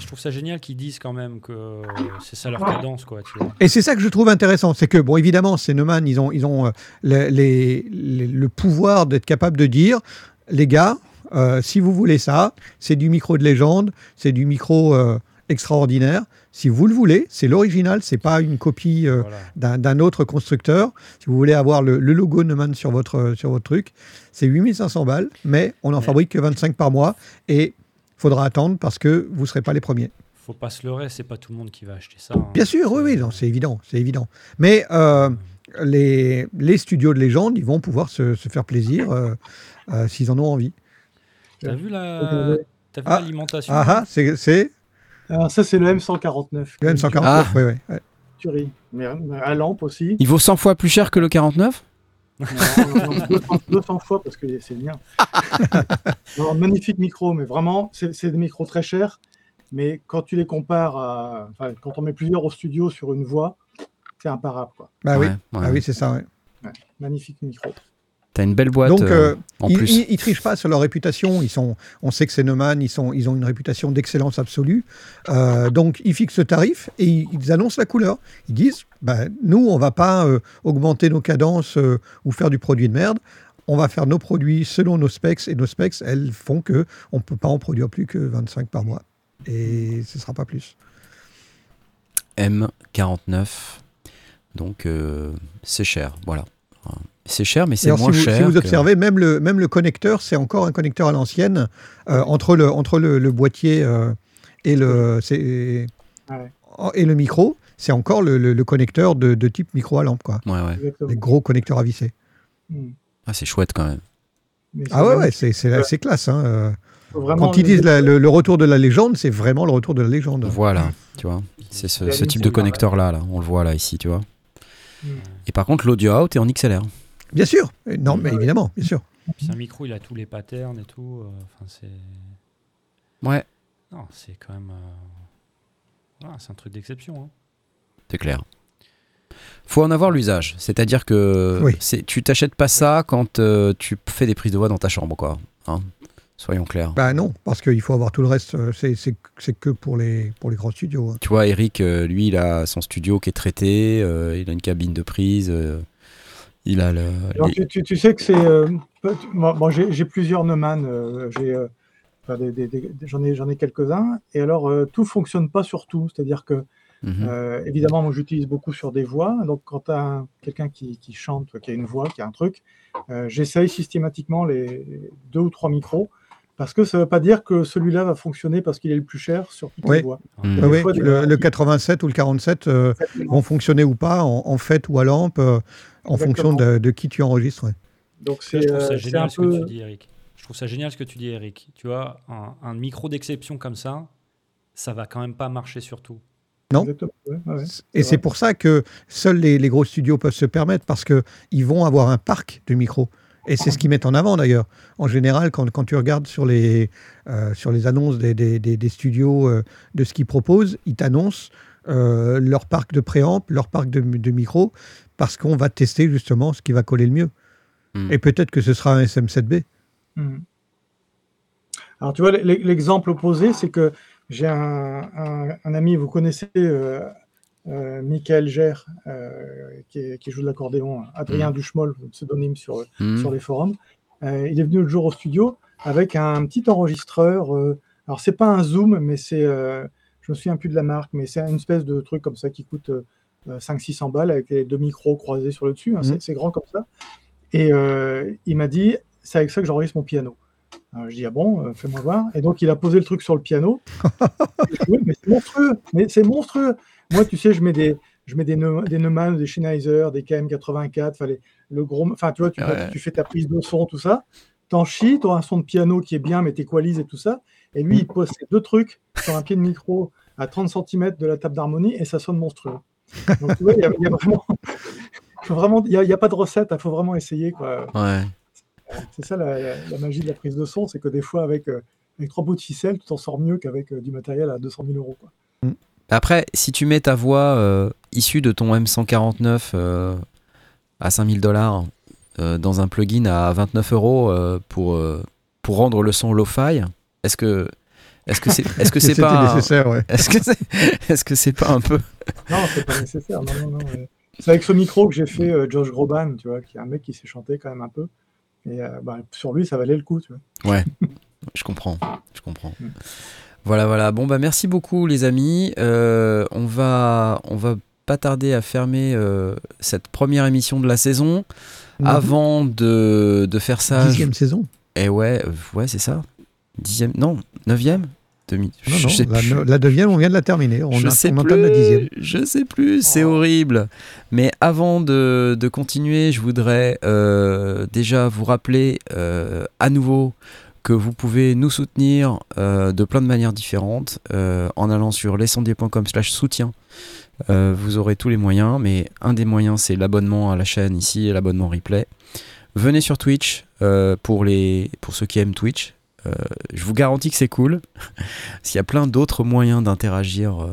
Speaker 3: Je trouve ça génial qu'ils disent quand même que c'est ça leur cadence, quoi. Tu vois.
Speaker 1: Et c'est ça que je trouve intéressant, c'est que, bon, évidemment, ces Neumann, ils ont, ils ont euh, les- les- les- le pouvoir d'être capable de dire, les gars, euh, si vous voulez ça, c'est du micro de légende, c'est du micro euh, extraordinaire. Si vous le voulez, c'est l'original, c'est pas une copie euh,
Speaker 3: Voilà.
Speaker 1: d'un autre constructeur. Si vous voulez avoir le, le logo Neumann sur votre, sur votre truc, c'est 8500 balles, mais on n'en fabrique que 25 par mois et faudra attendre parce que vous ne serez pas les premiers.
Speaker 3: Faut pas se leurrer, c'est pas tout le monde qui va acheter ça. hein.
Speaker 1: Bien sûr, oui, oui, non, c'est évident, c'est évident. Mais euh, les, les studios de légende, ils vont pouvoir se, se faire plaisir euh, euh, s'ils en ont envie.
Speaker 3: T'as vu la, t'as vu
Speaker 1: Ah.
Speaker 3: l'alimentation
Speaker 1: Ah ah, c'est c'est
Speaker 4: Alors, ça, c'est le M149.
Speaker 1: le M149,
Speaker 2: Ah.
Speaker 1: oui, oui. ouais.
Speaker 4: Mais mais à lampe aussi.
Speaker 2: Il vaut 100 fois plus cher que le 49
Speaker 4: Non, non, non, 200, 200 fois parce que c'est le mien. Magnifique micro, mais vraiment, c'est des micros très chers. Mais quand tu les compares à. Quand on met plusieurs au studio sur une voix, c'est imparable. Quoi.
Speaker 1: Bah oui, ah oui c'est ça. ouais.
Speaker 4: Magnifique micro.
Speaker 2: T'as une belle boîte
Speaker 1: Donc,
Speaker 2: euh,
Speaker 1: euh,
Speaker 2: en
Speaker 1: ils,
Speaker 2: plus.
Speaker 1: ils- ils trichent pas sur leur réputation. Ils sont, on sait que c'est Neumann, ils, sont, ils ont une réputation d'excellence absolue. Euh, donc, ils fixent le tarif et ils, ils annoncent la couleur. Ils disent, bah, nous, on va pas euh, augmenter nos cadences ou faire du produit de merde. On va faire nos produits selon nos specs et nos specs, elles font que on peut pas en produire plus que 25 par mois. Et ce sera pas plus.
Speaker 2: M49. Donc, c'est cher. Voilà. C'est cher, mais c'est moins
Speaker 1: si vous,
Speaker 2: cher.
Speaker 1: si vous
Speaker 2: que-
Speaker 1: observez, même le, même le connecteur, c'est encore un connecteur à l'ancienne euh, entre, le, entre le, le boîtier euh, et, le, c'est-
Speaker 4: Ouais.
Speaker 1: et le micro. C'est encore le, le- le connecteur de, de type micro à lampe, quoi.
Speaker 2: Ouais, ouais.
Speaker 1: Les gros connecteurs à visser.
Speaker 4: Mm.
Speaker 2: Ah, c'est chouette quand même.
Speaker 1: Ah ouais, ouais, c'est, classe. hein, euh. Quand ils disent la- le, le retour de la légende, c'est vraiment le retour de la légende.
Speaker 2: Voilà, tu vois. C'est ce, type de connecteur-là, là. On le voit là, ici, tu vois.
Speaker 4: Mm.
Speaker 2: Et par contre, l'audio out est en XLR.
Speaker 1: Bien sûr. Non, mais évidemment, bien sûr.
Speaker 3: Puis un micro, il a tous les patterns et tout. euh, Enfin, c'est.
Speaker 2: Ouais,
Speaker 3: Non, c'est quand même. euh, voilà, c'est un truc d'exception. hein.
Speaker 2: c'est clair. Faut en avoir l'usage. C'est-à-dire que
Speaker 1: Oui.
Speaker 2: c'est, tu t'achètes pas ça quand euh, tu fais des prises de voix dans ta chambre, quoi. Hein Soyons clairs.
Speaker 1: Bah non, parce qu'il faut avoir tout le reste. C'est, c'est, c'est que pour les, pour les grands studios. hein.
Speaker 2: Tu vois, Eric, lui, il a son studio qui est traité, euh, il a une cabine de prise, euh, il a le.
Speaker 4: Alors,
Speaker 2: les-
Speaker 4: tu, tu- tu sais que c'est euh, moi, moi, j'ai plusieurs Neumann. euh, j'ai, euh, enfin, j'en ai, quelques-uns. Et alors, euh, tout fonctionne pas sur tout. C'est-à-dire que,
Speaker 2: Mhm.
Speaker 4: euh, évidemment, moi, j'utilise beaucoup sur des voix. Donc, quand tu as quelqu'un qui, qui chante, qui a une voix, qui a un truc, euh, j'essaye systématiquement les deux ou trois micros. Parce que ça ne veut pas dire que celui-là va fonctionner parce qu'il est le plus cher sur toutes
Speaker 1: Oui.
Speaker 4: les voix.
Speaker 2: Mhm.
Speaker 1: Oui, le, le 87 ou le 47 euh, vont fonctionner ou pas en, en fait ou à lampe euh, en
Speaker 4: Exactement.
Speaker 1: fonction de, de qui tu enregistres. ouais.
Speaker 4: Donc, c'est
Speaker 3: je trouve
Speaker 4: euh,
Speaker 3: ça
Speaker 4: c'est
Speaker 3: génial
Speaker 4: un
Speaker 3: ce que tu dis, Eric. Je trouve ça génial ce que tu dis, Eric. Tu vois, un, un micro d'exception comme ça, ça va quand même pas marcher sur tout.
Speaker 1: Non. Et
Speaker 4: C'est
Speaker 1: pour ça que seuls les, les gros studios peuvent se permettre parce qu'ils vont avoir un parc de micros. Et c'est ce qu'ils mettent en avant d'ailleurs. En général, quand, quand tu regardes sur les, euh, sur les annonces des, des- des- des studios euh, de ce qu'ils proposent, ils t'annoncent euh, leur parc de préamp, leur parc de, de micros, parce qu'on va tester justement ce qui va coller le mieux.
Speaker 2: Mm.
Speaker 1: Et peut-être que ce sera un SM7B.
Speaker 4: Mhm. Alors, tu vois, l'e- l'exemple opposé, c'est que j'ai un, un- un ami, vous connaissez euh, euh, Michael Gère, euh, qui, joue de l'accordéon, Adrien Duchemol, pseudonyme sur,
Speaker 2: Mhm.
Speaker 4: sur les forums. Euh, il est venu le jour au studio avec un petit enregistreur. euh, alors, c'est pas un Zoom, mais c'est. Euh, je me souviens plus de la marque, mais c'est une espèce de truc comme ça qui coûte euh, 500-600 balles avec les deux micros croisés sur le dessus. hein, c'est-
Speaker 1: Mhm.
Speaker 4: c'est grand comme ça. Et euh, il m'a dit c'est avec ça que j'enregistre mon piano. Alors, je dis ah bon, euh, fais-moi voir. Et donc il a posé le truc sur le piano. oui, mais c'est monstrueux, mais c'est monstrueux. Moi, tu sais, je mets des, je mets des, Neu- des Neumann, des Sennheiser, des KM84, enfin, les- le gros, enfin tu vois, tu,
Speaker 2: Ouais.
Speaker 4: tu fais ta prise de son, tout ça. T'en chies, t'auras un son de piano qui est bien, mais t'équalises et tout ça. Et lui, il pose ces deux trucs sur un pied de micro à 30 cm de la table d'harmonie et ça sonne monstrueux. Donc tu vois, il y a, il y a vraiment, il y a, pas de recette, il faut vraiment essayer quoi.
Speaker 2: Ouais.
Speaker 4: C'est ça la, la- la magie de la prise de son, c'est que des fois, avec, euh, avec trois bouts de ficelle, tu t'en sors mieux qu'avec euh, du matériel à 200 000 euros. Quoi.
Speaker 2: Après, si tu mets ta voix euh, issue de ton M149 euh, à 5000 dollars dans un plugin à 29 euros pour, pour rendre le son lo-fi, est-ce que est-ce que c'est est-ce que c'est pas
Speaker 1: nécessaire, ouais.
Speaker 2: est-ce que c'est est-ce que c'est pas un peu
Speaker 4: Non, c'est pas nécessaire. Non, non, non, ouais. C'est avec ce micro que j'ai fait euh, Josh Groban, tu vois, qui est un mec qui sait chanter quand même un peu. Et euh, bah, sur lui, ça valait le coup, tu vois.
Speaker 2: Ouais, je comprends, je comprends.
Speaker 4: Mm.
Speaker 2: Voilà, voilà. Bon bah merci beaucoup les amis. Euh, on va on va pas tarder à fermer euh, cette première émission de la saison. Avant de, de faire ça, je-
Speaker 1: Dixième saison.
Speaker 2: Eh ouais, ouais, c'est ça. Dixième, non, neuvième Demi.
Speaker 1: Non,
Speaker 2: je
Speaker 1: non,
Speaker 2: sais
Speaker 1: la,
Speaker 2: plus.
Speaker 1: la deuxième, on vient de la terminer. On,
Speaker 2: je
Speaker 1: a-
Speaker 2: sais
Speaker 1: on
Speaker 2: plus,
Speaker 1: la dixième.
Speaker 2: Je sais plus, c'est
Speaker 4: Oh.
Speaker 2: horrible. Mais avant de, de continuer, je voudrais euh, déjà vous rappeler euh, à nouveau que vous pouvez nous soutenir euh, de plein de manières différentes euh, en allant sur lescendier.com slash soutien. Euh, vous aurez tous les moyens, mais un des moyens c'est l'abonnement à la chaîne ici et l'abonnement replay. Venez sur Twitch euh, pour, les, pour ceux qui aiment Twitch. Euh, je vous garantis que c'est cool. Parce qu'il y a plein d'autres moyens d'interagir euh,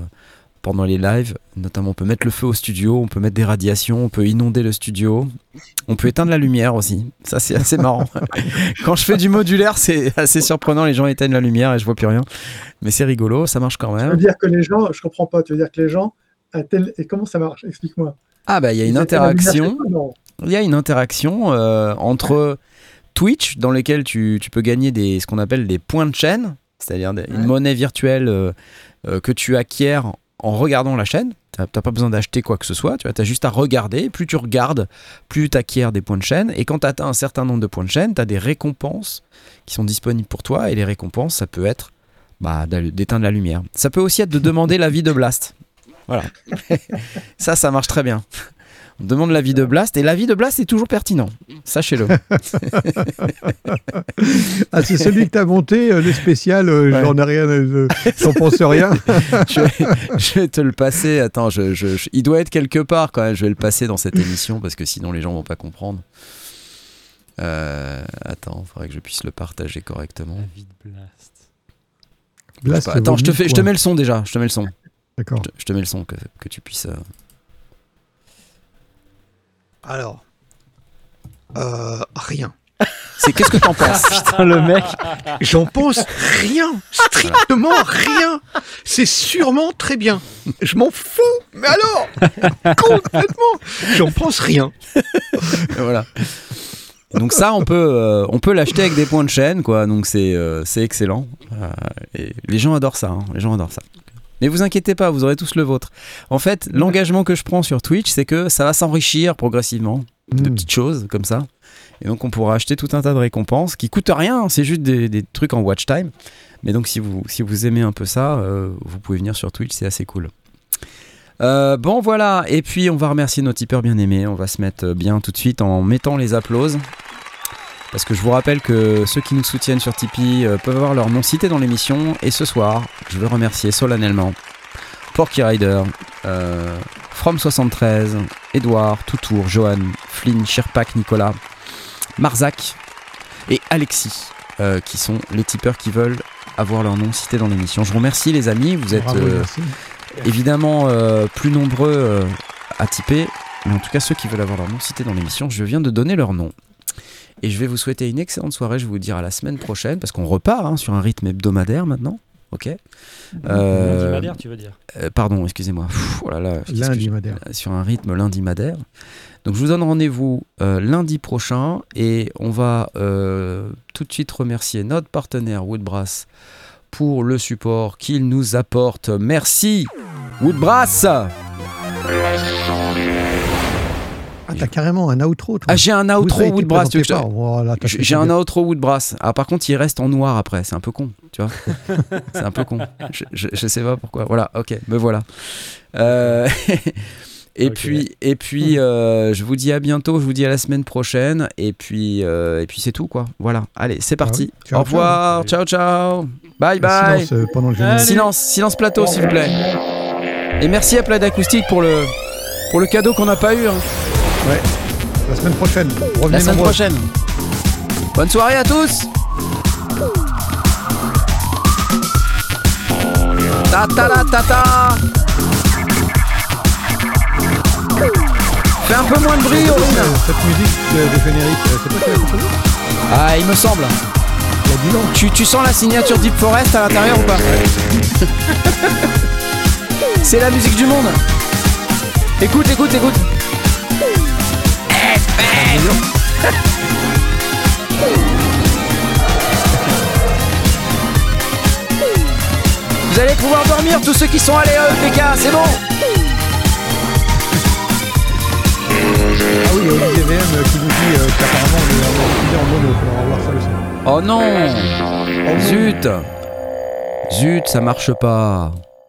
Speaker 2: pendant les lives. Notamment, on peut mettre le feu au studio, on peut mettre des radiations, on peut inonder le studio. On peut éteindre la lumière aussi. Ça, c'est assez marrant. Quand je fais du modulaire, c'est assez surprenant. Les gens éteignent la lumière et je vois plus rien. Mais c'est rigolo, ça marche quand
Speaker 4: Tu veux
Speaker 2: même.
Speaker 4: dire que les gens, je comprends pas, tu veux dire que les gens, tel- et comment ça marche? Explique-moi.
Speaker 2: Ah, bah, il y a une interaction. Il y a une interaction euh, entre Twitch, dans lequel tu, tu peux gagner des, ce qu'on appelle des points de chaîne, c'est-à-dire une monnaie virtuelle euh, euh, que tu acquiers en regardant la chaîne. Tu n'as pas besoin d'acheter quoi que ce soit, tu as juste à regarder. Plus tu regardes, plus tu acquiers des points de chaîne. Et quand tu atteins un certain nombre de points de chaîne, tu as des récompenses qui sont disponibles pour toi. Et les récompenses, ça peut être bah, d'éteindre la lumière. Ça peut aussi être de demander l'avis de Blast. Voilà. ça, ça marche très bien. On demande l'avis de Blast et l'avis de Blast est toujours pertinent. Sachez-le.
Speaker 1: Ah, c'est celui que tu as monté, euh, le spécial, euh,
Speaker 2: Ouais.
Speaker 1: j'en ai rien, euh, j'en pense rien.
Speaker 2: je, vais, je vais te le passer. Attends, je, je- je- il doit être quelque part quand même. Je vais le passer dans cette émission parce que sinon les gens vont pas comprendre. Euh, attends, il faudrait que je puisse le partager correctement.
Speaker 3: David Blast.
Speaker 1: Blast,
Speaker 2: Attends, je te, fais, je te mets le son déjà. Je te mets le son.
Speaker 1: D'accord.
Speaker 2: Je te, je te mets le son que, que tu puisses.
Speaker 1: Alors, euh, rien.
Speaker 2: C'est qu'est-ce que t'en penses
Speaker 3: Putain, le mec.
Speaker 1: J'en pense rien, strictement rien. C'est sûrement très bien. Je m'en fous, mais alors Complètement J'en pense rien.
Speaker 2: Voilà. Donc ça, on peut, euh, on peut l'acheter avec des points de chaîne, quoi. Donc c'est, euh, c'est excellent. Euh, et les gens adorent ça. hein. Les gens adorent ça. Mais vous inquiétez pas, vous aurez tous le vôtre. En fait, l'engagement que je prends sur Twitch, c'est que ça va s'enrichir progressivement de
Speaker 1: Mm.
Speaker 2: petites choses comme ça. Et donc on pourra acheter tout un tas de récompenses qui coûtent rien, hein, c'est juste des, des trucs en watch time. Mais donc si vous, si vous aimez un peu ça, euh, vous pouvez venir sur Twitch, c'est assez cool. Euh, bon voilà, et puis on va remercier nos tipeurs bien aimés, on va se mettre bien tout de suite en mettant les applauses. Parce que je vous rappelle que ceux qui nous soutiennent sur Tipeee euh, peuvent avoir leur nom cité dans l'émission. Et ce soir, je veux remercier solennellement Porky Rider, euh, From73, Edouard, Toutour, Johan, Flynn, Sherpak, Nicolas, Marzac et Alexis, euh, qui sont les tipeurs qui veulent avoir leur nom cité dans l'émission. Je vous remercie les amis, vous êtes
Speaker 1: Bravo,
Speaker 2: euh, évidemment plus nombreux à tiper, mais en tout cas ceux qui veulent avoir leur nom cité dans l'émission, je viens de donner leur nom. Et je vais vous souhaiter une excellente soirée, je vais vous dire à la semaine prochaine, parce qu'on repart hein, sur un rythme hebdomadaire maintenant. Ok Euh,
Speaker 3: Lundi tu veux dire
Speaker 2: euh, Pardon, excusez-moi. Oh là là,
Speaker 1: Lundi Madère.
Speaker 2: sur un rythme lundi madère. Donc je vous donne rendez-vous euh, lundi prochain et on va euh, tout de suite remercier notre partenaire Woodbrass pour le support qu'il nous apporte. Merci Woodbrass
Speaker 1: Ah, t'as carrément un outro, toi.
Speaker 2: Ah j'ai un outro Woodbrass. tu veux que je te-
Speaker 1: présenté par- Voilà,
Speaker 2: J'ai un outro Woodbrass. Ah, par contre, il reste en noir après. C'est un peu con, tu vois. C'est un peu con. Je, je, je sais pas pourquoi. Voilà, ok, me voilà. Euh, et puis, et puis euh, je vous dis à bientôt. Je vous dis à la semaine prochaine. Et puis, euh, et puis c'est tout, quoi. Voilà. Allez, c'est parti.
Speaker 1: Ah oui. Ciao,
Speaker 2: Au revoir. Ciao, ciao. Bye, bye.
Speaker 1: silence, euh, pendant le.
Speaker 2: Silence, silence plateau, s'il vous plaît. Et merci à Plaid Acoustique pour le, pour le cadeau qu'on n'a pas eu. hein.
Speaker 1: La semaine prochaine.
Speaker 2: La
Speaker 1: Revenez
Speaker 2: semaine
Speaker 1: nombreux.
Speaker 2: prochaine. Bonne soirée à tous. Ta ta la ta ta. Fais un peu moins de bruit,
Speaker 1: Euh,
Speaker 2: Aurine.
Speaker 1: Cette musique de, de générique, euh, c'est toi composée
Speaker 2: Ah, il me semble.
Speaker 1: Il y a 10 ans.
Speaker 2: Tu, tu sens la signature Deep Forest à l'intérieur ou pas C'est la musique du monde. Écoute, écoute, écoute. Vous allez pouvoir dormir tous ceux qui sont allés à EPK, c'est bon
Speaker 1: Ah oui, il y a euh, qui nous dit euh, qu'apparemment on est en mono. Il faudra revoir ça aussi.
Speaker 2: Oh non Zut Zut, ça marche pas.